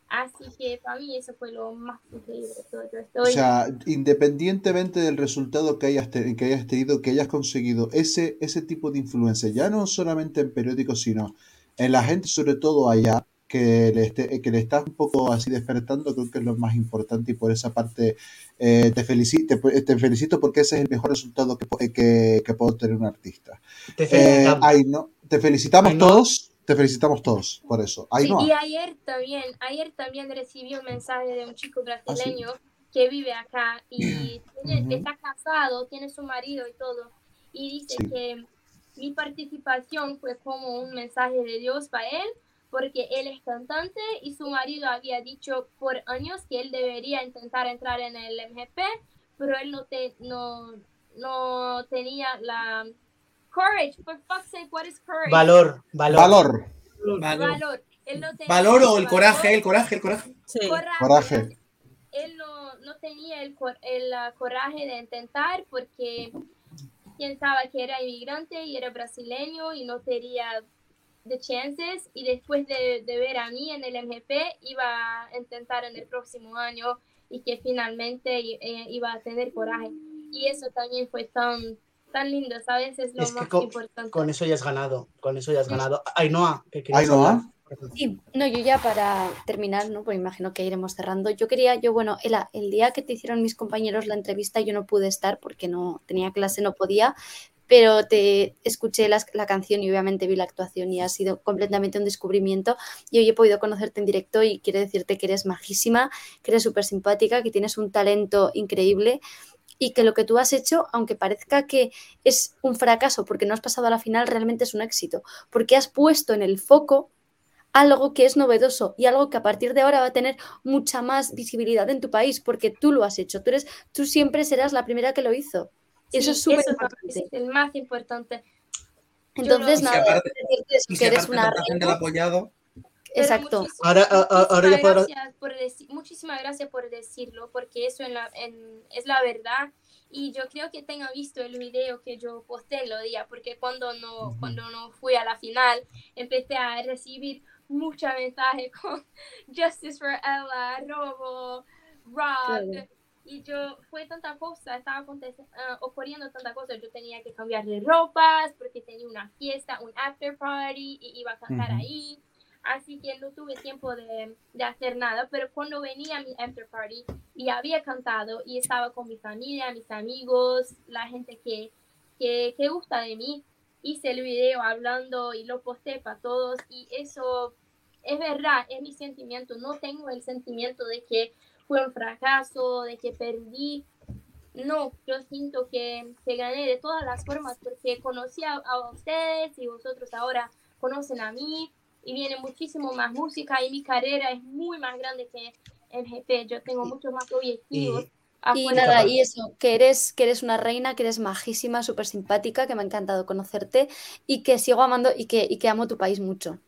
Así que para mí eso fue lo más increíble de todo. Yo O estoy sea, independientemente del resultado que hayas, te- que hayas tenido, que hayas conseguido ese, ese tipo de influencia, ya no solamente en periódicos, sino en la gente, sobre todo allá, que le, esté- que le estás un poco así despertando, creo que es lo más importante y por esa parte eh, te, felicito, te, te felicito porque ese es el mejor resultado que, po- que, que puede tener un artista. Te Eh, felicitamos. Ainhoa- te felicitamos Ainhoa. todos, te felicitamos todos por eso. Sí, Ainhoa. y ayer también, ayer también recibí un mensaje de un chico brasileño que vive acá y <clears throat> tiene- Ujú. está casado, tiene su marido y todo. Y dice Sí. que mi participación fue como un mensaje de Dios para él, porque él es cantante y su marido había dicho por años que él debería intentar entrar en el MGP, pero él no, te, no, no tenía la courage. For fuck's sake, what is courage? Valor, valor. Valor. Valor. Valor. Él no tenía Valor o el valor. coraje, el coraje, el coraje. Sí. Coraje. Coraje. Él no, no tenía el, cor- el coraje de intentar porque pensaba que era inmigrante y era brasileño y no tenía de chances y después de, de ver a mí en el MGP iba a intentar en el próximo año y que finalmente eh, iba a tener coraje y eso también fue tan tan lindo sabes es lo Es que más con, importante con eso ya has ganado, con eso ya has ganado. Ainhoa, que querías Ainhoa. Sí, no, yo ya para terminar, ¿no? Pues imagino que iremos cerrando. Yo quería, yo, bueno, Ela, el día que te hicieron mis compañeros la entrevista, yo no pude estar porque no tenía clase, no podía, pero te escuché la, canción y obviamente vi la actuación y ha sido completamente un descubrimiento. Y hoy he podido conocerte en directo y quiero decirte que eres majísima, que eres súper simpática, que tienes un talento increíble y que lo que tú has hecho, aunque parezca que es un fracaso porque no has pasado a la final, realmente es un éxito, porque has puesto en el foco algo que es novedoso y algo que a partir de ahora va a tener mucha más visibilidad en tu país, porque tú lo has hecho, tú, eres, tú siempre serás la primera que lo hizo. Sí, eso es súper importante. es el más importante. Entonces, nada, aparte- decirte eso, que eres una reina. apoyado, Exacto. Ahora, a- a- ahora ya podrás. gracias por muchísimas gracias por decirlo, porque eso en la- en- es la verdad. Y yo creo que tenga visto el video que yo posté el día, porque cuando no, cuando no fui a la final, empecé a recibir muchos mensajes con <laughs> Justice for Ella, Robo, Rob. Claro. Y yo, fue tanta cosa, estaba aconte- ah, ocurriendo tanta cosa. Yo tenía que cambiar de ropas porque tenía una fiesta, un after party y iba a cantar Ujú. ahí. Así que no tuve tiempo de, de hacer nada. Pero cuando venía a mi after party y había cantado y estaba con mi familia, mis amigos, la gente que, que, que gusta de mí, hice el video hablando y lo posté para todos. Y eso es verdad, es mi sentimiento. No tengo el sentimiento de que fue un fracaso, de que perdí. No, yo siento que, que gané de todas las formas porque conocí a, a ustedes y vosotros ahora conocen a mí y viene muchísimo más música y mi carrera es muy más grande que MGP. Yo tengo muchos más objetivos. Y afuera nada, de- y eso, que eres, que eres una reina, que eres majísima, súper simpática, que me ha encantado conocerte y que sigo amando y que, y que amo tu país mucho.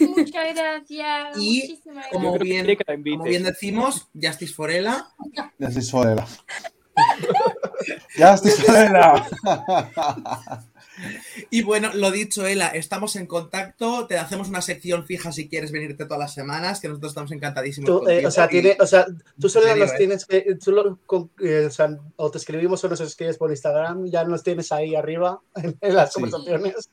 Muchas gracias. Y muchísimas como bien, invite. como bien decimos, Justice for Ella. Justice for Ella. Justice for Ella. Y bueno, lo dicho, Ela, estamos en contacto. Te hacemos una sección fija si quieres venirte todas las semanas, que nosotros estamos encantadísimos. Tú, eh, o, sea, tiene, o sea, tú solo serio, nos ¿eh? tienes que. tú lo- con- eh, o, sea, o te escribimos o nos escribes por Instagram, ya nos tienes ahí arriba en, en las Sí. conversaciones.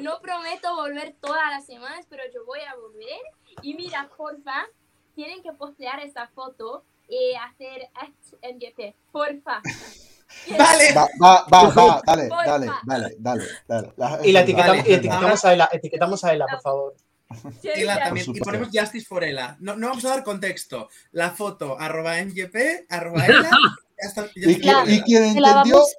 No prometo volver todas las semanas, pero yo voy a volver. Y mira, porfa, tienen que postear esa foto y hacer MGP, porfa. <laughs> Vale. Va, va, va, va, dale, dale, dale, dale, dale. La- Y la etiquetamos, es y etiquetamos a Ela, etiquetamos a Ela, por favor. Ela también. Y ponemos Justice for Ella. No, no vamos a dar contexto. La foto, arroba MGP, arroba Ela. ya <laughs> está, Y, for y Ella. quien entendió, vamos-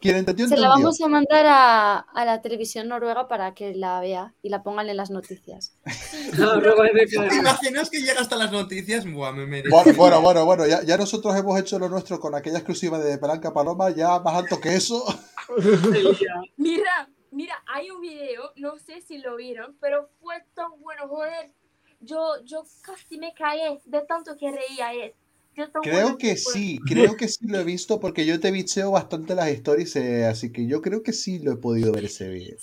quien entendió, Se la vamos a mandar a, a la televisión noruega para que la vea y la pongan en las noticias. <laughs> Arroba ¿Te MK. imaginas que llega hasta las noticias? Buah, me merece. Bueno, bueno, bueno, bueno, ya, ya nosotros hemos hecho lo nuestro con aquella exclusiva de Palanca Paloma, ya más alto que eso. <laughs> Mira, mira, hay un video, no sé si lo vieron, pero fue tan bueno, joder. Yo, yo casi me caí de tanto que reía él. Creo que sí, <laughs> creo que sí lo he visto porque yo te bicheo bastante las stories, eh, así que yo creo que sí lo he podido ver ese vídeo.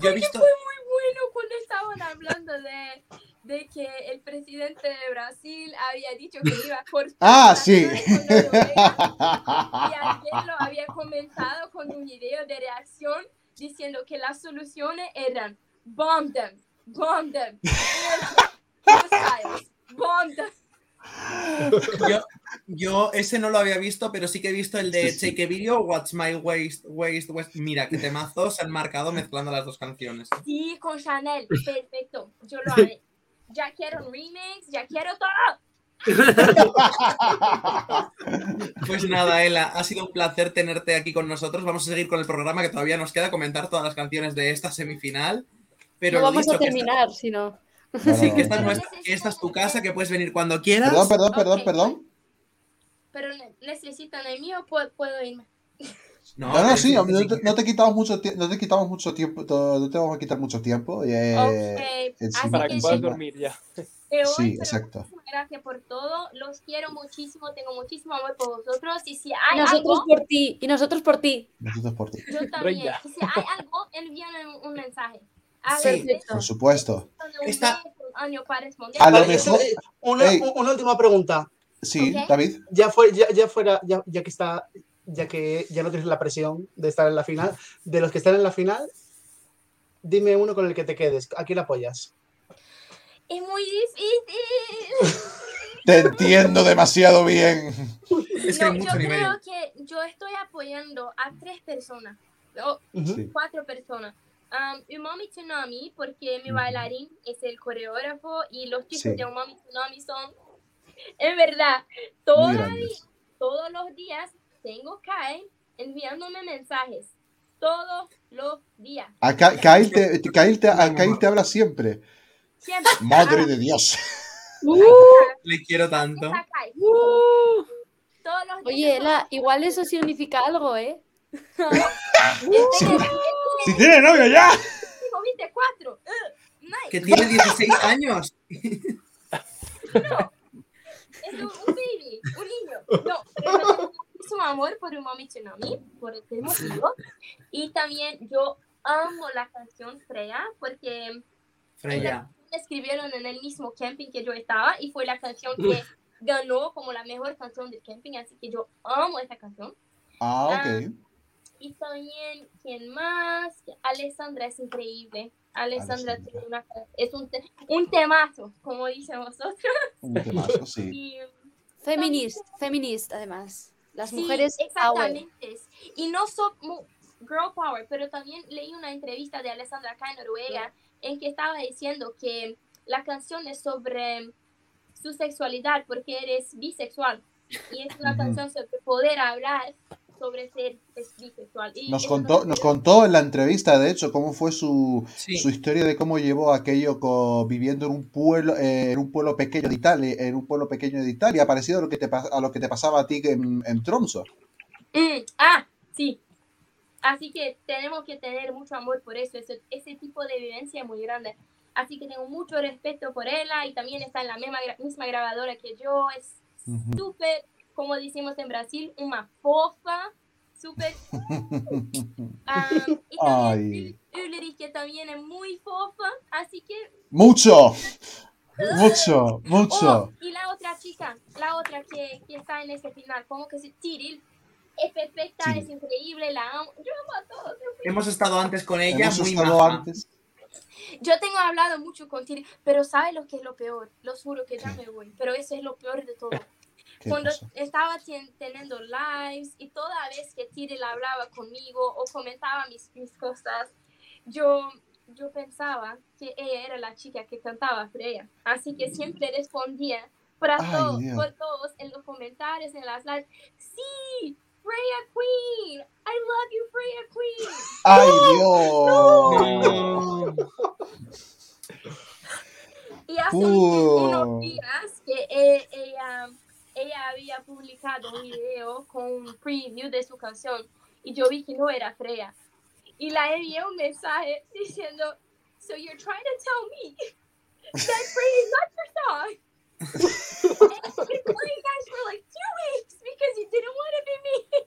Yo he visto. Fue muy bueno cuando estaban hablando de, de que el presidente de Brasil había dicho que iba a cortar <laughs> Ah, sí. y <laughs> alguien lo había comentado con un video de reacción diciendo que las soluciones eran bomb them, bomb them, bomb them. Yo, yo ese no lo había visto, pero sí que he visto el de Sí, sí. Take a Video, What's My Waist, Waist, Waist. Mira, que temazos se han marcado mezclando las dos canciones. Sí, con Chanel, perfecto, yo lo haré. Ya quiero un remix, ya quiero todo. Pues nada, Ela, ha sido un placer tenerte aquí con nosotros. Vamos a seguir con el programa que todavía nos queda comentar todas las canciones de esta semifinal. Pero no vamos dicho, a terminar, si no. No, sí, no, que esta, es no. nuestra- que esta es tu casa, que puedes venir cuando quieras. Perdón, perdón, perdón, Ok. perdón. Pero ne- necesitan el mío, puedo, puedo irme. No, No, no, sí, no, no te quitamos mucho tiempo, no te quitamos mucho tiempo, no te vamos a quitar mucho tiempo. eh, Ok, encima, así Para que que puedas encima. dormir ya. hoy, Sí, exacto. muchísimas gracias por todo. Los quiero muchísimo, tengo muchísimo amor por vosotros. Y si hay nosotros algo, por ti, y nosotros por ti. Nosotros por ti. yo también. Si hay algo, envíame un, un mensaje. A Sí. veces Por supuesto. responder. A lo mejor- una, Ey. una última pregunta. Sí, Ok. David. Ya fue, ya, ya fuera, ya, ya que está, ya que ya no tienes la presión de estar en la final, de los que están en la final, dime uno con el que te quedes. ¿A quién apoyas? Es muy difícil. <laughs> Te entiendo demasiado bien. Es que No, mucho yo creo que yo estoy apoyando a tres personas, o Sí. cuatro personas. Um, Umami Tsunami, porque mi bailarín es el coreógrafo y los chicos Sí. de Umami Tsunami son, <laughs> en verdad, todavía, todos los días tengo Kai enviándome mensajes. Todos los días. A Ka- Kyle te, Kyle te- a Kyle te habla siempre. Siempre. Madre de Dios. <laughs> Le quiero tanto. Uh. Todos los días. Oye, Ela, igual eso significa algo, ¿eh? <laughs> Si tiene novio ya. Tengo 24. Ugh, nice. Que tiene 16 <laughs> años. Es un, un baby, un niño. No, pero yo tengo muchísimo amor por Umami Tsunami, por este motivo. Y también yo amo la canción Freya, porque Freya. la escribieron en el mismo camping que yo estaba y fue la canción que ganó como la mejor canción del camping, así que yo amo esa canción. Ah, ok. Y también, ¿quién más? Alessandra es increíble. Alessandra, tiene una- es un, te- un temazo, como dicen vosotros. Un temazo, sí. <laughs> Y, Feminist, feminist, además. Las Sí, mujeres power. exactamente. Y no solo girl power, pero también leí una entrevista de Alessandra acá en Noruega en que estaba diciendo que la canción es sobre su sexualidad porque eres bisexual y es una canción sobre poder hablar sobre ser bisexual. Y Nos contó, nos contó en la entrevista, de hecho, cómo fue su, Sí. su historia de cómo llevó aquello co- viviendo en un pueblo, eh, en un pueblo pequeño de Italia, en un pueblo pequeño de Italia, parecido a lo que te, a lo que te pasaba a ti en, en Tromso. Mm, ah, sí. Así que tenemos que tener mucho amor por eso. Ese, ese tipo de vivencia es muy grande. Así que tengo mucho respeto por ella y también está en la misma, misma grabadora que yo. Es súper, como decimos en Brasil, una fofa. Súper. <laughs> Ah, y también Ay, Ulrich, que también es muy fofa. Así que. mucho, <laughs> mucho, mucho. Oh, y la otra chica, la otra que, que está en ese final, como que se Tiril. Es perfecta, Sí. es increíble, la amo. Yo amo a todos. Hemos estado antes con ella, Hemos muy estado maja. antes. Yo tengo hablado mucho con Tiri, pero ¿sabe lo que es lo peor? Lo juro que ya me voy, pero eso es lo peor de todo. ¿Qué Cuando pasó? estaba ten- teniendo lives y toda vez que Tiri hablaba conmigo o comentaba mis, mis cosas, yo, yo pensaba que ella era la chica que cantaba Freya. Así que siempre respondía para Ay, todos, Dios. por todos en los comentarios, en las lives. Sí, Freya Queen, I love you, Freya Queen. ¡Ay, No, Dios! Y hace Uh. unos días que e- ella, ella había publicado un video con un preview de su canción y yo vi que no era Freya. Y la envié un mensaje diciendo, so you're trying to tell me that Freya is not your song. and playing guys for like two weeks because you didn't want to be me.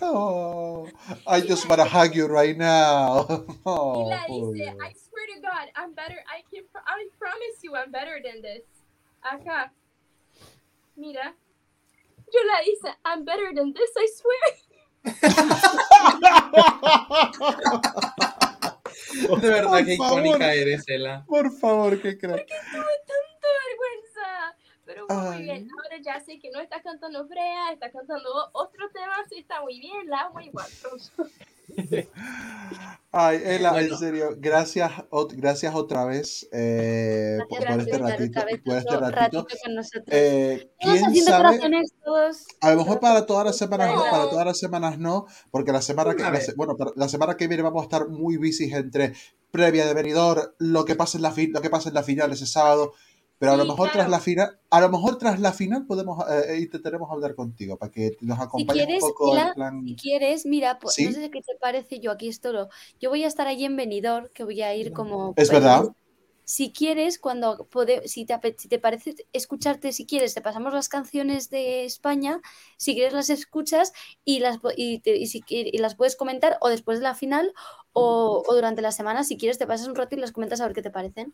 Oh, I just wanna hug you right now. <laughs> Y Oh, la poor dice, I swear to God, I'm better. I can. I promise you, I'm better than this. Acá, mira, yo la hice, I'm better than this. I swear. <laughs> De verdad Por que favor. icónica eres, Ela. Por favor, qué crack. Tuve tanta vergüenza. Fue muy Ay. bien. Ahora ya sé que no está cantando Freya, está cantando otro tema, sí está muy bien. La amo igual. <laughs> Ay, Ela, en Bueno. serio, gracias, gracias otra vez eh, por, Gracias por por este estar ratito. vez Por este ratito. ratito con nosotros. Eh, ¿Quién haciendo sabe? corazones, todos. A lo mejor para todas las semanas no, para todas las semanas no, porque la semana que, la bueno, la semana que viene vamos a estar muy busy entre previa de venidor, lo que pasa en la lo que pasa en la final ese sábado, pero a lo mejor tras la final, a lo mejor tras la final podemos eh, intentaremos hablar contigo para que nos Si acompañes quieres, un poco en plan. si quieres, mira, pues, ¿Sí? no sé qué te parece, yo aquí estoy. lo- Yo voy a estar allí en Benidorm, que voy a ir como... Es verdad. Si quieres, cuando pode- si, te, si te parece escucharte, si quieres, te pasamos las canciones de España, si quieres las escuchas y las, y, te- si y las puedes comentar o después de la final o, o durante la semana, si quieres, te pasas un rato y las comentas a ver qué te parecen.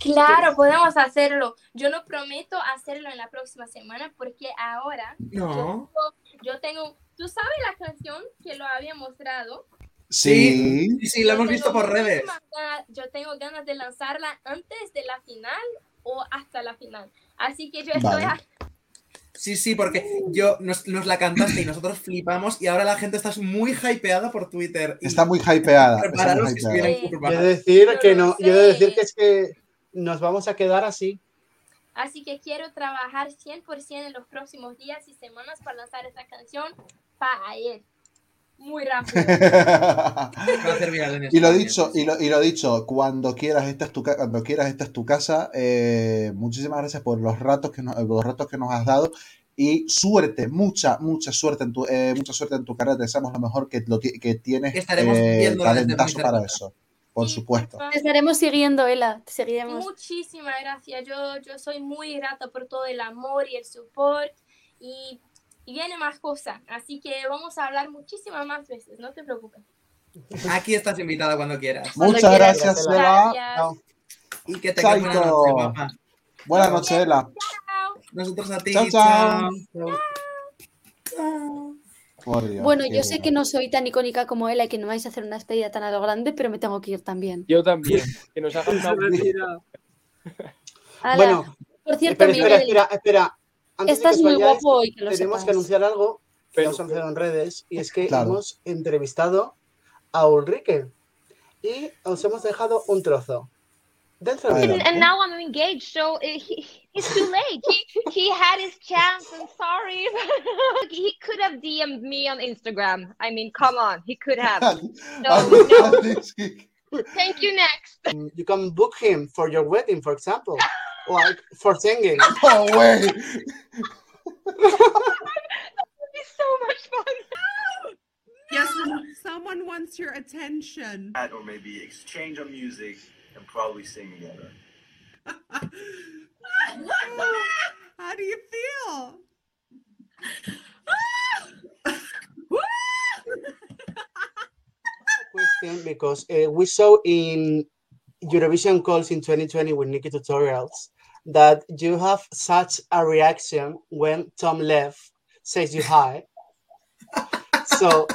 Claro, podemos hacerlo. Yo no prometo hacerlo en la próxima semana porque ahora No. yo, yo tengo, tú sabes la canción que lo había mostrado, Sí. sí, sí, lo hemos visto por redes. Ah, Yo tengo ganas de lanzarla antes de la final o hasta la final. Así que yo estoy Vale. Sí, sí, porque yo nos, nos la cantaste y nosotros flipamos y ahora la gente está muy hypeada por Twitter. Está muy hypeada. está muy que Yo he de decir que lo no, yo he de sé. decir que es que nos vamos a quedar así. Así que quiero trabajar 100% en los próximos días y semanas para lanzar esta canción para ayer. Muy rápido. <laughs> Y lo dicho, y lo, y lo dicho, cuando quieras, esta es tu, cuando quieras, esta es tu casa. Eh, muchísimas gracias por los ratos que nos, los ratos que nos has dado. Y suerte, mucha, mucha suerte en tu, eh, mucha suerte en tu carrera. Te deseamos lo mejor que, lo, que tienes Estaremos eh, talentazo para cerca. eso. Por supuesto. Te estaremos siguiendo, Ela. Te seguiremos. Muchísimas gracias. Yo, yo soy muy grata por todo el amor y el support. Y, y viene más cosas. Así que vamos a hablar muchísimas más veces. No te preocupes. Aquí estás invitada cuando quieras. Muchas gracias, Ela. Gracias. Y que tengas buena noche, papá. Buenas noches, Ela. Nosotros a ti. Chao, chao. chao. Por Dios, Bueno, yo sé bueno. que no soy tan icónica como Ela y que no vais a hacer una despedida tan a lo grande, pero me tengo que ir también. Yo también. Que nos hagan <laughs> una Ala. Bueno, Por cierto, espera, espera, Miguel, espera, espera. Estás muy vayáis, guapo hoy, que lo Tenemos sepas. que anunciar algo que Pero- hemos anunciado en redes y es que Claro. hemos entrevistado a Ulrike y os hemos dejado un trozo. Dentro del And, and now I'm engaged, so uh, he, it's too late. He, he had his chance, and sorry. <laughs> he could have DM'd me on Instagram. I mean, come on, he could have. <laughs> No, no. <laughs> Thank you. Next. Um, You can book him for your wedding, for example, like for singing. <laughs> Oh, way. It's so much fun. Yes, someone- someone wants your attention. Or maybe exchange on music and probably sing together. <laughs> How do you feel? question because uh, we saw in Eurovision calls in 2020 with Nikki Tutorials that you have such a reaction when Tom Lev says you hi. <laughs> so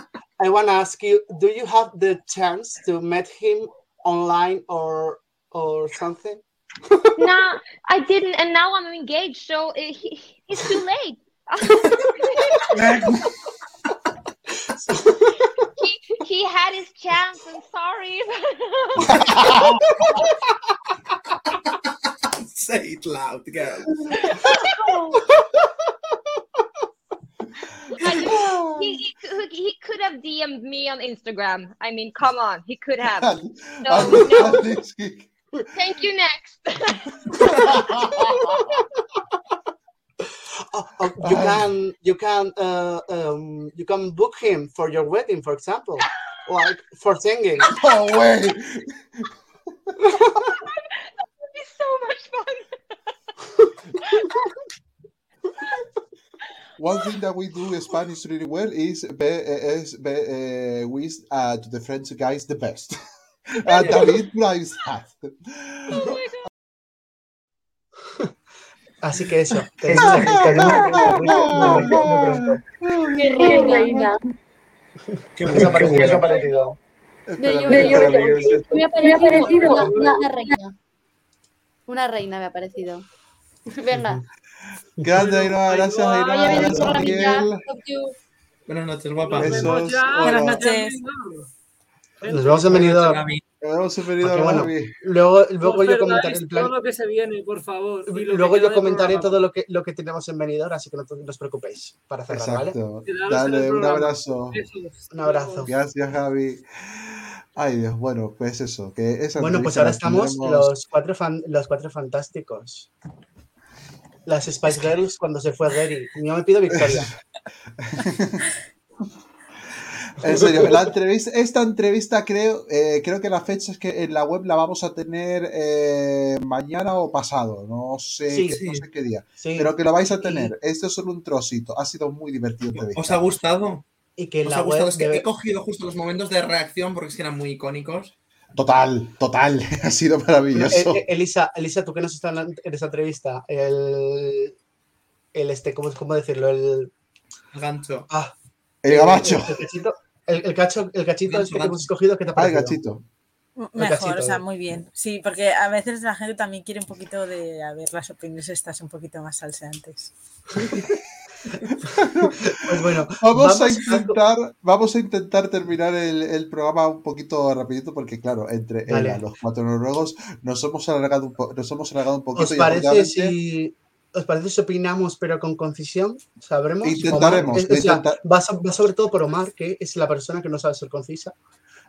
I want to ask you: Do you have the chance to meet him online or or something? nah, I didn't, and now I'm engaged, so he, it's too late. <laughs> <laughs> he, he had his chance, and sorry. <laughs> Say it loud, girl. I- he, he, could- he could have DM'd me on Instagram. I mean, come on, he could have. <laughs> No. Thank you. Next. <laughs> Oh, you can you can uh, um, you can book him for your wedding, for example, like for singing. <laughs> Oh, way. It's so much fun. <laughs> One thing that we do in Spanish really well is be, is be, uh, wish uh, to the French guys the best. <laughs> uh, David Price has. Así que eso. <laughs> muy pronto. Qué reina. ¿Qué ha parecido? Me ha parecido una, reina. Una reina me ha parecido. <laughs> Venga. Gracias, bien, gracias. Miguel. Love you. Buenas noches, guapa. Besos. Buenas noches. Nos vemos en Benidorm. Porque, bueno, luego, luego yo comentaré el plan. todo lo que se viene, por favor. y lo que Luego yo comentaré todo lo que, lo que tenemos en Benidorm, así que no, no os preocupéis para cerrar, ¿vale? Exacto. El Dale, un abrazo. Besos. Un abrazo. Gracias, Javi. Ay, Dios, bueno, pues eso. Que esa Bueno, pues ahora estamos tendremos- los cuatro, fan- los cuatro fantásticos. Las Spice Girls cuando se fue Gary. Yo me pido victoria. <laughs> En serio, la entrevista, esta entrevista creo, eh, creo que la fecha es que en la web la vamos a tener eh, mañana o pasado, no sé, Sí, qué, sí. no sé qué día, Sí. pero que lo vais a tener. Esto es solo un trocito, ha sido muy divertido. entrevista. ¿Os ha gustado? Y que ¿Os la ha gustado? web Es que debe- he cogido justo los momentos de reacción porque es que eran muy icónicos. Total, total, <laughs> ha sido maravilloso. Eh, Elisa, Elisa, tú que nos estás en esa entrevista, el, el este, ¿cómo, cómo decirlo? El, El gancho. ah, El gabacho. El, el cacho, el cachito este que hemos escogido, ¿qué te ha Ah, el gachito. Mejor, cachito, o sea, muy bien. Sí, porque a veces la gente también quiere un poquito de, a ver, las opiniones estas un poquito más salseantes. Pues bueno, Vamos, a vamos a- intentar, vamos a intentar terminar el, el programa un poquito rapidito porque claro, entre Vale. ella, los cuatro noruegos nos hemos alargado un, po- nos hemos alargado un poquito ¿Os y parece si os parece si opinamos pero con concisión? ¿Sabremos? Intentaremos, es- o sea, intenta- va, va sobre todo por Omar, que es la persona que no sabe ser concisa.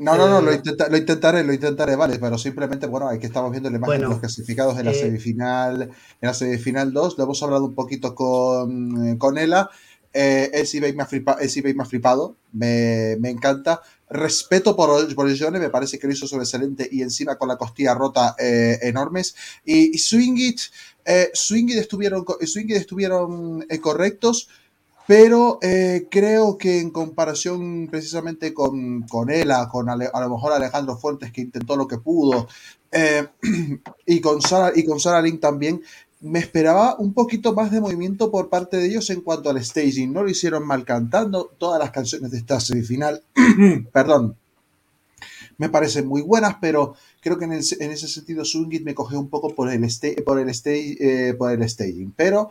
No, no, no, Eh, lo, intenta- lo intentaré, lo intentaré, vale, pero simplemente, bueno, hay que estamos viendo la imagen Bueno, de los clasificados en la eh, semifinal, en la semifinal 2, lo hemos hablado un poquito con, eh, con Ela, eh, él sí veis más flipado, me, me encanta, respeto por, por Jone, me parece que lo hizo sobresaliente y encima con la costilla rota eh, enormes, y, Swingit, eh, Swingit estuvieron, Swingit estuvieron eh, correctos, pero eh, creo que en comparación precisamente con, con Ela, con a lo mejor Alejandro Fuentes que intentó lo que pudo, <clears throat> y con Sara, y con Sara Link también, me esperaba un poquito más de movimiento por parte de ellos en cuanto al staging. No lo hicieron mal cantando. Todas las canciones de esta semifinal, <clears throat> perdón, me parecen muy buenas, pero creo que en, ese sentido Sungit me cogió un poco por el, por el, eh, por el staging. Pero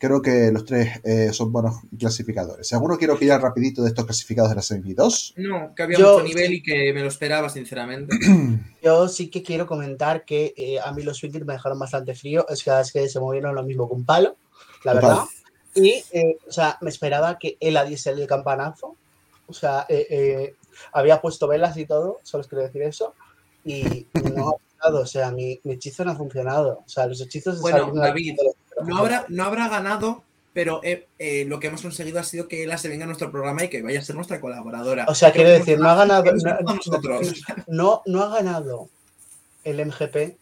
creo que los tres eh, son buenos clasificadores. ¿Alguno quiere opinar rapidito de estos clasificados de la semi 2? No, que había Yo- mucho nivel y que me lo esperaba, sinceramente. <clears throat> Yo sí que quiero comentar que eh, a mí los Swingers me dejaron bastante frío. Es que, es que se movieron lo mismo que un palo, la verdad. Y, eh, o sea, me esperaba que él diese el campanazo. O sea, eh, eh, había puesto velas y todo, solo os quiero decir eso. Y no ha funcionado. O sea, mi, mi hechizo no ha funcionado. O sea, los hechizos de Bueno, David, no habrá, no habrá ganado, pero eh, eh, lo que hemos conseguido ha sido que Ela se venga a nuestro programa y que vaya a ser nuestra colaboradora. O sea, quiero decir, no ha ganado. No, no, no ha ganado el MGP,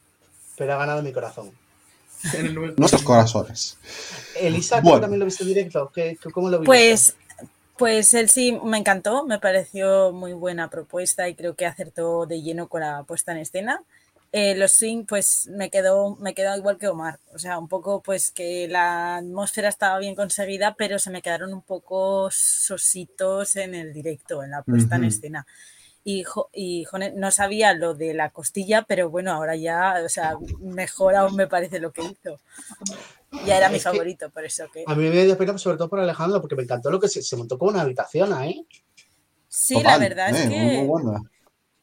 pero ha ganado mi corazón. Nuestros corazones. Elisa, ¿tú Bueno. también lo viste en directo? ¿Qué, qué- ¿Cómo lo viste? Pues, pues él sí me encantó, me pareció muy buena propuesta y creo que acertó de lleno con la puesta en escena. Eh, los swing, pues me quedó, me quedó igual que Omar, o sea, un poco pues que la atmósfera estaba bien conseguida, pero se me quedaron un poco sositos en el directo, en la puesta en escena. Y, jo- y jone, no sabía lo de la costilla, pero bueno, ahora ya, o sea, mejor aún me parece lo que hizo. Ya era mi Es favorito, por eso que... A mí me dio pena, sobre todo por Alejandro, porque me encantó lo que se, se montó como una habitación ahí. Sí, la verdad es que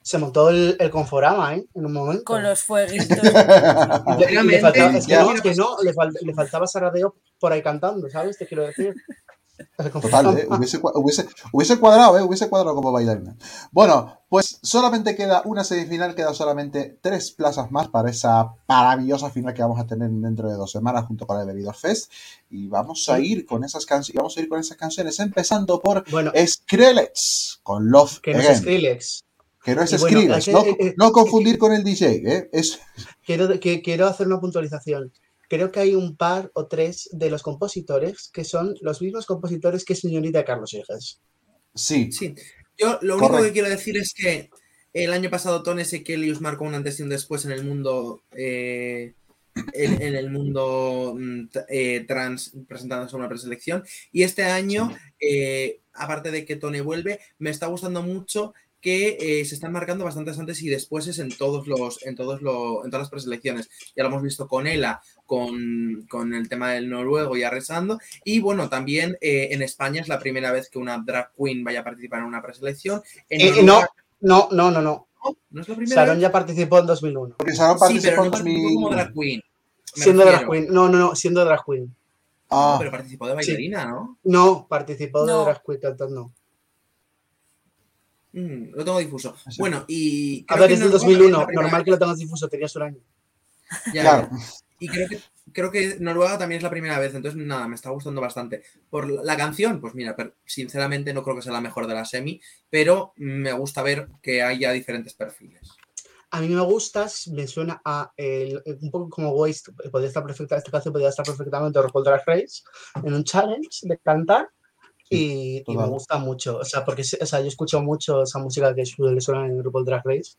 Se montó el, el Conforama, ¿eh? En un momento. con los fueguitos. Y <laughs> le- le, faltaba, es que no, es que no, le, fal- le faltaba Saradeo por ahí cantando, ¿sabes? Te quiero decir. Total, ¿eh? Hubiese, cua- hubiese, hubiese cuadrado, ¿eh? hubiese cuadrado como bailarina. Bueno, pues solamente queda una semifinal, queda solamente tres plazas más para esa maravillosa final que vamos a tener dentro de dos semanas junto con el Benidorm Fest. Y vamos a ir con esas canciones, vamos a ir con esas canciones, empezando por Bueno. Skrillex con Love Que no es. Skrillex. Que no es bueno, Skrillex, no, que- eh, eh, no confundir con el DJ, ¿eh? Es, Quiero, que, quiero hacer una puntualización. Creo que hay un par o tres de los compositores que son los mismos compositores que señorita Carlos Higes. sí. Sí. Yo lo único que quiero decir es que el año pasado Tone Sekelius marcó un antes y un después en el mundo eh, en, en el mundo mm, eh, trans presentándose a una preselección y este año eh, aparte de que Tone vuelve me está gustando mucho que eh, se están marcando bastantes antes y después en todos los en todos los en todas las preselecciones ya lo hemos visto con Ela con, con el tema del noruego y arrasando y bueno también eh, en España es la primera vez que una drag queen vaya a participar en una preselección en Eh, eh, no, no, no, no, no. no es la primera Sharon vez ya participó en 2001. Porque Sharon sí participó pero no participó 2000. como drag queen Siendo drag queen. No, no, no, siendo drag queen. Ah, No, pero participó de bailarina ¿no? No, participó No. de drag queen cantando. Mm, lo tengo difuso bueno y A ver, que es del Noruega es 2001. la primera Normal que lo tengas difuso, tenías un año. Ya, Claro. Y creo que, creo que Noruega también es la primera vez, entonces nada, me está gustando bastante. Por la canción, pues mira, sinceramente no creo que sea la mejor de la semi, pero me gusta ver que haya diferentes perfiles. A mí me gusta, me suena a el- un poco como Waste, podría estar perfecta, esta canción podría estar perfectamente en RuPaul Drag Race, en un challenge de cantar, y, y me gusta mucho, o sea, porque o sea, yo escucho mucho esa música que suele sonar en RuPaul Drag Race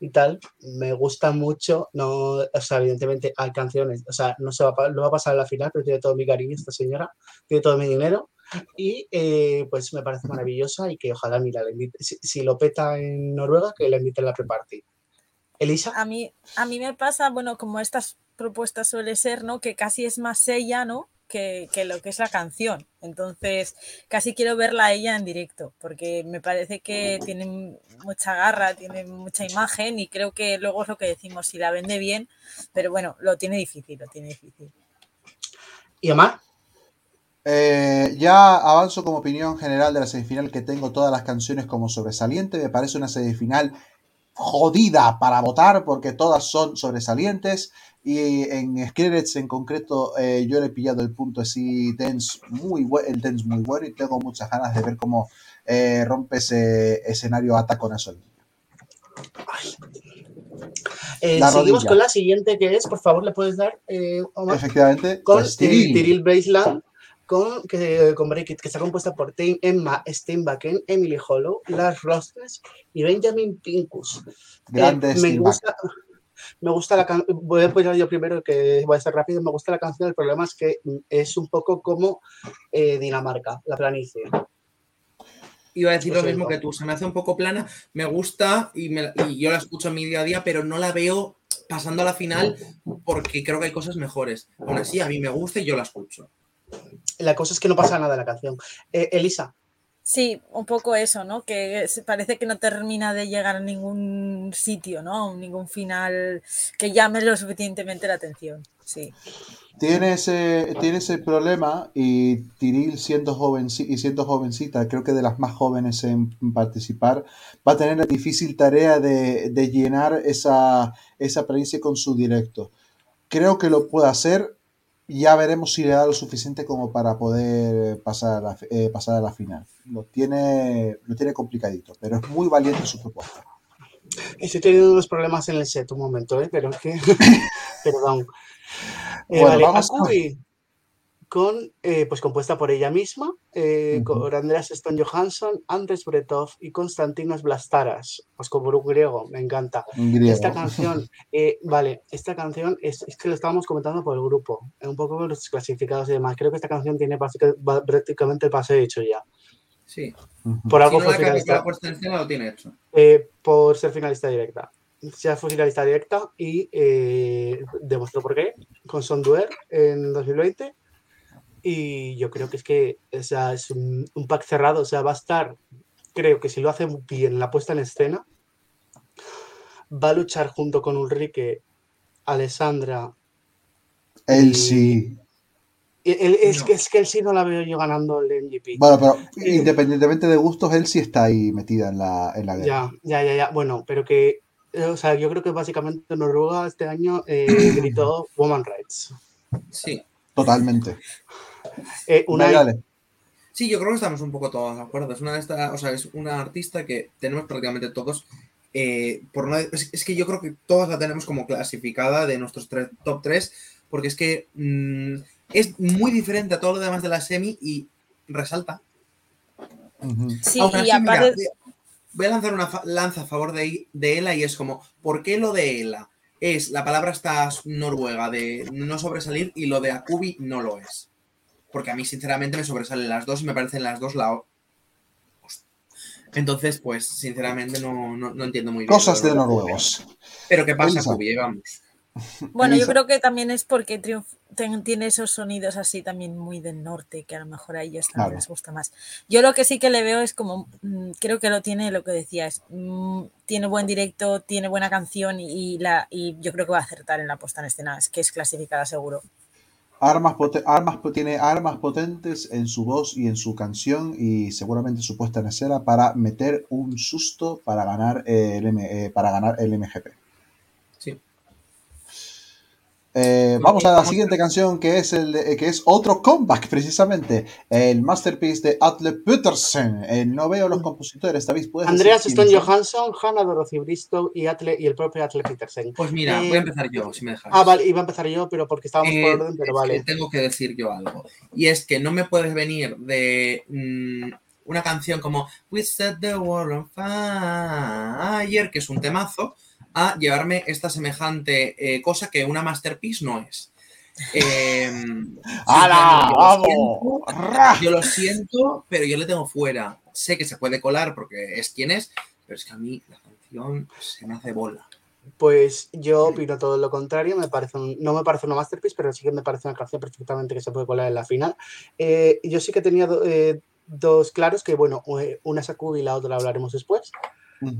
y tal, me gusta mucho, no, o sea, evidentemente hay canciones, o sea, no se va, no va a pasar a la final, pero tiene todo mi cariño esta señora, tiene todo mi dinero, Y eh, pues me parece maravillosa y que ojalá, mira, la invite- si, si lo peta en Noruega, que la invite a la pre-party. Elisa. A mí, a mí me pasa, bueno, como estas propuestas suele ser, ¿no? Que casi es más ella, ¿no? Que, que lo que es la canción. Entonces, casi quiero verla a ella en directo, porque me parece que tiene mucha garra, tiene mucha imagen y creo que luego es lo que decimos, si la vende bien, pero bueno, lo tiene difícil, lo tiene difícil. ¿Y Omar? Eh, ya avanzo como opinión general de la semifinal que tengo todas las canciones como sobresaliente. Me parece una semifinal jodida para votar porque todas son sobresalientes. Y en Skrillex en concreto eh, yo le he pillado el punto así dance muy bu- el dance muy bueno y tengo muchas ganas de ver cómo eh, rompe ese escenario ataconazo. Eh, seguimos rodilla. con la siguiente que es, por favor, le puedes dar, eh, Omar? Efectivamente, Con pues, eh. Tiril Baseland, con, que, con Break It, que está compuesta por Tim- Emma Steinbacken, Emily Hollow, Lars Rostnes y Benjamin Pincus. Eh, Grande me gusta, me gusta la canción, voy a poner yo primero que voy a ser rápido, me gusta la canción, el problema es que es un poco como eh, Dinamarca, la planicie. Iba a decir Lo lo mismo que tú, se me hace un poco plana, me gusta y, me- y yo la escucho en mi día a día, pero no la veo pasando a la final porque creo que hay cosas mejores. Aún así, a mí me gusta y yo la escucho. La cosa es que no pasa nada en la canción. Eh, Elisa, Sí, un poco eso, ¿no? Que parece que no termina de llegar a ningún sitio, ¿no? Ningún final que llame lo suficientemente la atención. Sí. Tiene ese, tiene ese problema y Tiril siendo, jovencita, creo que de las más jóvenes en participar, va a tener la difícil tarea de, de llenar esa, esa con su directo. Creo que lo puede hacer, ya veremos si le da lo suficiente como para poder pasar a la, eh, pasar a la final. Lo tiene, lo tiene complicadito, pero es muy valiente su propuesta. estoy teniendo unos problemas en el set, un momento, ¿eh? pero es que, <laughs> perdón. Eh, Bueno, vale, vamos Akubi, con, eh, pues compuesta por ella misma, eh, con Andreas Stone Johansson, Andres Bretov y Konstantinos Blastaras, pues como un griego, me encanta. Griego. Esta canción, eh, vale, esta canción es, es que lo estábamos comentando por el grupo, eh, un poco con los clasificados y demás. Creo que esta canción tiene prácticamente el pase hecho ya. Sí. Por algo si no fue la por finalista. en escena, lo tiene hecho. Eh, por ser finalista directa. Ya fue finalista directa y eh, demostró por qué con Sonduer en 2020. Y yo creo que es que o sea, es un, un pack cerrado. O sea, va a estar, creo que si lo hace bien la puesta en escena, va a luchar junto con Ulrike, Alessandra. Él sí. y- él- es, que, es que él sí no la veo yo ganando el MVP. Bueno, pero independientemente de gustos, él sí está ahí metida en la, en la guerra. Ya, ya, ya, ya. Bueno, pero que, eh, o sea, yo creo que básicamente Noruega este año eh, <clears throat> gritó Woman Rights. Sí. Totalmente. Eh, una Dale, dale. Sí, yo creo que estamos un poco todos de acuerdo. Es una, de estas- o sea, es una artista que tenemos prácticamente todos. eh, por no, es, es que yo creo que todas la tenemos como clasificada de nuestros tres- top 3, porque es que mm, es muy diferente a todo lo demás de la semi y resalta. Sí, Aún y así, mira, aparte- voy a- voy a lanzar una fa- lanza a favor de, de Ela y es como, ¿por qué lo de Ela es la palabra esta noruega de no sobresalir y lo de Akubi no lo es? Porque a mí, sinceramente, me sobresalen las dos y me parecen las dos la. Entonces, pues, sinceramente, no, no, no entiendo muy bien. Cosas de noruego. noruegos. Pero ¿qué pasa? Ahí vamos. Bueno, yo creo que también es porque Triumph ten- tiene esos sonidos así también muy del norte, que a lo mejor a ellos también Claro. les gusta más. Yo lo que sí que le veo es como, mm, creo que lo tiene lo que decías, mm, tiene buen directo, tiene buena canción y, la, y yo creo que va a acertar en la puesta en escena, es que es clasificada seguro. Armas, armas tiene armas potentes en su voz y en su canción y seguramente su puesta en escena para meter un susto para ganar el, M- eh, para ganar el MGP. Eh, vamos a la siguiente canción que es el de- que es otro comeback precisamente el masterpiece de Atle Petersen. Eh, no veo los compositores, David, puedes Andreas Stone son? Johansson, Hanna Dorothy Bristow y, Atle, y el propio Atle Petersen. Pues mira, Eh, voy a empezar yo, si me dejas. Ah, vale, iba a empezar yo, pero porque estábamos Eh, por orden, pero vale. tengo que decir yo algo. Y es que no me puedes venir de mm, una canción como We Set the World on Fire, que es un temazo, a llevarme esta semejante eh, cosa que una masterpiece no es. Eh, <laughs> ¡Hala! yo ¡Vamos! Yo lo <laughs> siento, pero yo le tengo fuera. Sé que se puede colar porque es quien es, pero es que a mí la canción se me hace bola. Pues yo opino todo lo contrario, me parece un- no me parece una masterpiece, pero sí que me parece una canción perfectamente que se puede colar en la final. Eh, yo sí que tenía do- eh, dos claros, que bueno, una es Akubi y la otra hablaremos después.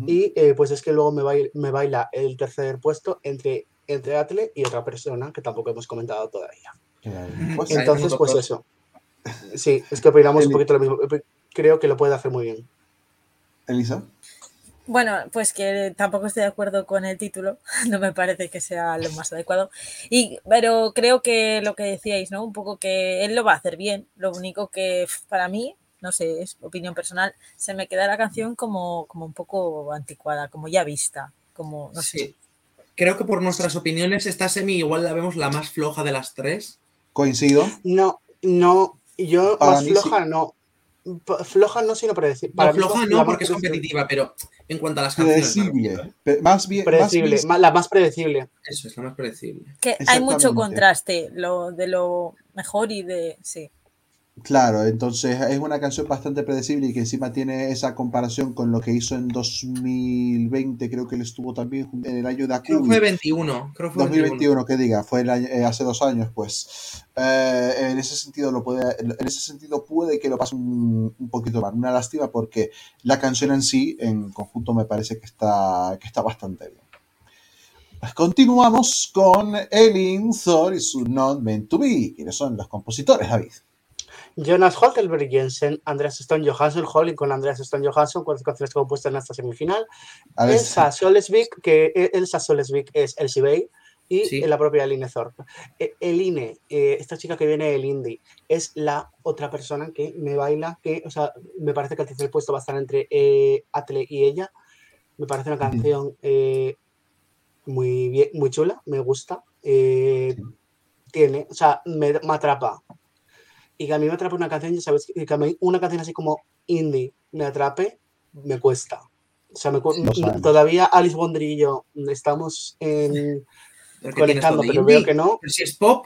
Y eh, pues es que luego me, baila, me baila el tercer puesto entre, entre Atle y otra persona que tampoco hemos comentado todavía. Pues, Entonces, pues eso. Sí, es que opinamos un poquito lo mismo. Creo que lo puede hacer muy bien. Elisa. Bueno, pues que tampoco estoy de acuerdo con el título, <laughs> no me parece que sea lo más adecuado. Y, pero creo que lo que decíais, ¿no? Un poco que él lo va a hacer bien. Lo único que para mí, no sé, es opinión personal, se me queda la canción como, como un poco anticuada, como ya vista, como, no sé. Sí. Creo que por nuestras opiniones, esta semi igual la vemos la más floja de las tres. Coincido. No, no, yo Para más floja no. P- Floja no, sino predecible. No, floja no, porque es competitiva, pero en cuanto a las canciones. Predecible. Más bien. más Predecible, bien- ma- la más predecible. Eso es la más predecible. Que hay mucho contraste lo, de lo mejor y de... Sí. Claro, entonces es una canción bastante predecible y que encima tiene esa comparación con lo que hizo en 2020, creo que él estuvo también en el año de Creo que Akubi. fue 21. Creo que fue 2021, que diga, fue el año- eh, hace dos años, pues. Eh, en ese sentido lo puede, en ese sentido puede que lo pase un, un poquito mal. Una lástima porque la canción en sí, en conjunto, me parece que está, que está bastante bien. Pues continuamos con Elin Thor y su Not Meant to Be, quienes son los compositores, David. Jonas Holtelberg Jensen, Andreas Stone Johansson, Holling con Andreas Stone Johansson, cuatro canciones compuestas en esta semifinal. Elsa Solesvik, que e- Elsa Solesvik es Elsie Bay, y Sí. la propia Eline Thorpe. E- Eline, eh, esta chica que viene del indie, es la otra persona que me baila, que, o sea, me parece que el tercer puesto va a estar entre eh, Atle y ella. Me parece una canción eh, muy bien, muy chula, me gusta. eh, tiene, o sea, me, me atrapa. Y que a mí me atrapa una canción, ya sabes, que a mí una canción así como indie me atrape, me cuesta. O sea, me cu- todavía Alice Wonder y yo estamos en- conectando, pero indie. veo que no. Pero si es pop.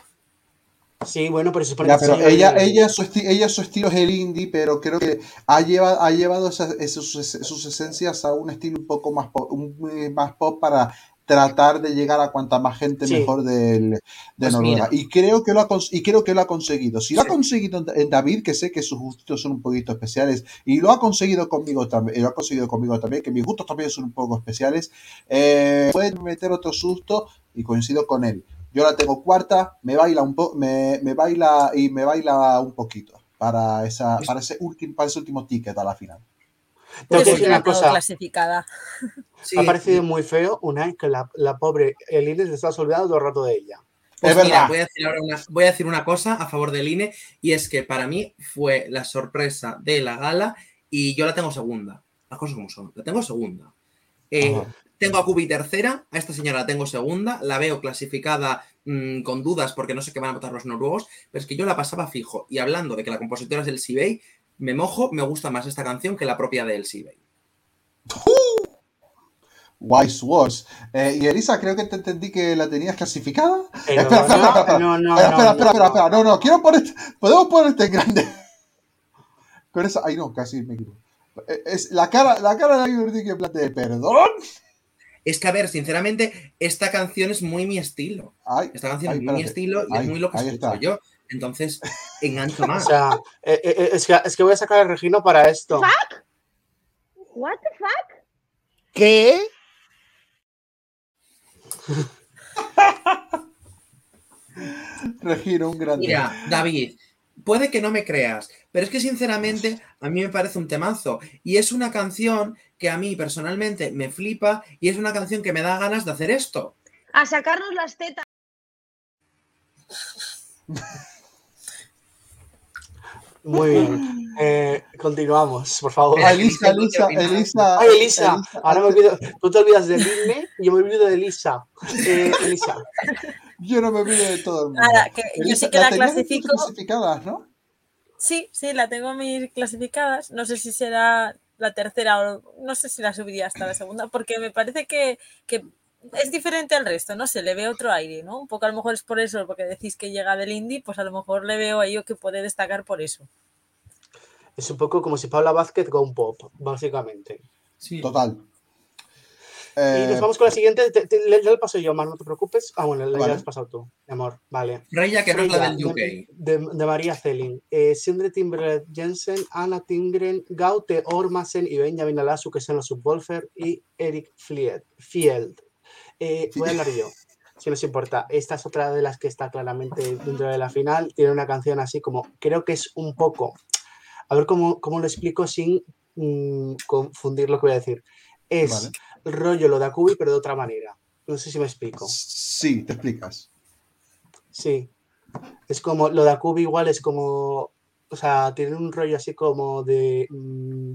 Sí, bueno, pero supone Ya, pero ella, eh, ella, su ella su estilo es el indie, pero creo que ha llevado, ha llevado esas, sus esencias a un estilo un poco más pop, un- eh, más pop para tratar de llegar a cuanta más gente Sí. mejor del- de Pues Noruega. mira. Y creo que lo ha, y creo que lo ha conseguido. Si lo ha conseguido David, que sé que sus gustos son un poquito especiales, y lo ha conseguido conmigo también, lo ha conseguido conmigo también, que mis gustos también son un poco especiales, eh, pueden meter otro susto y coincido con él. Yo la tengo cuarta, me baila un po me, me baila y me baila un poquito para esa, para ese último, para ese último ticket a la final. Yo la una cosa. clasificada. Me ha parecido muy feo una vez que la, la pobre Eline se está olvidando todo el rato de ella. Pues Es mira, verdad. voy a, decir ahora una, voy a decir una cosa a favor del INE y es que para mí fue la sorpresa de la gala y yo la tengo segunda. Las cosas como son. La tengo segunda. Eh, tengo a Cubi tercera, a esta señora la tengo segunda, la veo clasificada mm, con dudas porque no sé qué van a votar los noruegos, pero es que yo la pasaba fijo. Y hablando de que la compositora es del Sibey, me mojo, me gusta más esta canción que la propia del Sibey. Wise Words. Eh, y Elisa, creo que te entendí que la tenías clasificada. Pero espera, espera, no, espera, espera. no, no, espera, espera, no, espera, no, espera, no, no, quiero ponerte, podemos ponerte en grande. Con esa, ay no, casi me equivoco. Eh, Es la cara, la cara de en plan de perdón. Es que, a ver, sinceramente, esta canción es muy mi estilo. Ay, Esta canción ay, es muy mi estilo y Ay, es muy lo que escucho está. yo. Entonces, engancho <laughs> O más. sea, eh, eh, eh, es, que, es que voy a sacar a Regino para esto. What the fuck? ¿Qué? <laughs> Regino, un grande. Mira, David, puede que no me creas, pero es que sinceramente a mí me parece un temazo. Y es una canción que a mí personalmente me flipa y es una canción que me da ganas de hacer esto. A sacarnos las tetas. <laughs> Muy bien. <laughs> Eh, continuamos, por favor. Elisa, Elisa, Elisa. Ay, Elisa. Elisa, Ahora me olvido. Tú te olvidas de Disney y yo me olvido de Elisa. Eh, <laughs> Elisa. Yo no me olvido de todo el mundo. Nada, que yo sí que la clasifico. clasificadas, ¿no? Sí, sí, la tengo en mis clasificadas. No sé si será la tercera o no sé si la subiría hasta la segunda, porque me parece que, que es diferente al resto, no sé, le veo otro aire, ¿no? Un poco a lo mejor es por eso, porque decís que llega del indie, pues a lo mejor le veo a ello que puede destacar por eso. Es un poco como si Paula Vázquez con pop, básicamente. Total. Y Eh, nos vamos con la siguiente. Te, te- le, le paso yo, Mar, no te preocupes. Ah, bueno, ya Vale. la has pasado tú, mi amor. Vale. Freya, que no es la del de- UK. De, de María Zelin. Eh, Sindre Timberlet Jensen, Anna Tingren, Gaute Ormasen y Benjamin Alasu, que son los subwolfer, y Eric Field. Eh, voy a hablar yo, si nos importa. Esta es otra de las que está claramente dentro de la final. Tiene una canción así como, creo que es un poco. A ver cómo, cómo lo explico sin mm, confundir lo que voy a decir. Es Vale. rollo lo de Akubi, pero de otra manera. No sé si me explico. Sí, te explicas. Sí. Es como, lo de Akubi igual es como, o sea, tiene un rollo así como de, mm,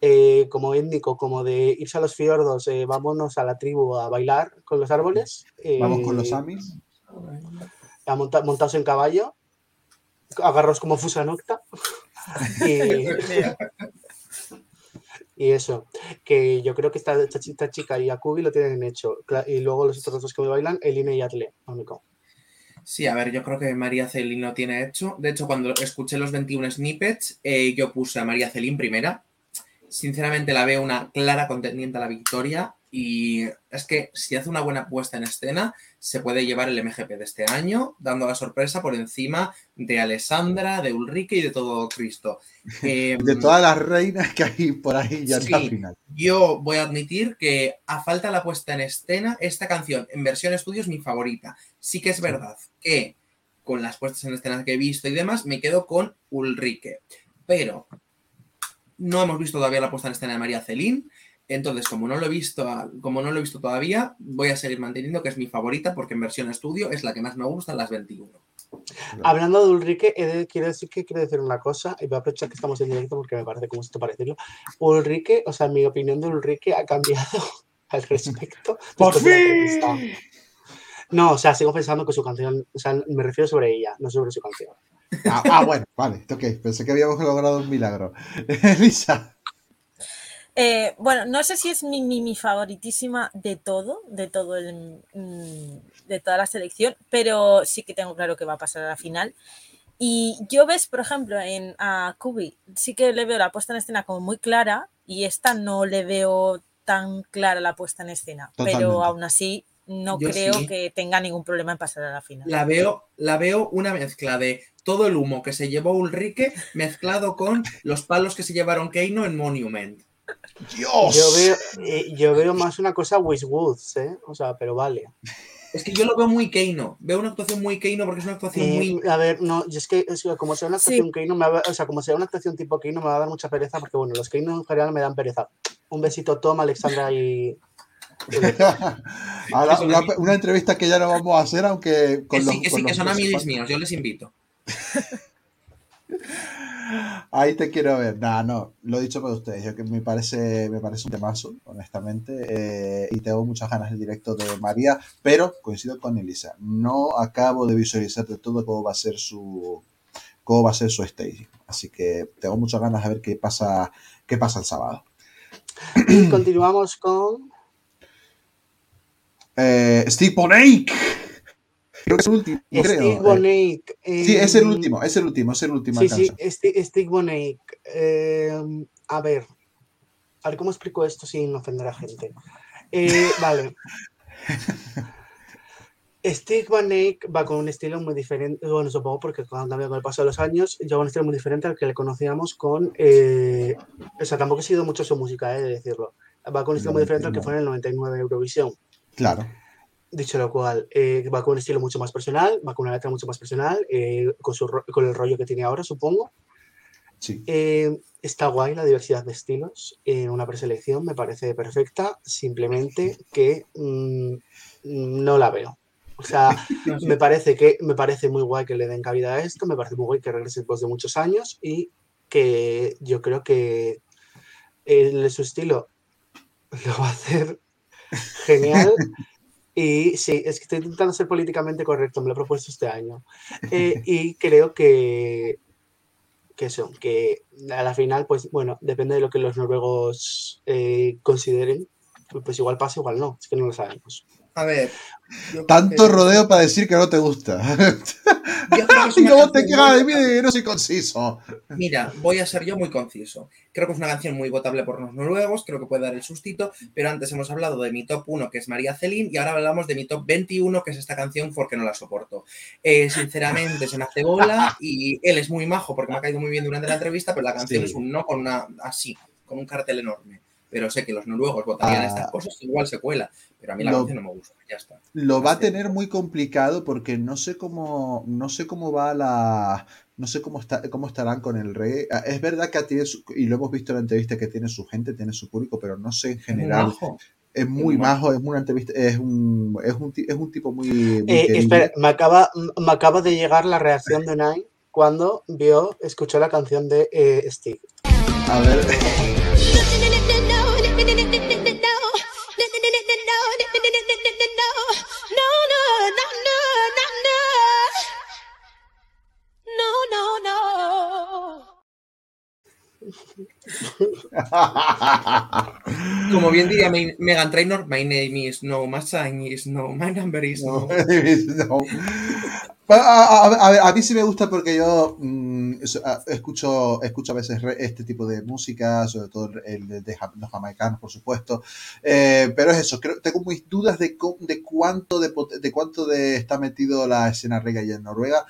eh, como étnico, como de irse a los fiordos, eh, vámonos a la tribu a bailar con los árboles. Vamos con los eh, Amis. a monta- montados en caballo, agarros como Fusanocta. y, <laughs> y eso, que yo creo que esta, esta chi- esta chica y Akubi lo tienen hecho. Y luego los otros dos que me bailan, Eline y Atle, lo único. Sí, a ver, yo creo que María Celín lo tiene hecho. De hecho, cuando escuché los 21 snippets, eh, yo puse a María Celín primera. Sinceramente la veo una clara contendiente a la victoria y es que si hace una buena puesta en escena, se puede llevar el MGP de este año, dando la sorpresa por encima de Alessandra, de Ulrike y de todo Cristo. Eh, <laughs> De todas las reinas que hay por ahí ya está al Sí, final. yo voy a admitir que a falta de la puesta en escena, esta canción en versión estudio es mi favorita. Sí que es verdad que con las puestas en escena que he visto y demás, me quedo con Ulrike. Pero no hemos visto todavía la puesta en escena de María Celín. Entonces, como no lo he visto, como no lo he visto todavía, voy a seguir manteniendo que es mi favorita porque en versión estudio es la que más me gusta, las 21. Hablando de Ulrike, de- quiero decir que quiero decir una cosa, y voy a aprovechar que estamos en directo porque me parece como esto para decirlo. Ulrike, o sea, mi opinión de Ulrike ha cambiado <laughs> al respecto. <laughs> ¡Por fin! No, o sea, sigo pensando que su canción, o sea, me refiero sobre ella, no sobre su canción. Ah, ah, bueno, vale, ok. Pensé que habíamos logrado un milagro. <laughs> Elisa. Eh, bueno, no sé si es mi, mi, mi favoritísima de todo, de todo el, mm, de toda la selección, pero sí que tengo claro que va a pasar a la final. Y yo ves, por ejemplo, en a Kubi, sí que le veo la puesta en escena como muy clara y esta no le veo tan clara la puesta en escena, pero aún así no Yo creo sí. que tenga ningún problema en pasar a la final. La veo, la veo una mezcla de todo el humo que se llevó Ulrike mezclado con los palos que se llevaron Keino en Monument. Yo veo, eh, yo veo más una cosa Woods, ¿eh? O sea, pero vale. Es que yo lo veo muy Keino. Veo una actuación muy Keino porque es una actuación Eh, muy. A ver, no, yo es que es como sea una actuación Keino, me va- o sea, como sea una actuación tipo Keino, me va a dar mucha pereza porque, bueno, los Keino en general me dan pereza. Un besito, Tom, Alexandra y. <laughs> Ahora, una, una entrevista que ya no vamos a hacer, aunque con Que los, sí, que con sí, que los son amigos míos. Yo les invito. <laughs> Ahí te quiero ver. Nah, no, lo he dicho para ustedes. Yo que me parece, me parece un temazo, honestamente. eh, y tengo muchas ganas del directo de María, pero coincido con Elisa. No acabo de visualizar de todo cómo va a ser su cómo va a ser su stage. Así que tengo muchas ganas de ver qué pasa, qué pasa el sábado. Y continuamos con. Eh, Steve Bonake. Creo que es el último, creo. Steve eh. Bonake. Sí, es el em, último, es el último, es el último. Sí, sí, Steve Bonake. em, a ver. A ver cómo explico esto sin ofender a gente. Eh, <laughs> vale. Steve Van Eyck va con un estilo muy diferente, bueno, supongo porque ha cambiado con el paso de los años, lleva un estilo muy diferente al que le conocíamos con, eh, o sea, tampoco he sido mucho su música, eh, de decirlo, va con un estilo muy diferente al que fue en el 99 Eurovisión. Claro. Dicho lo cual, eh, va con un estilo mucho más personal, va con una letra mucho más personal, eh, con, su, con el rollo que tiene ahora, supongo. Sí. Eh, está guay la diversidad de estilos. En una preselección me parece perfecta, simplemente <laughs> que mm, no la veo. O sea, <laughs> me parece que me parece muy guay que le den cabida a esto, me parece muy guay que regrese después de muchos años y que yo creo que el, su estilo <laughs> lo va a hacer genial. Y sí, es que estoy intentando ser políticamente correcto, me lo he propuesto este año. Eh, y creo que, que eso, que a la final, pues bueno, depende de lo que los noruegos eh, consideren, Pues igual pasa, igual no. Es que no lo sabemos. A ver. Tanto que- rodeo para decir que no te gusta. yo creo que es <laughs> y luego te quejas de mí no soy conciso. Mira, voy a ser yo muy conciso. Creo que es una canción muy votable por los noruegos, creo que puede dar el sustito, pero antes hemos hablado de mi top 1, que es María Celín, y ahora hablamos de mi top 21, que es esta canción porque no la soporto. Eh, sinceramente, se me hace bola y él es muy majo porque me ha caído muy bien durante la entrevista, pero la canción Sí. es un no con una así, con un cartel enorme. Pero sé que los noruegos votarían Ah. estas cosas, igual se cuela, pero a mí la Lo- canción no me gusta, ya está. Lo va a tener muy complicado porque no sé cómo, no sé cómo va la, no sé cómo está, cómo estarán con el reggae. Ah, Es verdad que tiene su- y lo hemos visto en la entrevista que tiene su gente, tiene su público, pero no sé en general. majo. Es muy muy majo. majo, es una entrevista, es un, es un, es un tipo muy, muy Eh, espera, me acaba, me acaba de llegar la reacción de Nai cuando vio, escuchó la canción de eh, Stig. A ver. <laughs> no, no, no, no. <laughs> Como bien diría Me- Megan Trainor, my name is no, my sign is no, my number is no. No. <laughs> A, a- a- a mí sí me gusta porque yo mm, a- escucho, escucho a veces este tipo de música, sobre todo el de, de los jamaicanos, por supuesto. Eh, pero es eso, creo, tengo mis dudas de, de cuánto de, de cuánto de está metido la escena reggae en Noruega,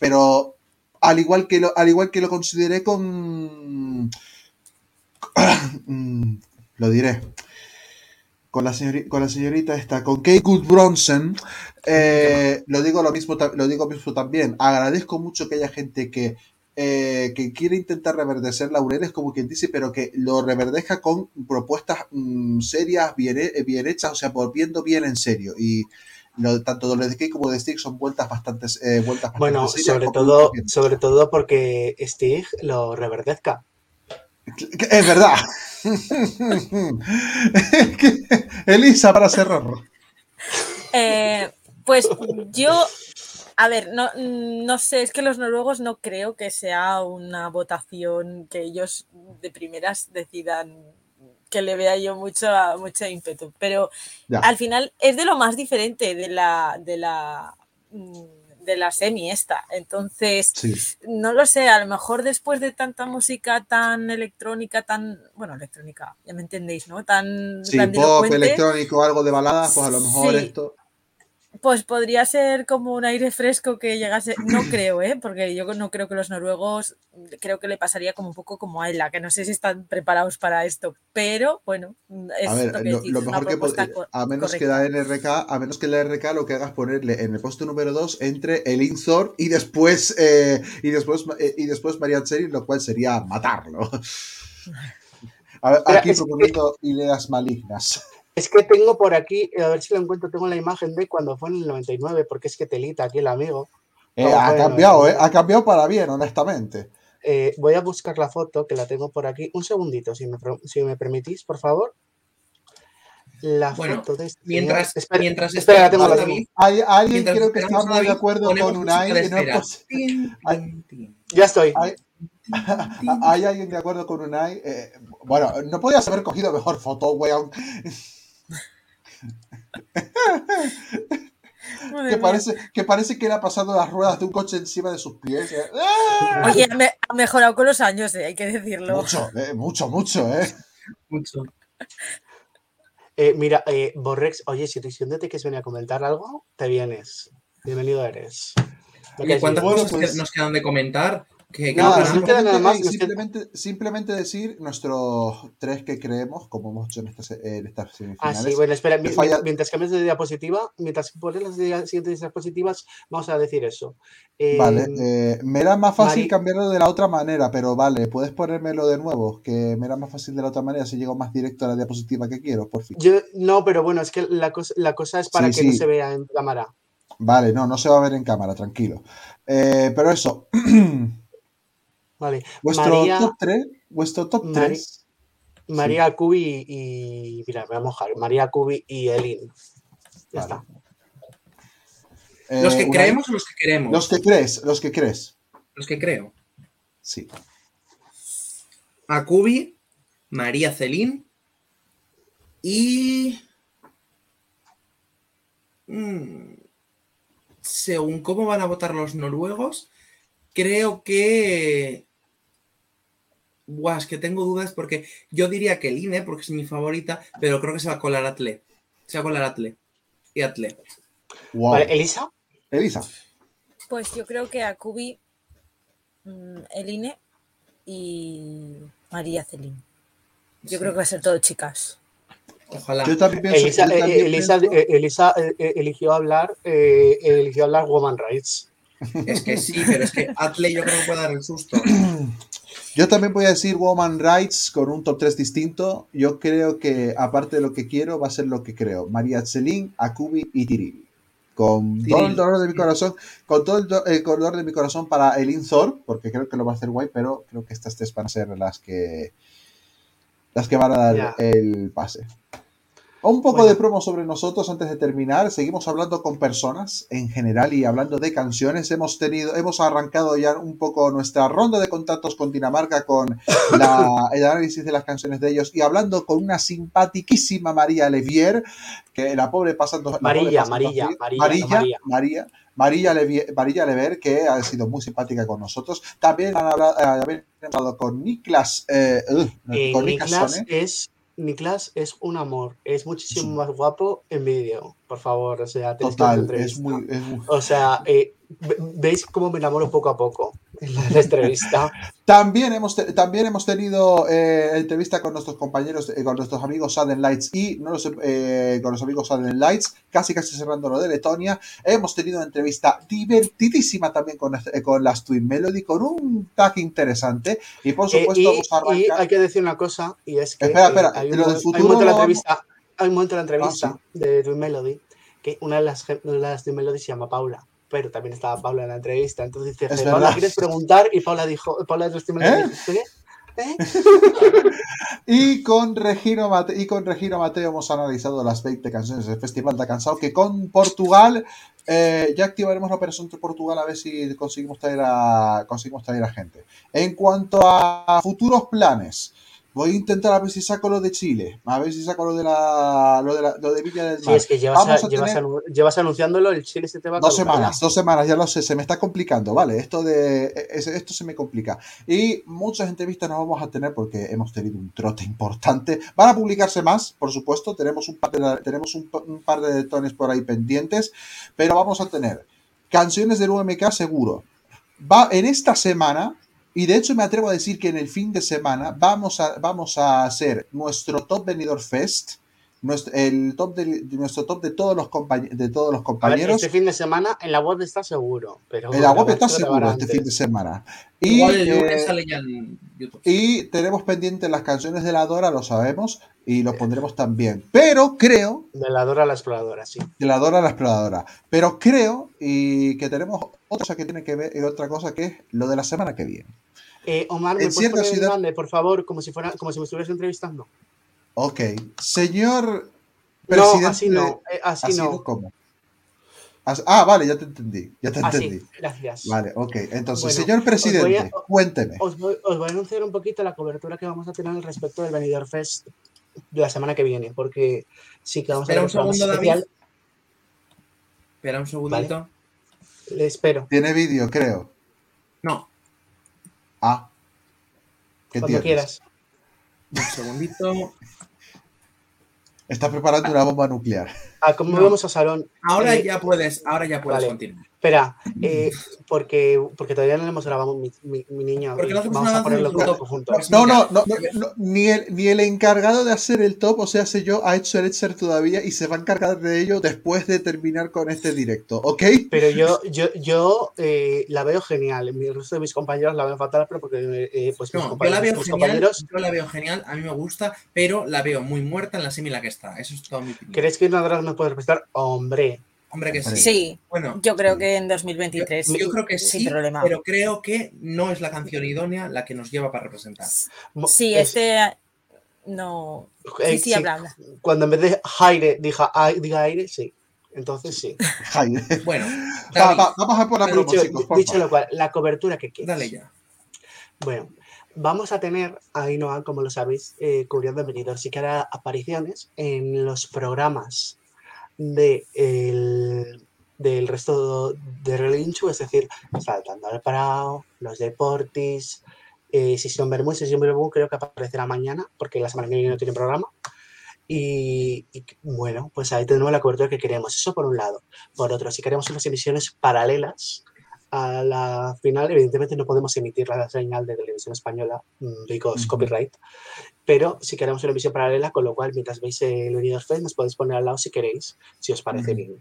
pero al igual que lo, al igual que lo consideré con <clears throat> mm, lo diré con la, señori- con la señorita esta, con Kate Goodbronson, eh, lo digo lo mismo, lo digo mismo también. Agradezco mucho que haya gente que, eh, que quiere intentar reverdecer laureles, como quien dice, pero que lo reverdezca con propuestas mm, serias, bien, bien hechas, o sea, volviendo bien en serio. Y lo, tanto lo de Kate como de Stick son vueltas bastante, eh, vueltas bastante Bueno, serias, sobre todo, sobre todo porque Stig lo reverdezca. Es verdad. <laughs> Elisa, para cerrar. Eh, pues yo, a ver, no, no sé, es que los noruegos no creo que sea una votación que ellos de primeras decidan que le vea yo mucho, mucho ímpetu, pero Ya. al final es de lo más diferente de la, de la, mm, de la semi esta. Entonces, Sí. no lo sé, a lo mejor después de tanta música tan electrónica, tan, bueno, electrónica, ya me entendéis, ¿no? Tan Sí, pop, grandilocuente, electrónico, algo de baladas, pues a lo mejor Sí. esto. Pues podría ser como un aire fresco que llegase, no <clears throat> creo, ¿eh? porque yo no creo que los noruegos, creo que le pasaría como un poco como a Ella, que no sé si están preparados para esto, pero bueno, es A ver, lo que lo, decís, lo mejor que a menos que la NRK, a menos que la NRK lo que hagas es ponerle en el puesto número 2 entre el Inzor y después eh, y después eh, y después Marian lo cual sería matarlo. <laughs> A ver, Espera, aquí proponiendo ideas malignas. Es que tengo por aquí, a ver si lo encuentro, tengo la imagen de cuando fue en el 99, porque es que telita aquí el amigo. Eh, ha cambiado, eh, 99. ha cambiado para bien, honestamente. Eh, voy a buscar la foto, que la tengo por aquí. Un segundito, si me, pro- si me permitís, por favor. La Bueno, foto de este mientras-. Espera, mientras espera, la tengo, la Hay, alguien Mientras creo que está muy de acuerdo con Unai. no. Ya estoy. <laughs> hay- hay alguien de acuerdo con Unai. Eh, bueno, no podías haber cogido mejor foto, weón. Que parece, que parece que le ha pasado las ruedas de un coche encima de sus pies. eh. ¡Ah! Oye, me- ha mejorado con los años, eh, hay que decirlo. Mucho, eh, mucho, mucho, ¿eh? Mucho. Eh, mira, eh, Borrex, oye, si te sientes que venía a comentar algo, te vienes. Bienvenido eres. Oye, ¿cuántas cosas pues- nos quedan de comentar? Que, No, queda nada más, Simplemente, simplemente, simplemente decir nuestros tres que creemos, como hemos hecho en estas, en estas Ah, semifinales. sí, bueno, espera, falla- mientras cambias de diapositiva, mientras pones las siguientes diapositivas, vamos a decir eso. Vale, Em, eh, me era más fácil Mari- cambiarlo de la otra manera, pero vale, puedes ponérmelo de nuevo, que me era más fácil de la otra manera si llego más directo a la diapositiva que quiero, por fin. Yo, no, pero bueno, es que la cosa, la cosa es para Sí, que no se vea en cámara. Vale, no, no se va a ver en cámara, tranquilo. Eh, pero eso, <clears throat> Vale. vuestro María, top 3, vuestro top Mari- 3. María Cubi y. Mira, me voy a mojar. María Cubi y Elin. Ya está. ¿Los que creemos o los que queremos? Eh, Los que crees, los que crees. Los que creo. Sí. Akubi, María Celín, Y mm, según cómo van a votar los noruegos, creo que... Buah, es que tengo dudas porque yo diría que el INE, porque es mi favorita, pero creo que se va a colar Atle. Se va a colar Atle. Y Atle. Vale, ¿Elisa? Elisa. Pues yo creo que a Kubi, mm, Eline y María Celín. Yo creo que va a ser todo chicas. Ojalá. Yo también pienso- Elisa, yo también eh, Elisa, pienso- eh, Elisa, eh, eh, eligió hablar, eh, eligió hablar Woman Rights. Es que sí, pero es que Atle yo creo que puede dar el susto. <clears throat> Yo también voy a decir Woman Rights con un top 3 distinto. Yo creo que, aparte de lo que quiero, va a ser lo que creo. María Celín, Akubi y Tiril. Con todo el dolor de mi corazón, con todo el, do- el dolor de mi corazón para Elin Thor, porque creo que lo va a hacer guay, pero creo que estas tres van a ser las que las que van a dar el pase. Un poco Bueno. de promo sobre nosotros antes de terminar. Seguimos hablando con personas en general y hablando de canciones. Hemos tenido, hemos arrancado ya un poco nuestra ronda de contactos con Dinamarca con la- <laughs> el análisis de las canciones de ellos y hablando con una simpatiquísima María Levier, que la pobre pasando. Marilla, no María. María, María, Levier, María Lever, que ha sido muy simpática con nosotros. También han hablado, eh, hablado con Niklas, eh, ugh, Eh, con Niklas Niklas Sone. es, Niklas es un amor, es muchísimo más guapo en vídeo, por favor, o sea, tenéis que ver Total, es muy, es muy- O sea, eh, ve- veis cómo me enamoro poco a poco en la entrevista. <laughs> También hemos, también hemos tenido eh, entrevista con nuestros compañeros, eh, con nuestros amigos Sudden Lights y no los, eh, con los amigos Sudden Lights, casi casi cerrando lo de Letonia. Hemos tenido una entrevista divertidísima también con, eh, con las Twin Melody, con un tag interesante. Y por Eh, supuesto, y, vamos a y arrancar. hay que decir una cosa, y es que Espera, espera, hay, un, lo del mo- hay un futuro momento en la entrevista, hay un momento en la entrevista Ah, de Dream Melody que una de las, de las Dream Melody se llama Paula, pero también estaba Paula en la entrevista. Entonces dice, Es Paula, verdad. ¿quieres preguntar? Y Paula dijo, Paula de ¿Eh? dijo, ¿qué? ¿Eh? Y con, Regino Mate- y con Regino Mateo hemos analizado las 20 canciones del Festival de Cansado, que con Portugal eh, ya activaremos la operación de Portugal a ver si conseguimos traer a, conseguimos traer a gente. En cuanto a futuros planes, voy a intentar a ver si saco lo de Chile, a ver si saco lo de, la, lo de, la- lo de Villa del Mar. Sí, es que llevas, Vamos a- a llevas, tener- anu- llevas anunciándolo, el Chile se te va a Dos semanas, dos semanas, ya lo sé, se me está complicando, ¿vale? Esto de es- esto se me complica. Y muchas entrevistas nos vamos a tener porque hemos tenido un trote importante. Van a publicarse más, por supuesto, tenemos un par de, tenemos un par de tones por ahí pendientes, pero vamos a tener canciones del UMK seguro. Va en esta semana, y de hecho me atrevo a decir que en el fin de semana vamos a, vamos a hacer nuestro Top Venidor Fest, nuestro, el top de, nuestro top de todos los, compañ- de todos los A ver, compañeros. este fin de semana en la web está seguro, pero En la web está se seguro este fin de semana. Y, Igual el lunes eh, sale ya en YouTube. y tenemos pendientes las canciones de la Dora, lo sabemos, y lo pondremos también. Pero creo, De la Dora a la exploradora, sí. de la Dora a la exploradora, pero creo y que tenemos otra cosa que tiene que ver, y otra cosa que es lo de la semana que viene. Eh, Omar, ¿me En puedes cierta poner en ciudad- grande, por favor, como si fuera, como si me estuvieras entrevistando? Ok, señor No, presidente. así no, eh, así ¿Así no. ¿Cómo? As- Ah, vale, ya te entendí, ya te Así, entendí. gracias. Vale, ok. Entonces, Bueno, señor os voy a- presidente, cuénteme. Os voy, os voy a anunciar un poquito la cobertura que vamos a tener al respecto del Benidorm Fest de la semana que viene, porque sí que vamos Espera a un tener un segundo, especial. David. Espera un segundito. Le espero. Tiene vídeo, creo. No. Ah. ¿Qué Cuando tienes? quieras. Un segundito. Está preparando una bomba nuclear. Ah, ¿cómo No. vemos a Salón? Ahora Eh, ya puedes, ahora ya puedes vale. continuar. Espera, eh, porque, porque todavía no le hemos grabado mi, mi, mi niño. Porque no hacemos vamos nada a ponerlo todo juntos. No, no, no, no, no, ni, el, ni el encargado de hacer el top, o sea, sé yo, ha hecho el Etcher todavía y se va a encargar de ello después de terminar con este directo, ¿ok? Pero yo, yo, yo eh, la veo genial. El resto de mis compañeros la ven fatal, pero porque eh, pues mis No, yo la compañeros, veo mis genial, compañeros yo la veo genial, a mí me gusta, pero la veo muy muerta en la semi en la que está. Eso es todo mi opinión. ¿Crees que una drag me puede respetar? Hombre. Hombre que sí. Sí, Bueno, yo creo que en 2023. yo creo que sin sí, problema. pero creo que no es la canción idónea la que nos lleva para representar. Sí, Es- este no. Eh, Sí, sí, habla, habla. Cuando en vez de aire diga, ai- diga aire, sí. Entonces sí. Bueno, Va- va- vamos a por la promo, dicho, chicos, por dicho favor. lo cual, la cobertura que quieres. Dale ya. Bueno, vamos a tener a Ainhoa, como lo sabéis, eh, cubriendo el venidor. Sí que hará apariciones en los programas de el- del resto de Relinchu, es decir, Saltando al Parao, los Deportis, eh, Sesión Bermú. Sesión Bermú creo que aparecerá mañana, porque la semana que viene no tiene programa. Y, y, bueno, pues ahí tenemos la cobertura que queremos. Eso por un lado. Por otro, si queremos unas emisiones paralelas a la final, evidentemente no podemos emitir la señal de televisión española, mm, because copyright, pero si queremos una emisión paralela, con lo cual mientras veis el Benidorm Fest nos podéis poner al lado si queréis, si os parece bien.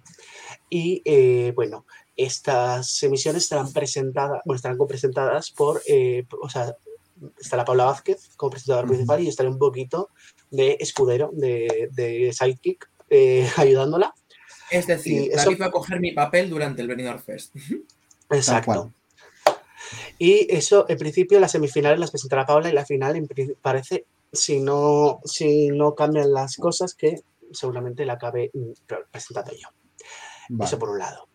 Y eh, bueno, estas emisiones estarán presentadas, bueno, estarán presentadas por, eh, o sea, estará Paula Vázquez como presentador principal y estaré un poquito de escudero, de, de sidekick, eh, <laughs> ayudándola. Es decir, Y eso- David va a coger mi papel durante el Benidorm Fest. Exacto. Y eso, en principio, las semifinales las presentará Paula y la final, en parece, si no, si no cambian las cosas, que seguramente la acabe mm, pre- presentando yo. Vale. Eso por un lado.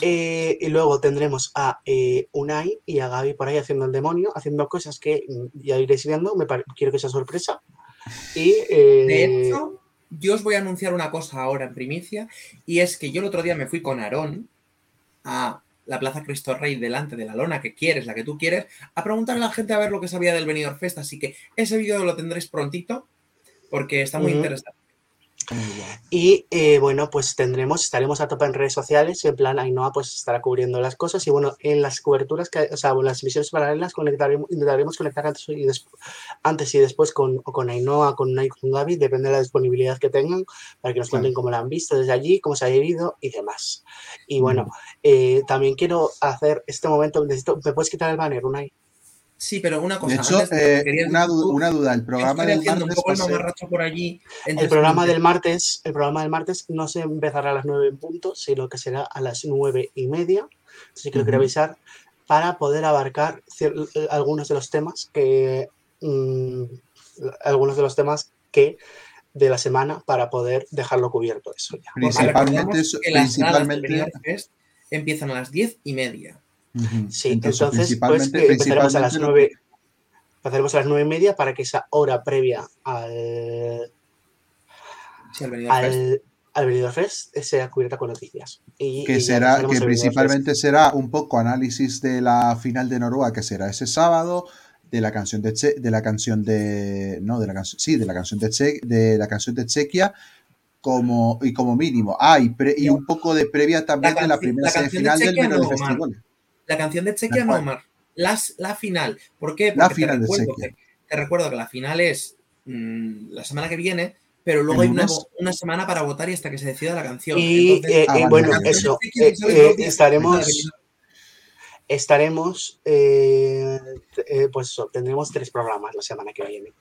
Eh, y luego tendremos a eh, Unai y a Gaby por ahí haciendo el demonio, haciendo cosas que mm, ya iréis viendo, me quiero que sea sorpresa. Y, eh, De hecho, yo os voy a anunciar una cosa ahora en primicia, y es que yo el otro día me fui con Aarón a la Plaza Cristo Rey delante de la lona que quieres, la que tú quieres, a preguntarle a la gente a ver lo que sabía del Benidorm Fest, así que ese vídeo lo tendréis prontito, porque está muy interesante. Y eh, bueno, pues tendremos, estaremos a tope en redes sociales, en plan Ainhoa pues estará cubriendo las cosas y bueno, en las coberturas, que, o sea, en las emisiones paralelas conectaremos, intentaremos conectar antes y, des- antes y después con, o con Ainhoa, con con Gaby, depende de la disponibilidad que tengan, para que nos cuenten cómo la han visto desde allí, cómo se ha vivido y demás. Y bueno, eh, también quiero hacer este momento, necesito, ¿me puedes quitar el banner, Unai? Sí, pero una cosa, De hecho, antes eh, quería una, du- tú, una duda, el programa del haciendo un martes poco el por allí. El programa del martes, el programa del martes no se empezará a las 9 en punto, sino que será a las nueve y media. Así que lo quiero avisar para poder abarcar eh, algunos de los temas que mm, algunos de los temas que de la semana para poder dejarlo cubierto eso ya. Principalmente eso- principalmente- empiezan a las diez y media. Sí, entonces, entonces, pues, principalmente, eh, empezaremos a las 9 empezaremos a las nueve y media para que esa hora previa al Sí, al al, al Benidorm Fest sea cubierta con noticias. Y, que y será que principalmente será un poco análisis de la final de Noruega que será ese sábado de la canción de che, de la canción de no de la canción sí de la canción de che, de la canción de Chequia como y como mínimo. Ah y, pre- y un poco de previa también de la primera la canción de semifinal del Omar. Festival La canción de Chequia ¿La no? Omar. Las, la final. ¿Por qué? La Porque final te de recuerdo, Chequia. que, te recuerdo que la final es mm, la semana que viene, pero luego ¿El hay una, una semana para votar y hasta que se decida la canción. Y Entonces, eh, Ah, eh, vale, bueno, la de eso, Chequia eh, eh, estaremos, de la estaremos, eh, eh, pues eso, tendremos tres programas la semana que viene.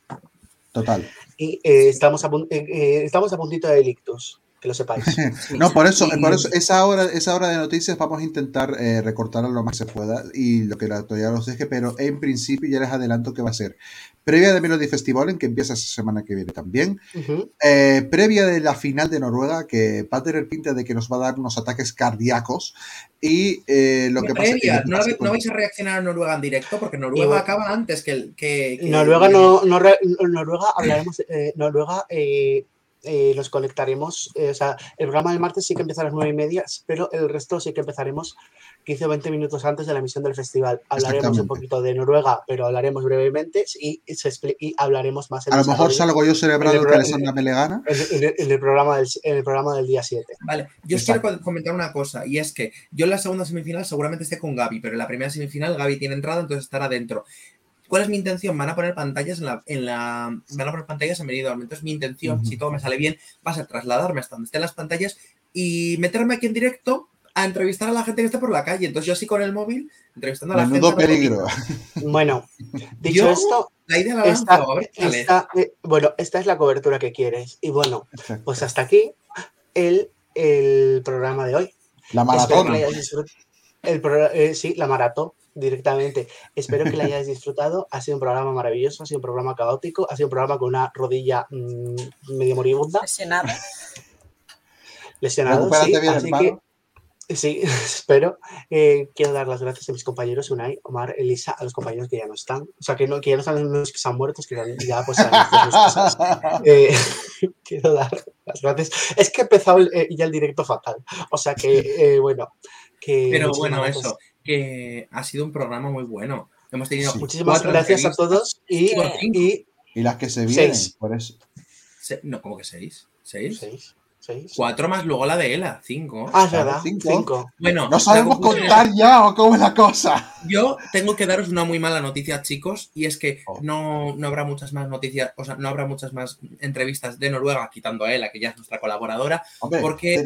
total Y eh, estamos, a, estamos a puntito de delictos, que lo sepáis. <laughs> no por eso Y- por eso esa hora esa hora de noticias vamos a intentar eh, recortarla lo más que se pueda y lo que la autoridad nos deje pero en principio ya les adelanto que va a ser previa de Melody Festival en que empieza esa semana que viene también. Eh, previa de la final de Noruega, que va a tener pinta de que nos va a dar unos ataques cardíacos. Y eh, lo que pasa previa, lo que no, pasa no vais a reaccionar a Noruega en directo porque Noruega acaba antes que el que, que- Noruega no, no re- Noruega hablaremos, eh, Noruega eh, los conectaremos, eh, o sea, el programa del martes sí que empieza a las nueve y media, pero el resto sí que empezaremos 15 o 20 minutos antes de la emisión del festival. Hablaremos un poquito de Noruega, pero hablaremos brevemente y, y se y hablaremos más en A lo mejor salgo yo celebrando que Alessandra me le gana. en, en el, en el programa del, en el programa del día 7. Vale, yo os quiero co- comentar una cosa, y es que yo en la segunda semifinal seguramente esté con Gaby, pero en la primera semifinal Gaby tiene entrada, entonces estará dentro. ¿Cuál es mi intención? Van a poner pantallas en la, en la van a poner pantallas en Benidorm. Entonces mi intención, si todo me sale bien, va a ser trasladarme hasta donde estén las pantallas y meterme aquí en directo a entrevistar a la gente que está por la calle. Entonces yo así con el móvil, entrevistando a la Menudo gente. peligro. Bueno, <laughs> dicho Yo esto, la idea la esta, lanzo, a ver esta- eh, bueno, esta es la cobertura que quieres. Y bueno, Exacto. pues hasta aquí el, el programa de hoy. La maratón. el eh, sí, la maratón directamente. Espero que la <laughs> hayáis disfrutado. Ha sido un programa maravilloso, ha sido un programa caótico, ha sido un programa con una rodilla mm, medio moribunda, Lesionada. <laughs> lesionado. Sí, bien, así hermano. que Sí, <laughs> espero. Eh, quiero dar las gracias a mis compañeros Unai, Omar, Elisa, a los compañeros que ya no están. O sea, que, no, que ya no están los que se han muerto, que ya pues han hecho sus cosas. Eh, quiero dar las gracias. Es que he empezado el- eh, ya el directo fatal. O sea que, eh, bueno. Que Pero bueno, gracias. eso, que ha sido un programa muy bueno. Hemos tenido Muchísimas cuatro gracias a todos y, y Y las que se vienen, Seis. por eso. Se- no, ¿cómo que seis? ¿Seis? Seis. seis. Cuatro más luego la de Ela, cinco. Ah, es Claro, verdad. cinco. Cinco. Bueno, No sabemos contar ya o cómo es la cosa. Yo tengo que daros una muy mala noticia, chicos, y es que Oh. no, no habrá muchas más noticias, o sea, no habrá muchas más entrevistas de Noruega, quitando a Ela, que ya es nuestra colaboradora, Hombre, porque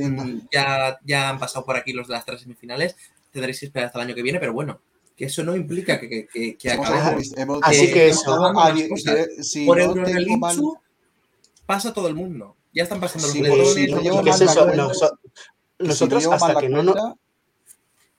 ya, ya han pasado por aquí los de las tres semifinales. Tendréis que esperar hasta el año que viene, pero bueno, que eso no implica que, que, que- que Hemos- acabemos. hemos- Así Eh, que eso. si Por no tengo mal- pasa todo el mundo. Ya están pasando los Sí, no no nosotros hasta que no nos... cuenta-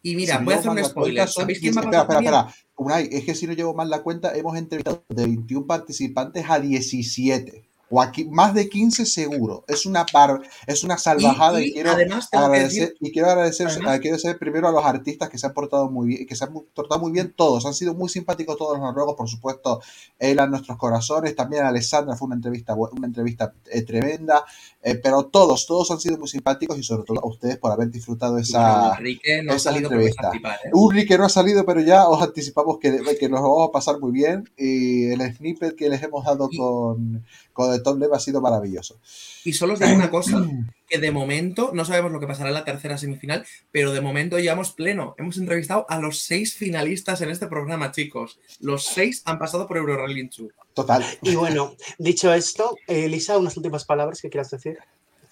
Y mira, si voy a hacer un spoiler. ¿Sabéis quién 15 va a Espera, pasar espera, espera. Unai, es que si no llevo mal la cuenta, hemos entrevistado de 21 participantes a 17. O aquí, más de 15 seguro. Es una par, es una salvajada y, Y- y quiero además agradecer, decir- y quiero agradecer, además- eh, quiero agradecer primero a los artistas que se han portado muy bien, que se han portado muy bien todos, han sido muy simpáticos todos los noruegos, por supuesto, él a nuestros corazones, también a Alessandra fue una entrevista, una entrevista eh, tremenda, eh, pero todos, todos han sido muy simpáticos y sobre todo a ustedes por haber disfrutado esa, Enrique no ha esa salido pero vais a entrevista. flipar, ¿eh? Ulrich no ha salido, pero ya os anticipamos que, que nos vamos a pasar muy bien. Y el snippet que les hemos dado con, con Top Lev ha sido maravilloso. Y solo os digo una cosa, <clears throat> que de momento no sabemos lo que pasará en la tercera semifinal, pero de momento llevamos pleno. Hemos entrevistado a los seis finalistas en este programa, chicos. Los seis han pasado por Eurorelinchu. Total. Y bueno, dicho esto, eh, Elisa, unas últimas palabras que quieras decir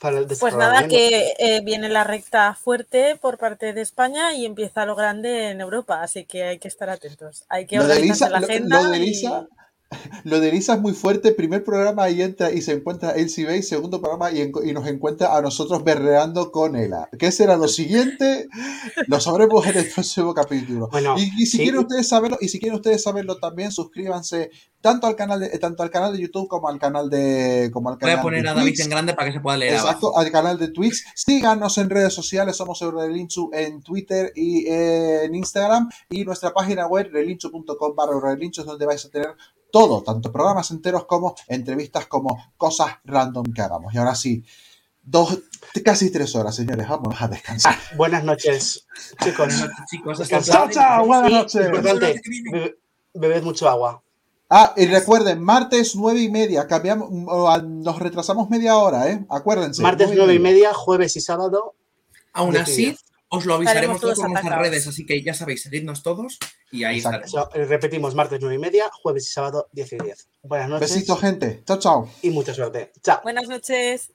para el Pues nada, que eh, viene la recta fuerte por parte de España y empieza lo grande en Europa, así que hay que estar atentos. Hay que Elisa, la agenda. lo de y- Elisa, lo de Elisa es muy fuerte. Primer programa y entra y se encuentra Elsie Bay. Segundo programa y, nos encuentra a nosotros berreando con Ela. ¿Qué será lo siguiente? Lo sabremos en el próximo capítulo. Bueno, y, y si sí. quieren ustedes saberlo, y si quieren ustedes saberlo también, suscríbanse tanto al canal de, tanto al canal de YouTube como al canal de como al Voy a canal poner de a David Twitch. en grande para que se pueda leer Exacto, abajo. al canal de Twitch. Síganos en redes sociales, somos Eurorelinchu en Twitter y en Instagram. Y nuestra página web, relinchu.com barra es donde vais a tener todo, tanto programas enteros como entrevistas, como cosas random que hagamos. Y ahora sí, dos, casi tres horas, señores, vamos a descansar. Buenas noches, chicos. Buenas noches, chicos. Hasta. Chao, chao, buenas noches. Importante, bebe- bebed mucho agua. Ah, y recuerden, martes nueve y media, cambiamos, mm, nos retrasamos media hora, ¿eh? Acuérdense. Martes nueve y media, jueves y sábado. Aún así. Os lo avisaremos todos todos por nuestras redes, así que ya sabéis, seguidnos todos y ahí Exacto. estaremos. So, eh, repetimos, martes nueve y media, jueves y sábado 10 y 10. Buenas noches Besitos, gente. Chao, chao. y mucha suerte. Chao. Buenas noches.